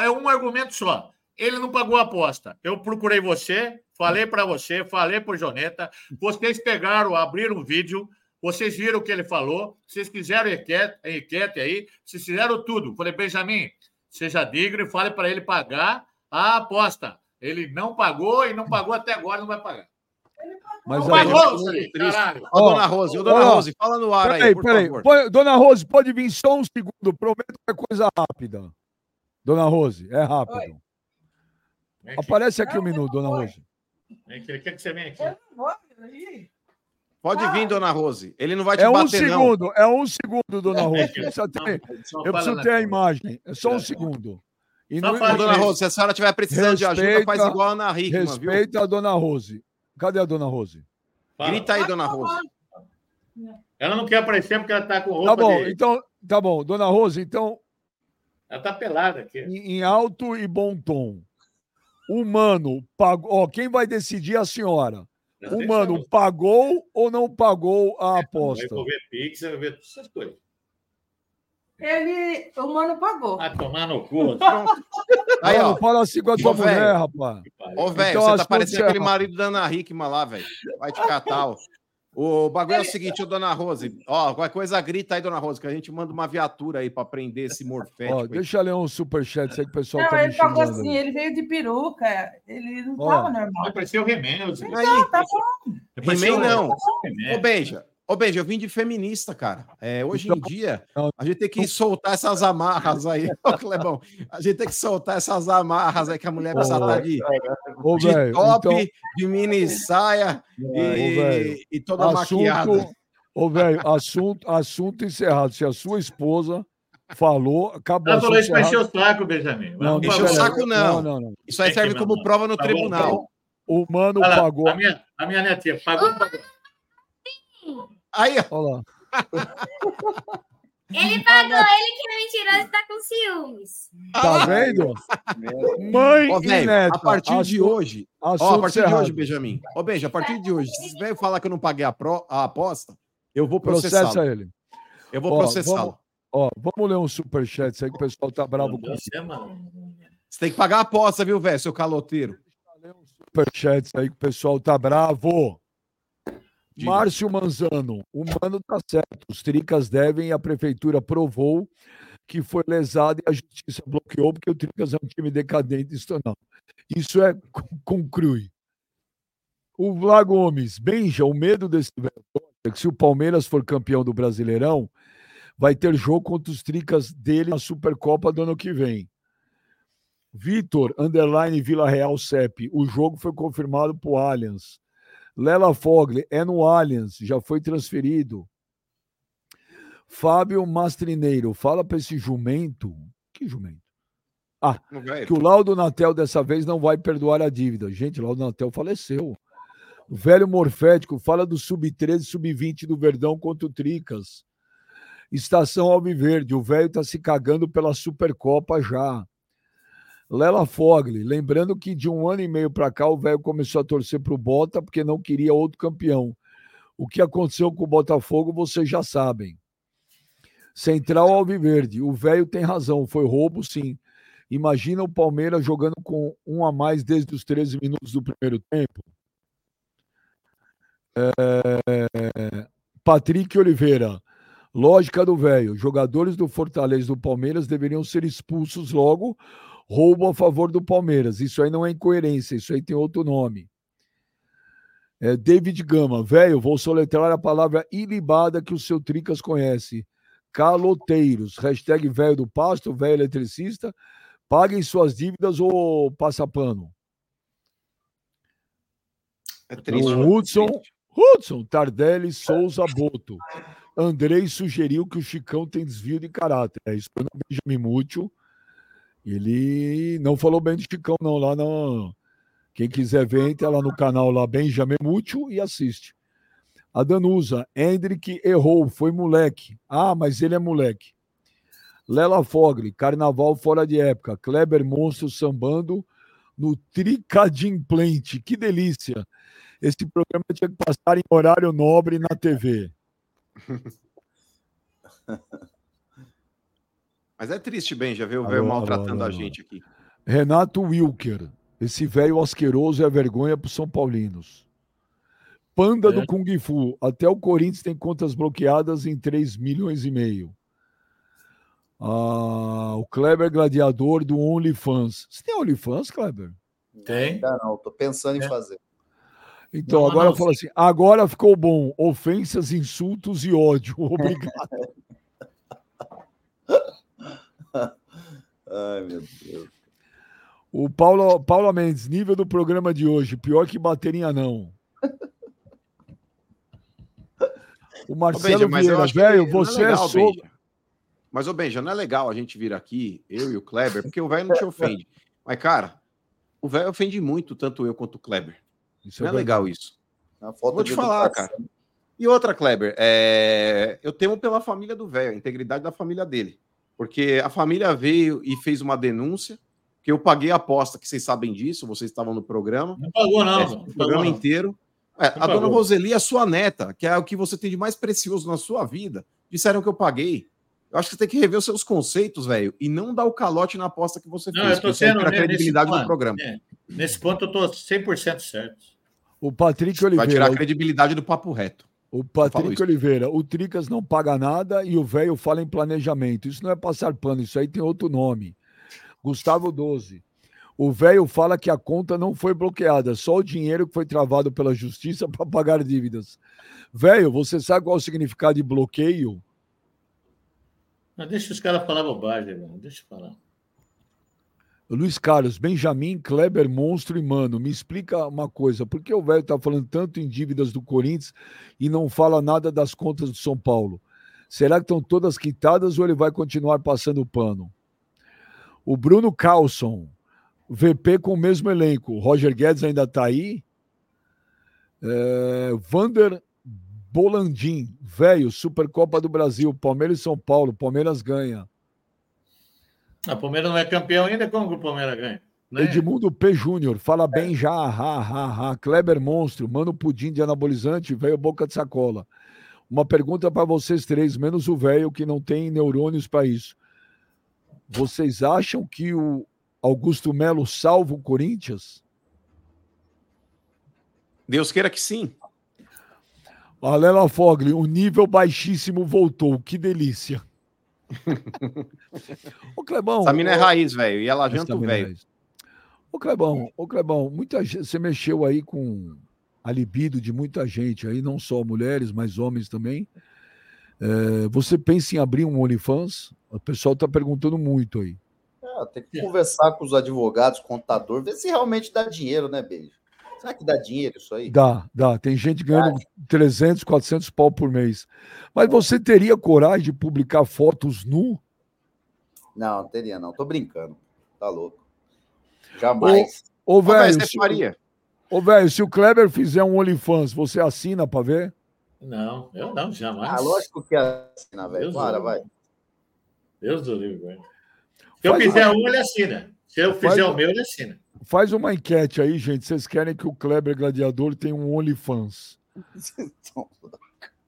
É um argumento só. Ele não pagou a aposta. Eu procurei você, falei para você, falei para o Joneta. Vocês pegaram, abriram o vídeo, vocês viram o que ele falou, vocês fizeram enquete, enquete aí, vocês fizeram tudo. Falei, Benjamin, seja digno e fale para ele pagar a aposta. Ele não pagou e não pagou até agora, não vai pagar. Mas não aí, pagou, triste. caralho. Ó, dona Rose, ô, dona ó, Rose, fala no ar aí, peraí, por peraí. favor. Dona Rose, pode vir só um segundo. Prometo que é coisa rápida. Dona Rose, é rápido. Aparece aqui um minuto, Dona Rose. vem aqui. Quer que você venha aqui. Pode vir, dona Rose. Ele não vai te É um bater, não. segundo, é um segundo, Dona Rose. Precisa ter, Não, eu preciso ter a imagem. É só um segundo. E não- Ô, dona Rose, se a senhora estiver precisando de ajuda, faz Respeita- igual a Ana viu? Respeita a Dona Rose. Cadê a Dona Rose? Fala. Grita aí, dona Rose. Ela não quer aparecer porque ela tá com roupa Tá bom, de... então, tá bom. Dona Rose, então, Ela tá pelada aqui. em, em alto e bom tom. O mano pagou. Ó, quem vai decidir é a senhora. O mano pagou ou não pagou a Vai aposta? envolver Pix, vai ver todas essas coisas. Ele, o mano pagou. Ah, tomar no cu. *laughs* Aí, ó. fala assim com a tua Ô, velho. mulher, rapaz. Ô, velho, Então, você tá parecendo aquele marido da Ana Hickman lá, velho. Vai te catar, ó. O bagulho é o seguinte, ô, dona Rose. Ó, qualquer coisa grita aí, dona Rose, que a gente manda uma viatura aí pra prender esse morfético. Ó, deixa eu ler um superchat aí que o pessoal Não, tá me ele assim, aí. ele veio de peruca. Ele não Ó. tava normal. Vai parecer o Remédio. Então, tá bom. He-Man não. Ô, Remédio. Benja, ô, Benja, eu vim de feminista, cara. É, hoje em dia, Não. a gente tem que soltar essas amarras aí, *laughs* ô, Clebão. A gente tem que soltar essas amarras aí que a mulher precisa estar de, Ô, de velho, top, então, de mini saia e, velho, e toda maquiada. assunto, ô, velho, assunto, assunto encerrado. Se a sua esposa falou, acabou. Ela falou isso pra encher o saco, Benjamin. Mas Não, encheu o saco, não. Não, não, não. Isso aí serve como prova no Tá bom, tribunal. O mano Olha pagou. A minha, a minha netinha pagou. pagou. Aí, ó. *laughs* Ele pagou, ele que é mentiroso e tá com ciúmes. Tá vendo? *laughs* Mãe Ó, e velho, neta. a partir de assunto- hoje, ó, a partir de encerrado. hoje, Benjamin. Ô, Benja, a partir de hoje, se você falar que eu não paguei a, pro- a aposta, eu vou Processa processá-lo. ele. Eu vou Ó, processá-lo. Ó, vamos ler um superchat aí que o pessoal tá bravo com Você, mano. Você tem que pagar a aposta, viu, velho, seu caloteiro? superchats aí que o pessoal tá bravo. Márcio Manzano, o mano tá certo. Os Tricas devem a prefeitura provou que foi lesado e a justiça bloqueou porque o Tricas é um time decadente. Isso não. Isso é *laughs* conclui. O Vlá Gomes, Benja, o medo desse é que se o Palmeiras for campeão do Brasileirão, vai ter jogo contra os Tricas dele na Supercopa do ano que vem. Vitor, underline Vila Real CEP, o jogo foi confirmado o Allianz. Lela Fogli, é no Allianz, já foi transferido. Fábio Mastrineiro, fala para esse jumento. Que jumento? Ah, que o Laudo Natel dessa vez não vai perdoar a dívida. Gente, o Laudo Natel faleceu. O velho morfético fala do sub-13, sub-20 do Verdão contra o Tricas. Estação Alviverde, o velho tá se cagando pela Supercopa já. Lela Fogli, lembrando que de um ano e meio para cá o velho começou a torcer para o Bota porque não queria outro campeão. O que aconteceu com o Botafogo vocês já sabem. Central Alviverde, o velho tem razão, foi roubo sim. Imagina o Palmeiras jogando com um a mais desde os 13 minutos do primeiro tempo. É... Patrick Oliveira, lógica do velho. Jogadores do Fortaleza e do Palmeiras deveriam ser expulsos logo roubo a favor do Palmeiras. Isso aí não é incoerência, isso aí tem outro nome. É David Gama, velho, vou soletrar a palavra ilibada que o seu Tricas conhece. Caloteiros, hashtag velho do pasto, velho eletricista, paguem suas dívidas ou passa pano. É triste. O Hudson, Hudson, Tardelli, Souza, Boto. Andrei sugeriu que o Chicão tem desvio de caráter. É isso, Benjamin Mútil. Ele não falou bem do Chicão, não. Lá não. Quem quiser ver, entra lá no canal lá, Benjamin Mútil, e assiste. A Danusa, Hendrick errou, foi moleque. Ah, mas ele é moleque. Lela Fogli, carnaval fora de época. Kleber Monstro sambando no Tricadimplente. Que delícia. Esse programa tinha que passar em horário nobre na TV. *laughs* Mas é triste, bem, já ver o velho maltratando alô, alô. a gente aqui. Renato Wilker. Esse velho asqueroso é vergonha para os São Paulinos. Panda é. do Kung Fu. Até o Corinthians tem contas bloqueadas em 3 milhões e meio. Ah, o Kleber Gladiador do OnlyFans. Você tem OnlyFans, Kleber? Tem. Ainda não, tô pensando é. em fazer. Então, não, agora fala assim: agora ficou bom. Ofensas, insultos e ódio. *laughs* Obrigado. *laughs* Ai, meu Deus. O Paulo, Paulo Mendes, nível do programa de hoje, pior que bater em anão. O Marcelo Benja, Vieira, velho, você é, legal, é so... Mas, ô Benja, não é legal a gente vir aqui, eu e o Kleber, porque o velho não te ofende. Mas, cara, o velho ofende muito, tanto eu quanto o Kleber. Isso não é, é legal isso. Vou te falar, cara. E outra, Kleber, é... eu temo pela família do velho, a integridade da família dele. Porque a família veio e fez uma denúncia, que eu paguei a aposta, que vocês sabem disso, vocês estavam no programa. Não pagou, não. É, o programa não. inteiro. É, a pagou. dona Roseli, a sua neta, que é o que você tem de mais precioso na sua vida, disseram que eu paguei. Eu acho que você tem que rever os seus conceitos, velho, e não dar o calote na aposta que você não, fez. Eu tô sendo, a credibilidade do programa. É, nesse ponto eu tô 100% certo. O Patrick Oliveira. Vai tirar a credibilidade do papo reto. O Patrick Oliveira, o Tricas não paga nada e o velho fala em planejamento. Isso não é passar pano, isso aí tem outro nome. Gustavo 12. O velho fala que a conta não foi bloqueada, só o dinheiro que foi travado pela justiça *laughs* para pagar dívidas. Velho, você sabe qual é o significado de bloqueio? Não, deixa os caras falar bobagem, mano. deixa eu falar. Luiz Carlos, Benjamin, Kleber, Monstro e Mano, me explica uma coisa, por que o velho está falando tanto em dívidas do Corinthians e não fala nada das contas do São Paulo? Será que estão todas quitadas ou ele vai continuar passando o pano? O Bruno Carlson, VP com o mesmo elenco, Roger Guedes ainda está aí? É, Vander Bolandim, velho, Supercopa do Brasil, Palmeiras e São Paulo, Palmeiras ganha. A Palmeiras não é campeão ainda, como que o Palmeiras ganha? Né? Edmundo P. Júnior, fala é. bem já, ha, ha, ha. Kleber Monstro, Mano Pudim de anabolizante, velho boca de sacola. Uma pergunta para vocês três, menos o velho que não tem neurônios para isso. Vocês acham que o Augusto Melo salva o Corinthians? Deus queira que sim. A Lela Fogli, o nível baixíssimo voltou. Que delícia. Ô, Clebão. Essa mina é raiz, velho. E ela janta o é velho. Ô, Clebão, ô, Clebão, muita gente, você mexeu aí com a libido de muita gente aí, não só mulheres, mas homens também. É, você pensa em abrir um OnlyFans? O pessoal está perguntando muito aí. É, tem que conversar com os advogados, contador, ver se realmente dá dinheiro, né, Beijo? Será que dá dinheiro isso aí? Dá, dá. Tem gente ganhando 300, 400 pau por mês. Mas você teria coragem de publicar fotos nu? Não, não teria, não. Tô brincando. Tá louco. Jamais. Ô, velho, velho, você se- faria? Ô, velho, se o Kleber fizer um OnlyFans, você assina pra ver? Não, eu não, jamais. Ah, lógico que assina, velho. Deus Para, do- vai. Deus do livro, velho. Se eu Faz fizer um, ele assina. Se eu Faz fizer o meu, ele assina. Faz uma enquete aí, gente. Vocês querem que o Kleber Gladiador tenha um OnlyFans?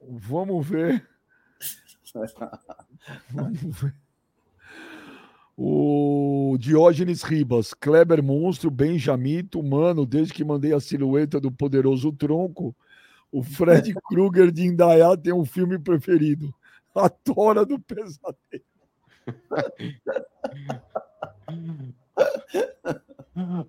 Vamos ver. *laughs* Vamos ver. O Diógenes Ribas, Kleber Monstro, Benjamito, mano, desde que mandei a silhueta do poderoso tronco, o Fred *laughs* Krueger de Indaiá tem um filme preferido, A Tora do Pesadelo. *laughs*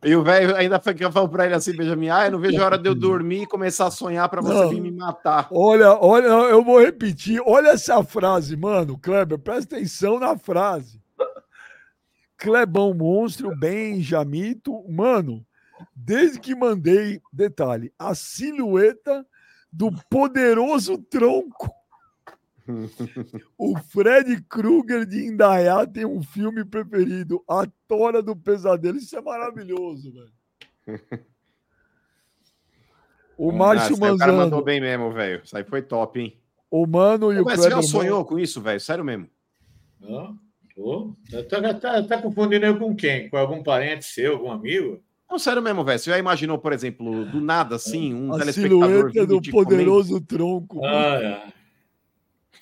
E o velho ainda foi que eu falo pra ele assim, Benjamin, ah, eu não vejo a hora de eu *laughs* dormir e começar a sonhar pra você Não. vir me matar. Olha, olha, eu vou repetir. Olha essa frase, mano. Kleber, presta atenção na frase. Clebão Monstro, Benjamito, mano, desde que mandei, detalhe, a silhueta do poderoso tronco. *laughs* O Fred Krueger de Indaiá tem um filme preferido, A Tora do Pesadelo. Isso é maravilhoso, velho. O Márcio aí O cara Manzano. mandou bem mesmo, velho. Isso aí foi top, hein? O Mano e o Mas você já sonhou com isso, velho? Sério mesmo? Não, tô. Tá, tá, tá confundindo eu com quem? Com algum parente seu, algum amigo? Não, sério mesmo, velho. Você já imaginou, por exemplo, do nada assim, um A telespectador silhueta do poderoso tronco. Ah, é.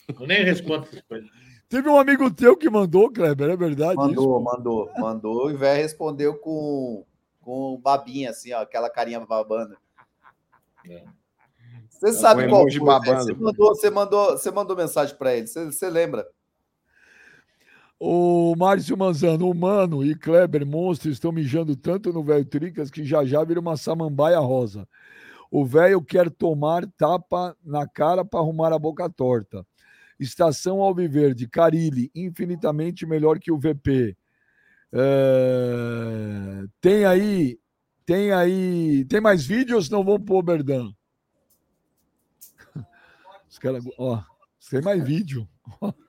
Eu nem respondo essas coisas. Teve um amigo teu que mandou, Kleber, é verdade Mandou, isso? mandou, mandou. E o velho respondeu com, com babinha, assim, ó, aquela carinha babando. Você sabe qual foi, babando. Você mandou, você mandou, você mandou mensagem para ele. Você, você lembra? O Márcio Manzano, o Mano e Kleber Monstro estão mijando tanto no velho Tricas que já já vira uma samambaia rosa. O velho quer tomar tapa na cara para arrumar a boca torta. Estação Alviverde, Carilli, infinitamente melhor que o VP. É, Tem aí, tem aí, tem mais vídeos? Não vão pôr Berdan. *laughs* Os caras, ó, tem mais vídeo. *laughs*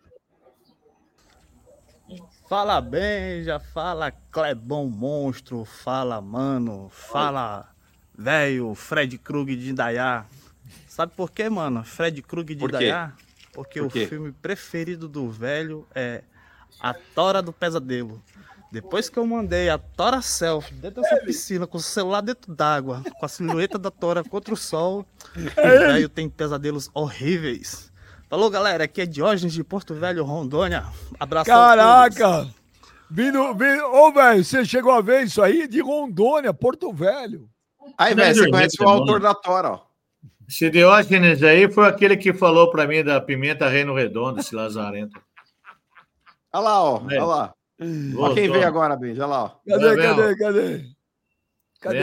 Fala Benja, fala Clebão Monstro, fala mano, fala velho Fred Krug de Indaiá. Sabe por quê, mano? Fred Krug de Por quê? Indaiá? Porque Por o filme preferido do velho é A Tora do Pesadelo. Depois que eu mandei a Tora Selfie dentro dessa piscina, com o celular dentro d'água, com a silhueta da Tora contra o sol, *laughs* o velho tem pesadelos horríveis. Falou, galera, aqui é Diógenes de Porto Velho, Rondônia. Abraço. Caraca! Vindo, vindo, ô, velho, você chegou a ver isso aí de Rondônia, Porto Velho. Aí, é velho, você conhece o bom. autor da Tora, ó. Esse Diógenes aí foi aquele que falou para mim da pimenta Reino Redondo, esse lazarento. *laughs* Olha lá, ó. É. Olha lá. Ó quem veio agora, Benja. Olha lá, ó. Cadê, Tá cadê, cadê? Cadê?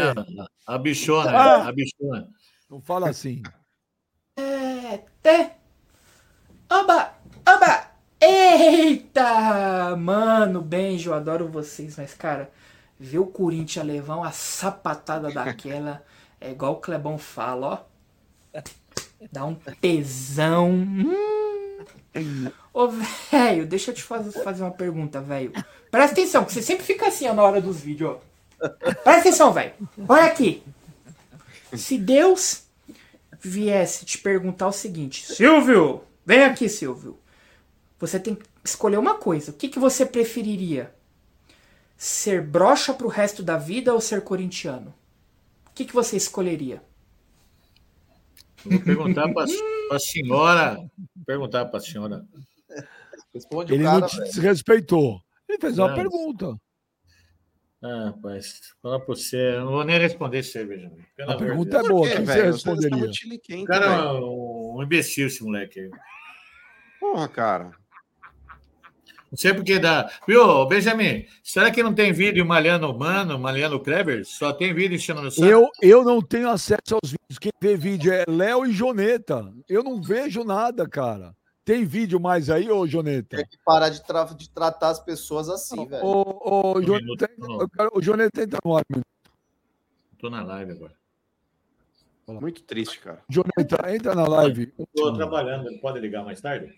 A bichona, Ah! a bichona. Não fala assim. É, te. Oba! Oba! Eita! Mano, Benjo, eu adoro vocês, mas, cara, ver o Corinthians levar uma sapatada daquela é igual o Clebão fala, ó. Dá um tesão. Hum. Ô, velho, deixa eu te faz- fazer uma pergunta, velho. Presta atenção, que você sempre fica assim ó, na hora dos vídeos, ó. Presta atenção, velho. Olha aqui. Se Deus viesse te perguntar o seguinte, Silvio, vem aqui, Silvio. Você tem que escolher uma coisa. O que, que você preferiria? Ser broxa pro resto da vida ou ser corintiano? O que, que você escolheria? Vou perguntar para a senhora. Perguntar para a senhora. Responde Ele não te desrespeitou. Ele fez uma Não. pergunta. Ah, rapaz, falar para você, eu não vou nem responder isso aí, Benjamin. Pelo A pergunta é boa. O que você responderia? O cara, um, um imbecil esse moleque aí. Porra, cara. Não sei porque dá. Viu, Benjamin? Será que não tem vídeo malhando o Mano, malhando o Kleber? Só tem vídeo enchendo no saco? Eu, eu não tenho acesso aos vídeos. Quem vê vídeo é Léo e Joneta. Eu não vejo nada, cara. Tem vídeo mais aí, ô Joneta? Tem que parar de, tra- de tratar as pessoas assim, velho. Ô, ô, Joneta, eu quero- o Joneta entra no ar. meu. Tô na live agora. Muito triste, cara. Joneta, entra na live. Tô trabalhando, pode ligar mais tarde?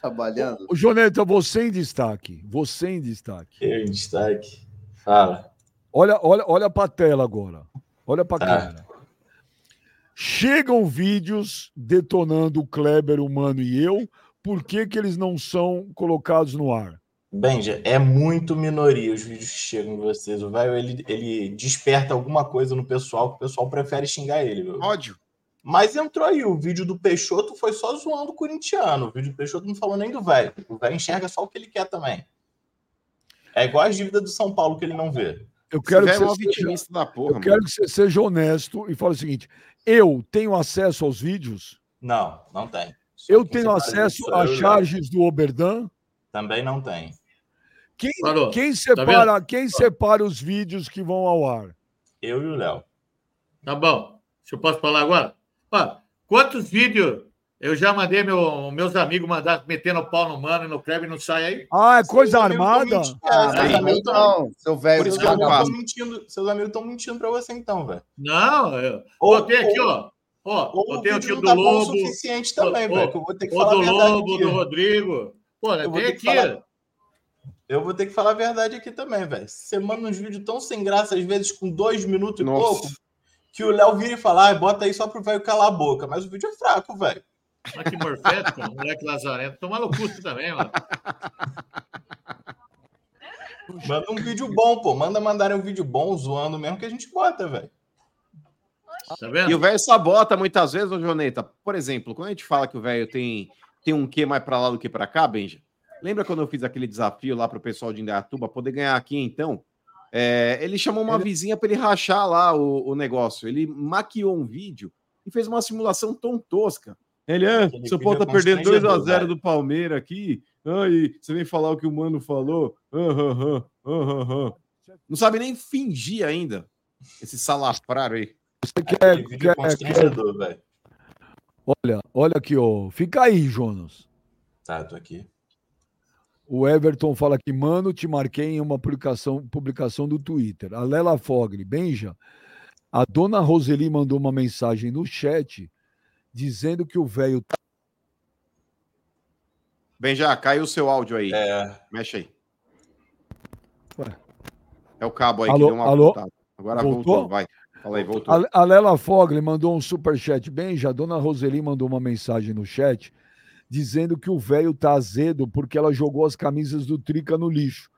Trabalhando. Ô, Joneta, você em destaque. Você em destaque. Eu em destaque. Fala. Olha, olha, olha para a tela agora. Olha para a Tá. câmera. Chegam vídeos detonando o Kleber, o Mano e eu. Por que, que eles não são colocados no ar? Benja, é muito minoria os vídeos que chegam de vocês. O velho, ele, ele desperta alguma coisa no pessoal que o pessoal prefere xingar ele. Viu? Ódio. Mas entrou aí, o vídeo do Peixoto foi só zoando o corintiano. O vídeo do Peixoto não falou nem do velho. O velho enxerga só o que ele quer também. É igual a dívida do São Paulo que ele não vê. Eu quero que velho é um você seja, vitimista da porra, eu quero que você seja honesto e fale o seguinte: eu tenho acesso aos vídeos, Não, não tem. eu tenho acesso às charges do Oberdan. Também não tem. Quem, quem Tá separa, quem separa os vídeos que vão ao ar? Eu e o Léo. Tá bom. Se eu posso falar agora? Ó, quantos vídeos eu já mandei meu, meus amigos mandar metendo o pau no Mano e no Kleber e não sai aí? Ah, é coisa armada? Ah, seus amigos tão- então, seu velho. Por isso seus que eu amigos faço. tão mentindo. Seus amigos estão mentindo pra você então, velho. Não, eu Ou- botei aqui, ou- ó. Ó, Ou botei aqui o do tá bom o Lobo. suficiente também, velho. que eu vou ter que O falar do a verdade Lobo, aqui. do Rodrigo. Pô, Eu tem aqui. falar. Eu vou ter que falar a verdade aqui também, velho. Você manda uns vídeos tão sem graça, às vezes com dois minutos e Nossa. pouco, que o Léo vira e fala, ah, bota aí só pro velho calar a boca. Mas o vídeo é fraco, velho. Olha que morfético, moleque lazarento. Toma no também, mano. Manda um vídeo bom, pô. Manda mandarem um vídeo bom, zoando mesmo, que a gente bota, velho. Tá vendo? E o velho sabota muitas vezes, ô Joneta. Por exemplo, quando a gente fala que o velho tem, tem um quê mais pra lá do que pra cá, Benja? Lembra quando eu fiz aquele desafio lá pro pessoal de Indaiatuba poder ganhar aqui, então? É, ele chamou uma vizinha pra ele rachar lá o, o negócio. Ele maquiou um vídeo e fez uma simulação tão tosca. Ele é, Aquele São Paulo tá perdendo 2 a constrangedor, 0 velho. do Palmeiras aqui. Ai, você vem falar o que o mano falou. Ah, ah, ah, ah, ah. Não sabe nem fingir ainda. Esse salafrário aí. Você quer, é quer- quer- velho. olha, olha aqui, ó. Fica aí, Jonas. Tá, tô aqui. O Everton fala que, mano, te marquei em uma publicação, publicação do Twitter. A Lela Fogli, Benja, a dona Roseli mandou uma mensagem no chat dizendo que o velho tá. Bem, já caiu o seu áudio aí. É, Mexe aí. Ué. É o cabo aí Alô, que deu uma alô? voltada. Agora Voltou? voltou? vai. Fala aí, voltou. A, a Lela Fogli mandou um superchat. Benja, a dona Roseli mandou uma mensagem no chat dizendo que o velho tá azedo porque ela jogou as camisas do Trica no lixo.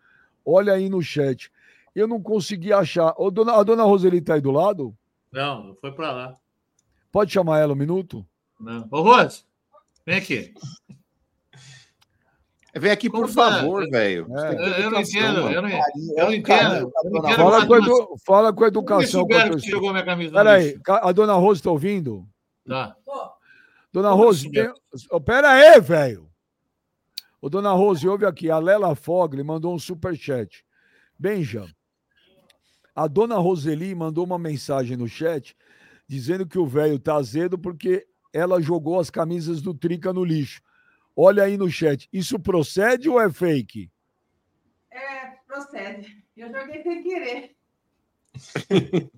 Olha aí no chat. Eu não consegui achar. Ô, dona, a dona Roseli tá aí do lado? Não, não foi pra lá. Pode chamar ela um minuto? Não. Ô, Rose, vem aqui. Vem aqui, por Como tá? favor, velho. Que Eu, não entendo, eu não, eu Carinho, não é entendo. Eu não entendo Fala com, edu- fala com a educação. com a souberam que pessoa. jogou minha camisa no Peraí, a dona Rose tá ouvindo? Tá. Dona Como Rose, tem... oh, pera aí, velho. Ô, dona Rose, ouve aqui. A Lela Fogli mandou um superchat. Benja, a dona Roseli mandou uma mensagem no chat dizendo que o velho tá azedo porque ela jogou as camisas do Trica no lixo. Olha aí no chat. Isso procede ou é fake? É, procede. Eu joguei sem querer. *laughs*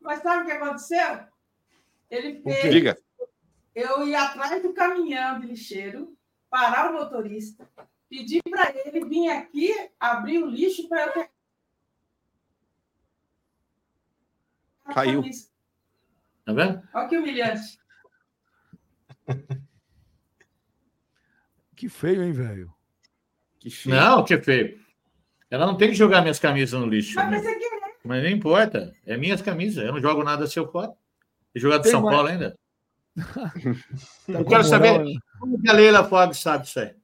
Mas sabe o que aconteceu? Ele fez Diga. Eu ir atrás do caminhão de lixeiro, parar o motorista, pedir para ele vir aqui abrir o lixo para eu pegar. Caiu. Tá vendo? Olha que humilhante. Que feio, hein, velho? Que feio. Não, que feio. Ela não tem que jogar minhas camisas no lixo. Mas né? você querer. Mas não importa. É minhas camisas. Eu não jogo nada se eu for. E jogar de Tem São mais- Paulo ainda. Tá *laughs* Eu quero moral, saber como que a Leila Fogg sabe isso aí.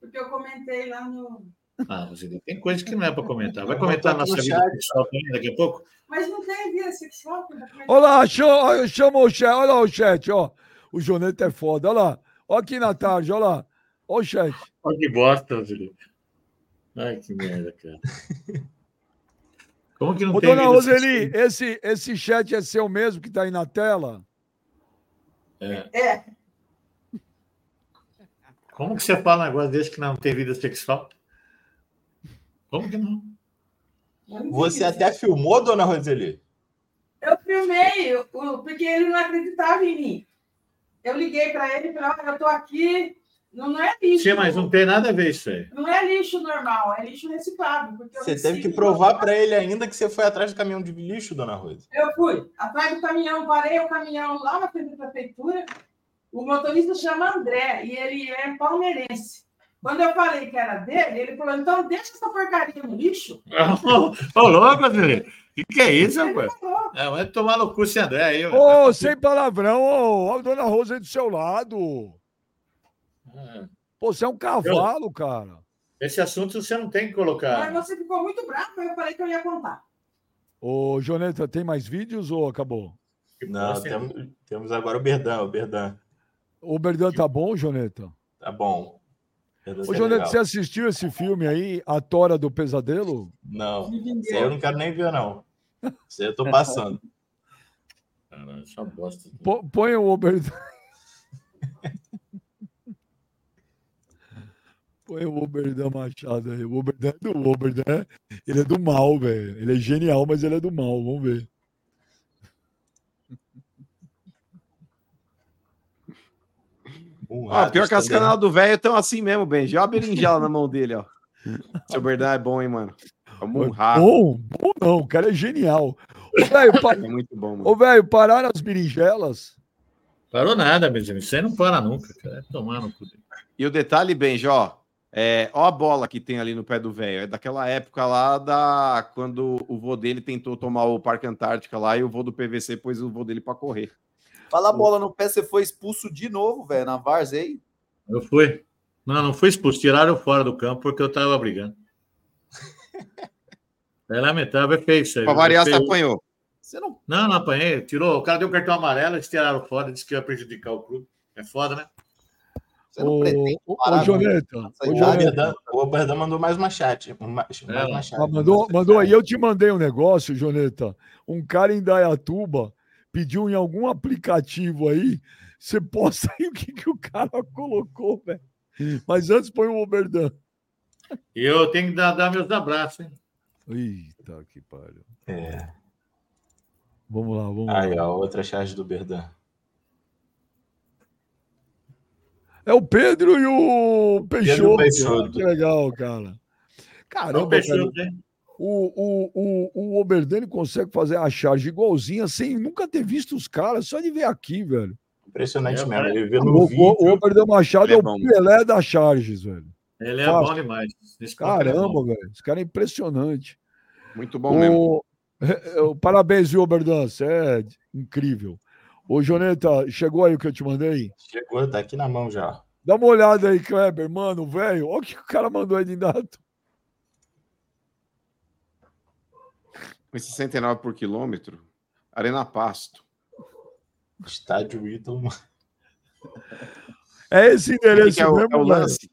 Porque eu comentei lá no. Ah, você tem coisa que não é para comentar. Vai comentar boto nossa no vida sexual também daqui a pouco? Mas não tem vida sexual? Olha lá, chama, chama o chat, olha lá o chat, ó. O Joneta é foda, olha lá. Olha aqui na tarde, olha lá. Olha o chat. Olha que bosta, Felipe. Ai, que merda, cara. Como que não Ô, tem dona vida Roseli, sexual? esse, esse chat é seu mesmo que tá aí na tela? É. É. Como que você fala um negócio desse que não tem vida sexual? Como que não? Você até filmou, dona Roseli? Eu filmei, porque ele não acreditava em mim. Eu liguei para ele e falei, olha, eu tô aqui, não, não é lixo. Sim, mas não tem nada a ver isso aí. Não é lixo normal, é lixo eu Você teve que provar para ele ainda que você foi atrás do caminhão de lixo, dona Rosa. Eu fui atrás do caminhão, parei o caminhão lá na frente da prefeitura. O motorista chama André e ele é palmeirense. Quando eu falei que era dele, ele falou: então deixa essa porcaria no lixo. *laughs* Ô, louco, Felipe. O que, que é isso, rapaz? É, vai tomar no cu esse André aí. Ô, sem palavrão, ô, ó, a dona Rosa aí do seu lado. É. Pô, você é um cavalo, cara. Esse assunto você não tem que Mas colocar. você ficou muito bravo, eu falei que eu ia contar. Ô, Joneta, tem mais vídeos ou acabou? Não, temos, temos agora o Berdão, o Berdão. O Berdan tá bom, Joneta? Tá bom. Ô, é Joneta, legal. você assistiu esse filme aí, A Tora do Pesadelo? Não, aí eu não quero nem ver, não. Aí eu tô passando. *laughs* Caralho, só bosta. Põe o Oberdan. *laughs* Põe o Oberdan Machado aí. O Oberdan é do Oberdan. é- Ele é do mal, velho. Ele é genial, mas ele é do mal. Vamos ver. Ó, pior que as canalas do velho estão assim mesmo, Benji. Olha a berinjela na mão dele, ó. *laughs* Seu Berdão é bom, hein, mano. Vamos honrar. Bom, bom não. O cara é genial. Ô, velho, pa- É muito bom, mano. Ô, velho, pararam as berinjelas? Parou nada, Benjamin. Isso aí não para nunca, cara. É tomar no cu. dele. E o detalhe, Benji, ó. É, ó a bola que tem ali no pé do velho. É daquela época lá da quando o vô dele tentou tomar o Parque Antártica lá e o vô do PVC pôs o vô dele pra correr. Fala a bola no pé, você foi expulso de novo, velho, na Várzea aí. Eu fui. Não, não fui expulso. Tiraram fora do campo porque eu tava brigando. *laughs* É lamentável, é feio isso aí. Pra variar, É você apanhou. Você não. Não, não apanhei. Tirou. O cara deu cartão amarelo, eles tiraram fora, disse que ia prejudicar o clube. É foda, né? Você não Ô, pretende parar, O. Berdão, o Berdão mandou mais uma chat. uma- mais É, uma chat. Ah, mandou, mandou aí. Eu te mandei um negócio, Joneta. Um cara em Dayatuba pediu em algum aplicativo aí. Você posta *laughs* aí o que, que o cara colocou, velho. Mas antes põe o Oberdan. Eu tenho que dar, dar meus abraços, hein? Eita, que pariu. É. Vamos lá, vamos Aí, lá. ó, outra chat do Berdão. É o Pedro e o Peixoto. Peixoto. Que legal, cara. Caramba, Peixoto, cara. hein? O, o, o, o Oberdani consegue fazer a charge igualzinha sem nunca ter visto os caras, só de ver aqui, velho. Impressionante É, mesmo. Ele vê O, no o, vídeo. o Oberdan Machado é é o. Pelé das charges, velho. Ele é Fácil. bom demais. Esse ponto ele é bom. Caramba, velho. Esse cara é impressionante. Muito bom mesmo. O, *laughs* é, é, parabéns, viu, Oberdan? Você é incrível. Ô, Joneta, chegou aí o que eu te mandei? Chegou, tá aqui na mão já. Dá uma olhada aí, Kleber, mano, velho. Olha o que o cara mandou aí de dado. Com 69 por quilômetro, Arena Pasto. Estádio Ítalo. É esse endereço é o, mesmo, é o lance?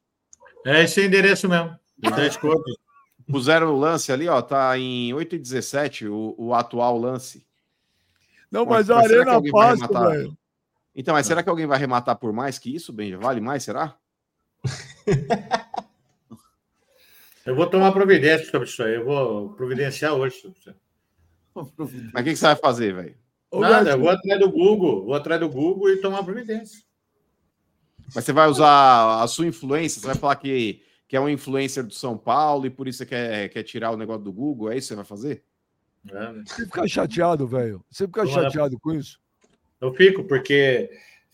É esse endereço mesmo. 10 contos. Puseram o lance ali, ó, tá em 8,17 o, o atual lance. Não, Mas- mas a Arena arrematar? velho. Então, mas será que alguém vai arrematar por mais que isso, Benja? Vale mais, será? *laughs* Eu vou tomar providência sobre isso aí. Eu vou providenciar hoje. sobre isso aí. Mas o que, que você vai fazer, velho? Ô, Nada, eu vou atrás do Google. Vou atrás do Google e tomar providência. Mas você vai usar a sua influência, você vai falar que, que é um influencer do São Paulo e por isso você quer, quer tirar o negócio do Google? É isso que você vai fazer? É, né? Você fica chateado, velho. Você fica lá. chateado com isso? Eu fico, porque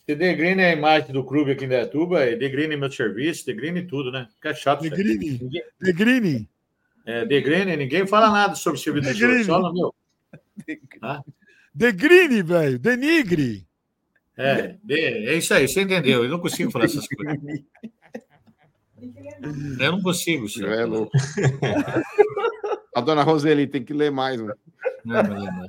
se degrine a imagem do clube aqui em Dayatuba, degrine meu serviço, degrine tudo, né? Fica chato. Negrini? Ninguém- Negrini? É, degrine, ninguém fala nada sobre o serviço do Degrine. só no meu. Ah, Degrine, velho. Denigre. é, de- é isso aí, você entendeu. Eu não consigo falar essas coisas. *laughs* Eu não consigo, senhor. É louco. *laughs* Dona Roseli tem que ler mais, mano. Não, não, não.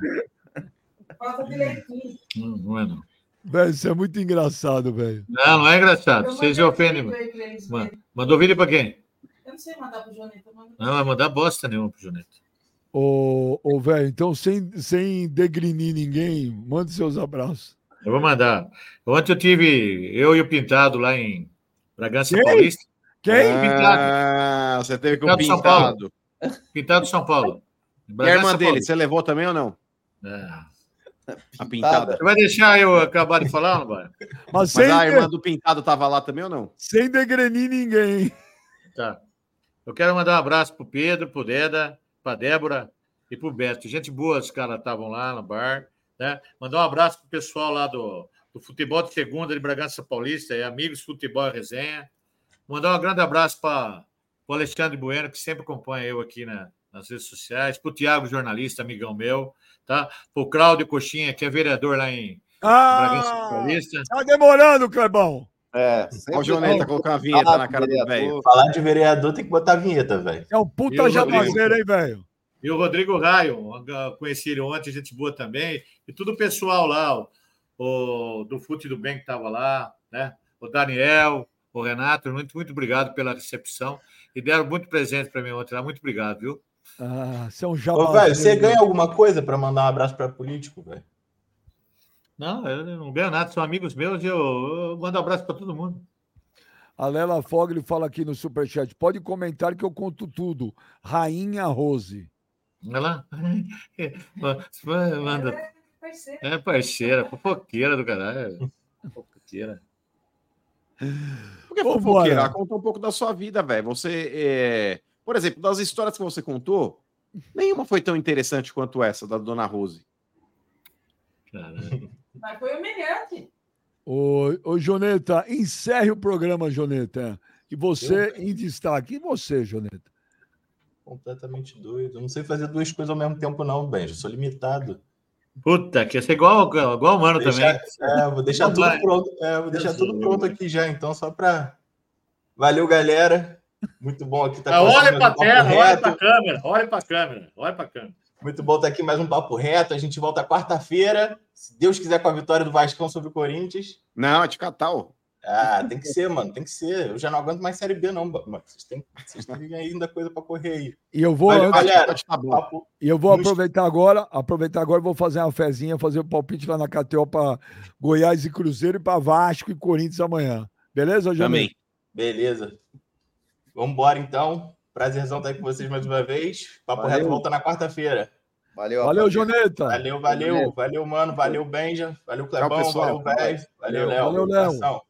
Falta de leitinho. Não, não é não. Velho, isso é muito engraçado, velho. Não, não é engraçado. Vocês se ofendem. mano. verem. Mandou vídeo pra quem? Eu não sei mandar pro Joneta. manda- Não, vai mandar bosta nenhuma pro Junito. Ô, ô velho, então sem, sem degrinir ninguém, mande seus abraços. Eu vou mandar. Ontem eu tive, eu e o Pintado lá em Bragança Quem? Paulista. Quem? Pintado. Ah, você teve com o Pintado de São Paulo. pintado. Pintado de São Paulo. E a irmã dele, você levou também ou não? É. A pintada. Você vai deixar eu acabar de falar ou não vai? Mas Mas a irmã de- do pintado tava lá também ou não? sem degrenir ninguém. Tá. Eu quero mandar um abraço pro Pedro, pro Deda, pra Débora e pro Beto. Gente boa, os caras estavam lá no bar. Né? Mandar um abraço pro pessoal lá do, do Futebol de Segunda de Bragança Paulista, é Amigos Futebol e Resenha. Mandar um grande abraço para o Alexandre Bueno, que sempre acompanha eu aqui na- nas redes sociais, para o Tiago, jornalista, amigão meu, tá? Para o Cláudio Coxinha, que é vereador lá em Bragança Ah, Paulista. tá demorando, Clebão. É, Olha o Joneta colocar uma vinheta Ah, na cara do vereador. velho. Falar de vereador tem que botar a vinheta, velho. É um puta jabazeiro, hein, velho? E o Rodrigo Raio, conheci ele ontem, gente boa também. E tudo o pessoal lá, o, o do Fute do Bem que estava lá, né? O Daniel, o Renato, muito, muito obrigado pela recepção. E deram muito presente para mim ontem lá. Muito obrigado, viu? Ah, você é um Ô, jabazeiro. velho, você ganha alguma coisa pra mandar um abraço pra político, velho? Não, eu não ganho nada, são amigos meus e eu, eu mando um abraço para todo mundo. A Lela Fogli fala aqui no Superchat. Pode comentar que eu conto tudo. Rainha Rose. Olha lá. *laughs* Manda. Parceiro. É parceira, fofoqueira do caralho. *laughs* Fofoqueira. Por que Vambora. fofoqueira? Conta um pouco da sua vida, velho. Você, é... por exemplo, das histórias que você contou, nenhuma foi tão interessante quanto essa da Dona Rose. Caralho. Mas foi humilhante. Ô, ô, Joneta, encerre o programa, Joneta. E você em destaque. E você, Joneta? Completamente doido. Eu não sei fazer duas coisas ao mesmo tempo, não, Benjo. Eu sou limitado. Puta, que ia ser igual, igual o mano Deixar- também. É, vou deixar tudo pronto. É, vou deixar tudo do pronto aqui já, então, só pra. Valeu, galera. Muito bom aqui estar Ah, olha um pra papo tela, olha reto. pra câmera, olha pra câmera, olha pra câmera. Muito bom estar aqui mais um papo reto. A gente volta quarta-feira, se Deus quiser, com a vitória do Vascão sobre o Corinthians. Não, é de Catal. Ah, tem que ser, mano, tem que ser. Eu já não aguento mais Série B, não, mano. Vocês têm, vocês têm ainda coisa pra correr aí. E eu vou, antes- galera. E eu vou aproveitar agora, aproveitar agora, vou fazer uma fezinha, fazer o palpite lá na KTO para Goiás e Cruzeiro e para Vasco e Corinthians amanhã. Beleza, Joneta? Também. Beleza. Vamos embora, então. Prazerzão estar aí com vocês mais uma vez. Papo Valeu. reto volta na quarta-feira. Valeu, Valeu. Joneta. Valeu, valeu. Valeu, mano. Valeu, Benja. Valeu, Clebão. Valeu, velho. Valeu, Léo. Valeu, Léo.